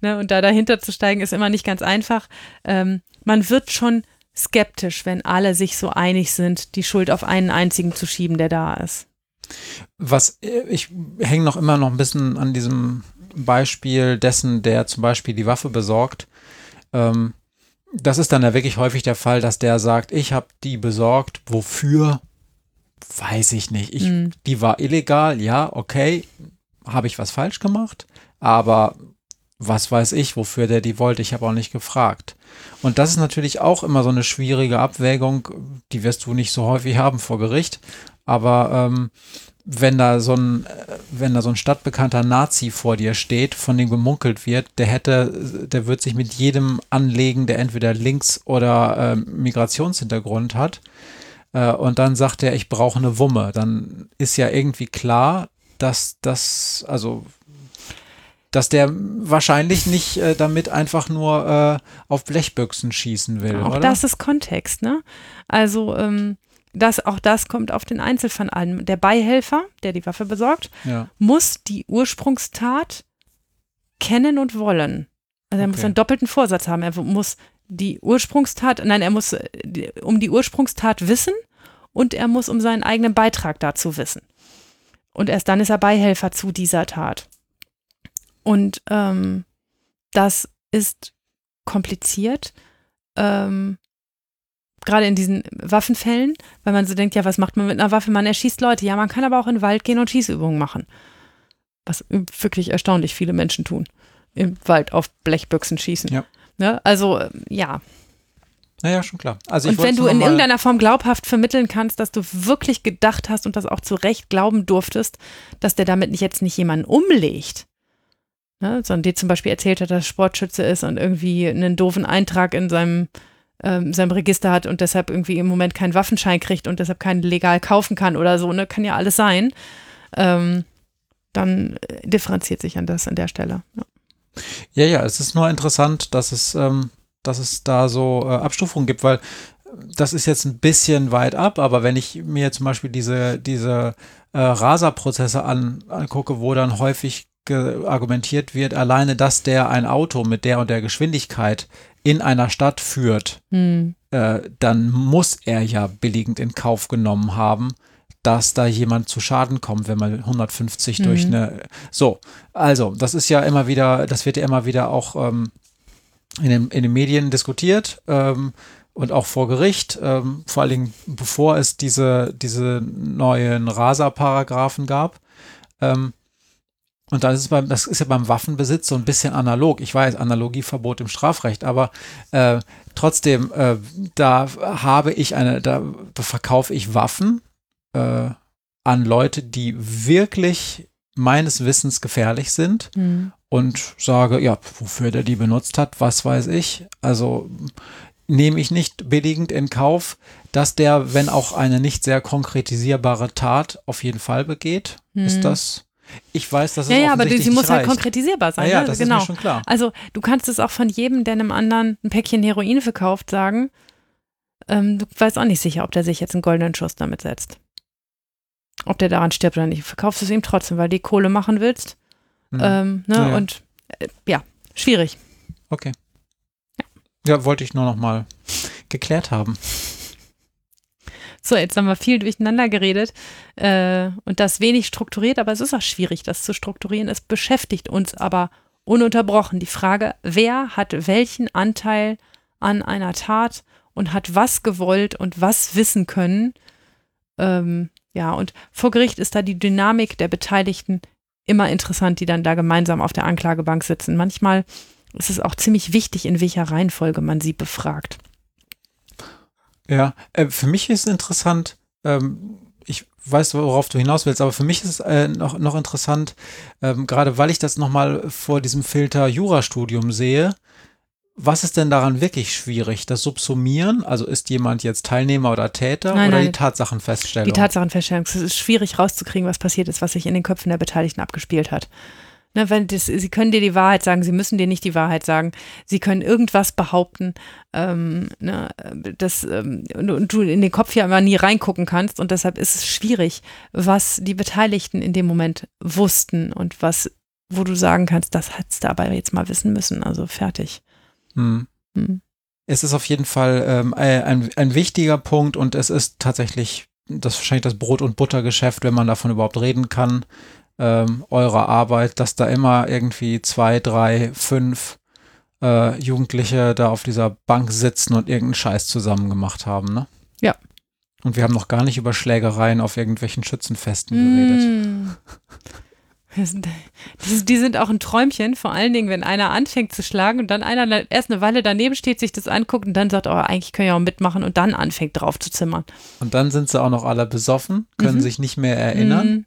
Ne? Und da dahinter zu steigen, ist immer nicht ganz einfach. Ähm, man wird schon skeptisch, wenn alle sich so einig sind, die Schuld auf einen einzigen zu schieben, der da ist. Was äh, ich hänge noch immer noch ein bisschen an diesem Beispiel dessen, der zum Beispiel die Waffe besorgt. Ähm, das ist dann ja wirklich häufig der Fall, dass der sagt, ich habe die besorgt, wofür? Weiß ich nicht. Ich, mhm. Die war illegal, ja, okay. Habe ich was falsch gemacht? Aber was weiß ich, wofür der die wollte? Ich habe auch nicht gefragt. Und das ist natürlich auch immer so eine schwierige Abwägung, die wirst du nicht so häufig haben vor Gericht. Aber ähm, wenn da so ein, wenn da so ein stadtbekannter Nazi vor dir steht, von dem gemunkelt wird, der hätte, der wird sich mit jedem anlegen, der entweder Links- oder äh, Migrationshintergrund hat. Äh, und dann sagt er, ich brauche eine Wumme. Dann ist ja irgendwie klar, dass das, also dass der wahrscheinlich nicht äh, damit einfach nur äh, auf Blechbüchsen schießen will. Auch oder? das ist Kontext, ne? Also ähm, das, auch das kommt auf den Einzelfall an. Der Beihelfer, der die Waffe besorgt, ja. muss die Ursprungstat kennen und wollen. Also er okay. muss einen doppelten Vorsatz haben. Er muss die Ursprungstat, nein, er muss äh, um die Ursprungstat wissen und er muss um seinen eigenen Beitrag dazu wissen. Und erst dann ist er Beihelfer zu dieser Tat. Und ähm, das ist kompliziert, ähm, gerade in diesen Waffenfällen, weil man so denkt, ja, was macht man mit einer Waffe? Man erschießt Leute. Ja, man kann aber auch in den Wald gehen und Schießübungen machen. Was wirklich erstaunlich viele Menschen tun. Im Wald auf Blechbüchsen schießen. Ja. Ne? Also, ähm, ja. Naja, schon klar. Also und wenn du in irgendeiner Form glaubhaft vermitteln kannst, dass du wirklich gedacht hast und das auch zu Recht glauben durftest, dass der damit nicht jetzt nicht jemanden umlegt, Ne? Sondern dir zum Beispiel erzählt hat, dass er Sportschütze ist und irgendwie einen doofen Eintrag in seinem, ähm, seinem Register hat und deshalb irgendwie im Moment keinen Waffenschein kriegt und deshalb keinen legal kaufen kann oder so, ne? Kann ja alles sein. Ähm, dann differenziert sich an das an der Stelle. Ja. Ja, ja, es ist nur interessant, dass es, ähm, dass es da so äh, Abstufungen gibt, weil das ist jetzt ein bisschen weit ab, aber wenn ich mir zum Beispiel diese, diese äh, Rasa-Prozesse an, angucke, wo dann häufig argumentiert wird, alleine, dass der ein Auto mit der und der Geschwindigkeit in einer Stadt führt, hm. äh, dann muss er ja billigend in Kauf genommen haben, dass da jemand zu Schaden kommt, wenn man 150 mhm. durch eine. So, also, das ist ja immer wieder, das wird ja immer wieder auch ähm, in, den, in den Medien diskutiert ähm, und auch vor Gericht, ähm, vor allen Dingen bevor es diese, diese neuen Rasa-Paragraphen gab. Ähm, und dann ist es beim, das ist ja beim Waffenbesitz so ein bisschen analog. Ich weiß, Analogieverbot im Strafrecht, aber äh, trotzdem, äh, da habe ich eine, da verkaufe ich Waffen äh, an Leute, die wirklich meines Wissens gefährlich sind mhm. und sage, ja, wofür der die benutzt hat, was weiß ich. Also nehme ich nicht billigend in Kauf, dass der, wenn auch eine nicht sehr konkretisierbare Tat auf jeden Fall begeht. Mhm. Ist das ich weiß, dass es ja, ja, aber sie muss halt konkretisierbar sein. Ja, ja ne? das genau. ist mir schon klar. Also du kannst es auch von jedem, der einem anderen ein Päckchen Heroin verkauft, sagen. Ähm, du weißt auch nicht sicher, ob der sich jetzt einen goldenen Schuss damit setzt. Ob der daran stirbt oder nicht. Verkaufst du es ihm trotzdem, weil du die Kohle machen willst. Mhm. Ähm, ne? ja, Und äh, ja, schwierig. Okay. Ja. wollte ich nur noch mal geklärt haben. So, jetzt haben wir viel durcheinander geredet äh, und das wenig strukturiert, aber es ist auch schwierig, das zu strukturieren. Es beschäftigt uns aber ununterbrochen die Frage, wer hat welchen Anteil an einer Tat und hat was gewollt und was wissen können. Ähm, ja, und vor Gericht ist da die Dynamik der Beteiligten immer interessant, die dann da gemeinsam auf der Anklagebank sitzen. Manchmal ist es auch ziemlich wichtig, in welcher Reihenfolge man sie befragt. Ja, äh, für mich ist interessant, ähm, ich weiß, worauf du hinaus willst, aber für mich ist es äh, noch, noch interessant, ähm, gerade weil ich das nochmal vor diesem Filter Jurastudium sehe, was ist denn daran wirklich schwierig? Das Subsumieren? Also ist jemand jetzt Teilnehmer oder Täter Nein, oder nein. die Tatsachenfeststellung? Die Tatsachenfeststellung. Es ist schwierig rauszukriegen, was passiert ist, was sich in den Köpfen der Beteiligten abgespielt hat. Ne, wenn das, sie können dir die Wahrheit sagen, sie müssen dir nicht die Wahrheit sagen. Sie können irgendwas behaupten, ähm, ne, das, ähm, und, du in den Kopf ja immer nie reingucken kannst. Und deshalb ist es schwierig, was die Beteiligten in dem Moment wussten und was, wo du sagen kannst, das hättest du aber jetzt mal wissen müssen. Also fertig. Hm. Hm. Es ist auf jeden Fall ähm, ein, ein wichtiger Punkt und es ist tatsächlich das wahrscheinlich das Brot- und Buttergeschäft, wenn man davon überhaupt reden kann, ähm, eurer Arbeit, dass da immer irgendwie zwei, drei, fünf äh, Jugendliche da auf dieser Bank sitzen und irgendeinen Scheiß zusammen gemacht haben, ne? Ja. Und wir haben noch gar nicht über Schlägereien auf irgendwelchen Schützenfesten geredet. Mm. Das sind- Die, die sind auch ein Träumchen, vor allen Dingen, wenn einer anfängt zu schlagen und dann einer erst eine Weile daneben steht, sich das anguckt und dann sagt, oh, eigentlich können wir auch mitmachen und dann anfängt drauf zu zimmern. Und dann sind sie auch noch alle besoffen, können Mhm. sich nicht mehr erinnern.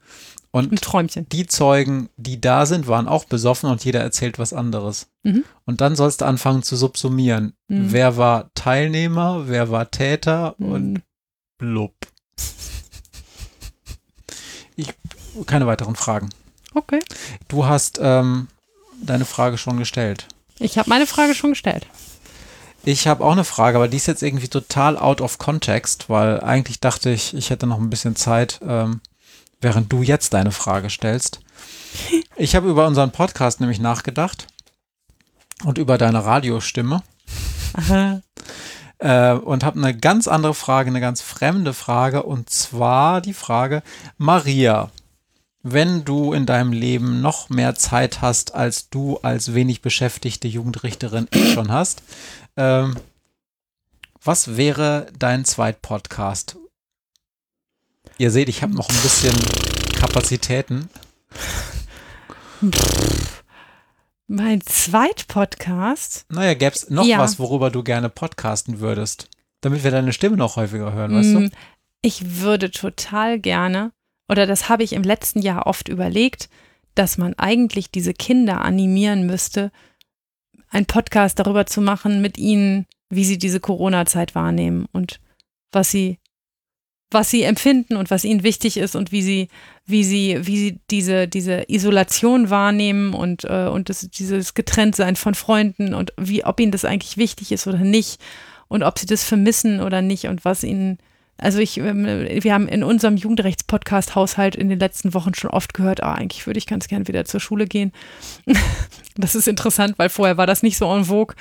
Ein Und Träumchen. die Zeugen, die da sind, waren auch besoffen und jeder erzählt was anderes. Mhm. Und dann sollst du anfangen zu subsumieren. Mhm. Wer war Teilnehmer, wer war Täter und Mm. blub. Ich, keine weiteren Fragen. Okay. Du hast ähm, deine Frage schon gestellt. Ich habe meine Frage schon gestellt. Ich habe auch eine Frage, aber die ist jetzt irgendwie total out of context, weil eigentlich dachte ich, ich hätte noch ein bisschen Zeit, ähm, während du jetzt deine Frage stellst. Ich habe über unseren Podcast nämlich nachgedacht und über deine Radiostimme äh, und habe eine ganz andere Frage, eine ganz fremde Frage und zwar die Frage, Maria, wenn du in deinem Leben noch mehr Zeit hast, als du als wenig beschäftigte Jugendrichterin eh schon hast, ähm, was wäre dein Zweitpodcast? Ihr seht, ich habe noch ein bisschen Kapazitäten. Mein Zweitpodcast. Naja, gäbe es noch Ja. was, worüber du gerne podcasten würdest? Damit wir deine Stimme noch häufiger hören, weißt du? Mm, Ich würde total gerne, oder das habe ich im letzten Jahr oft überlegt, dass man eigentlich diese Kinder animieren müsste, einen Podcast darüber zu machen mit ihnen, wie sie diese Corona-Zeit wahrnehmen und was sie, was sie empfinden und was ihnen wichtig ist und wie sie, wie sie, wie sie diese, diese Isolation wahrnehmen und, äh, und das, dieses Getrenntsein von Freunden und wie, ob ihnen das eigentlich wichtig ist oder nicht und ob sie das vermissen oder nicht und was ihnen, also ich, ähm, wir haben in unserem Jugendrechtspodcast-Haushalt in den letzten Wochen schon oft gehört, ah, eigentlich würde ich ganz gern wieder zur Schule gehen. das ist interessant, weil vorher war das nicht so en vogue.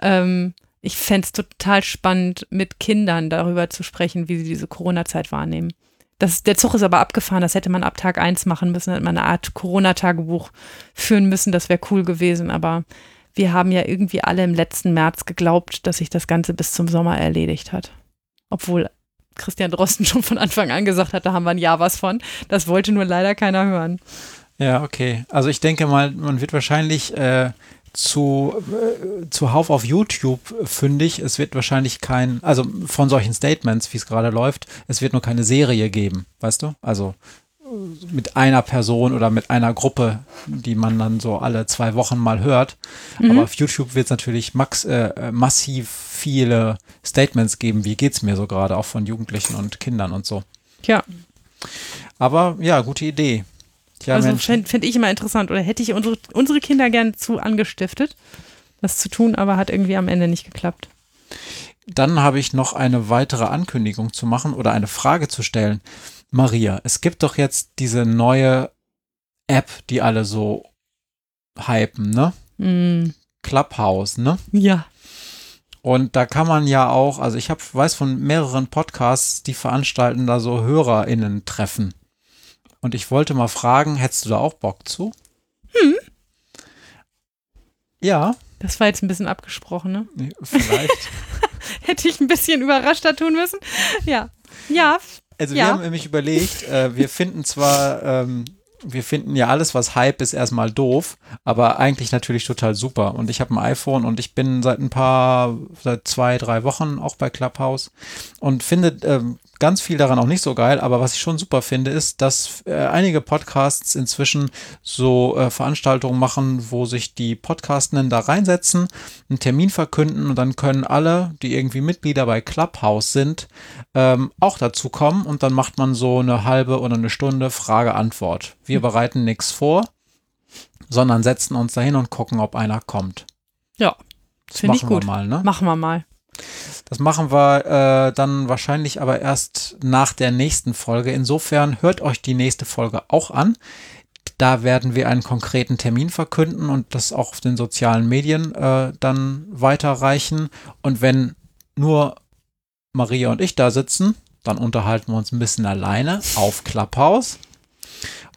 Ähm, ich fände es total spannend, mit Kindern darüber zu sprechen, wie sie diese Corona-Zeit wahrnehmen. Das, der Zug ist aber abgefahren, das hätte man ab Tag 1 machen müssen, hätte man eine Art Corona-Tagebuch führen müssen, das wäre cool gewesen, aber wir haben ja irgendwie alle im letzten März geglaubt, dass sich das Ganze bis zum Sommer erledigt hat. Obwohl Christian Drosten schon von Anfang an gesagt hat, da haben wir ein Jahr was von. Das wollte nur leider keiner hören. Ja, okay. Also ich denke mal, man wird wahrscheinlich äh, zu, äh, zuhauf auf YouTube fündig. Es wird wahrscheinlich kein, also von solchen Statements, wie es gerade läuft, es wird nur keine Serie geben, weißt du? Also mit einer Person oder mit einer Gruppe, die man dann so alle zwei Wochen mal hört. Mhm. Aber auf YouTube wird es natürlich max, äh, massiv viele Statements geben, wie geht's mir so gerade, auch von Jugendlichen und Kindern und so. Tja, Aber ja, gute Idee. Tja, also fände fänd ich immer interessant. Oder hätte ich unsere, unsere Kinder gern zu angestiftet, das zu tun, aber hat irgendwie am Ende nicht geklappt. Dann habe ich noch eine weitere Ankündigung zu machen oder eine Frage zu stellen. Maria, es gibt doch jetzt diese neue App, die alle so hypen, ne? Mm, Clubhouse, ne? ja. Und da kann man ja auch, also ich hab, weiß von mehreren Podcasts, die veranstalten da so HörerInnen-Treffen. Und ich wollte mal fragen, hättest du da auch Bock zu? Hm. Ja, Das war jetzt ein bisschen abgesprochen, ne? vielleicht. Hätte ich ein bisschen überraschter tun müssen. Ja. Ja. Also Ja. wir haben nämlich überlegt, äh, wir finden zwar ähm, wir finden ja alles, was Hype ist, erstmal doof, aber eigentlich natürlich total super. Und ich habe ein iPhone und ich bin seit ein paar, seit zwei, drei Wochen auch bei Clubhouse und finde ähm, ganz viel daran auch nicht so geil, aber was ich schon super finde, ist, dass äh, einige Podcasts inzwischen so äh, Veranstaltungen machen, wo sich die Podcastenden da reinsetzen, einen Termin verkünden und dann können alle, die irgendwie Mitglieder bei Clubhouse sind, ähm, auch dazu kommen und dann macht man so eine halbe oder eine Stunde Frage-Antwort. Wir bereiten nichts vor, sondern setzen uns dahin und gucken, ob einer kommt. Ja, Das Finde ich machen wir gut. mal, ne? machen wir mal. Das machen wir äh, dann wahrscheinlich aber erst nach der nächsten Folge. Insofern hört euch die nächste Folge auch an. Da werden wir einen konkreten Termin verkünden und das auch auf den sozialen Medien äh, dann weiterreichen. Und wenn nur Maria und ich da sitzen, dann unterhalten wir uns ein bisschen alleine auf Clubhouse.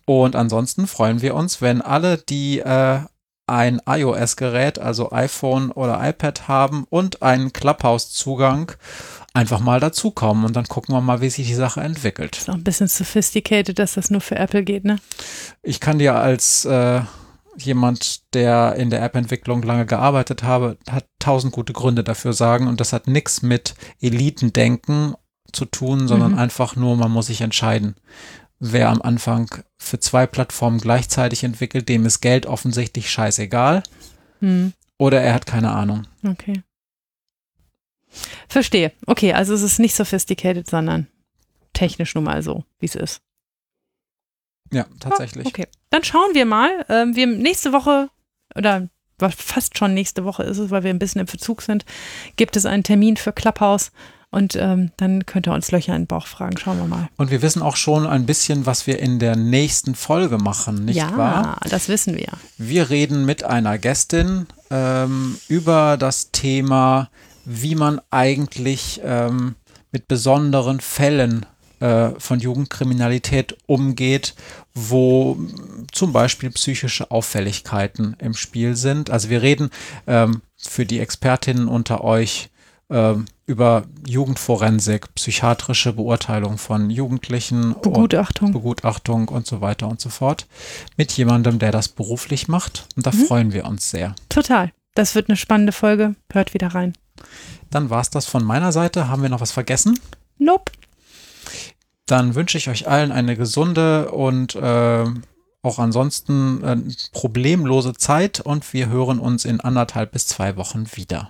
Und ansonsten freuen wir uns, wenn alle, die äh, ein iOS-Gerät, also iPhone oder iPad haben und einen Clubhouse-Zugang, einfach mal dazukommen und dann gucken wir mal, wie sich die Sache entwickelt. Ist auch ein bisschen sophisticated, dass das nur für Apple geht, ne? Ich kann dir als äh, jemand, der in der App-Entwicklung lange gearbeitet habe, hat tausend gute Gründe dafür sagen und das hat nichts mit Elitendenken zu tun, sondern Mhm. einfach nur, man muss sich entscheiden. Wer am Anfang für zwei Plattformen gleichzeitig entwickelt, dem ist Geld offensichtlich scheißegal Hm, oder er hat keine Ahnung. okay. Verstehe. Okay, also es ist nicht sophisticated, sondern technisch nun mal so, wie es ist. Ja, tatsächlich. Okay, dann schauen wir mal. Ähm, wir nächste Woche oder fast schon nächste Woche ist es, weil wir ein bisschen im Verzug sind, gibt es einen Termin für Clubhouse und ähm, dann könnt ihr uns Löcher in den Bauch fragen. Schauen wir mal. Und wir wissen auch schon ein bisschen, was wir in der nächsten Folge machen, nicht ja, wahr? das wissen wir. Wir reden mit einer Gästin ähm, über das Thema, wie man eigentlich ähm, mit besonderen Fällen äh, von Jugendkriminalität umgeht, wo zum Beispiel psychische Auffälligkeiten im Spiel sind. Also wir reden ähm, für die Expertinnen unter euch über Jugendforensik, psychiatrische Beurteilung von Jugendlichen und Begutachtung. Begutachtung und so weiter und so fort mit jemandem, der das beruflich macht. Und da freuen wir uns sehr. Total. Das wird eine spannende Folge. Hört wieder rein. Dann war es das von meiner Seite. Haben wir noch was vergessen? Nope. Dann wünsche ich euch allen eine gesunde und äh, auch ansonsten äh, problemlose Zeit und wir hören uns in anderthalb bis zwei Wochen wieder.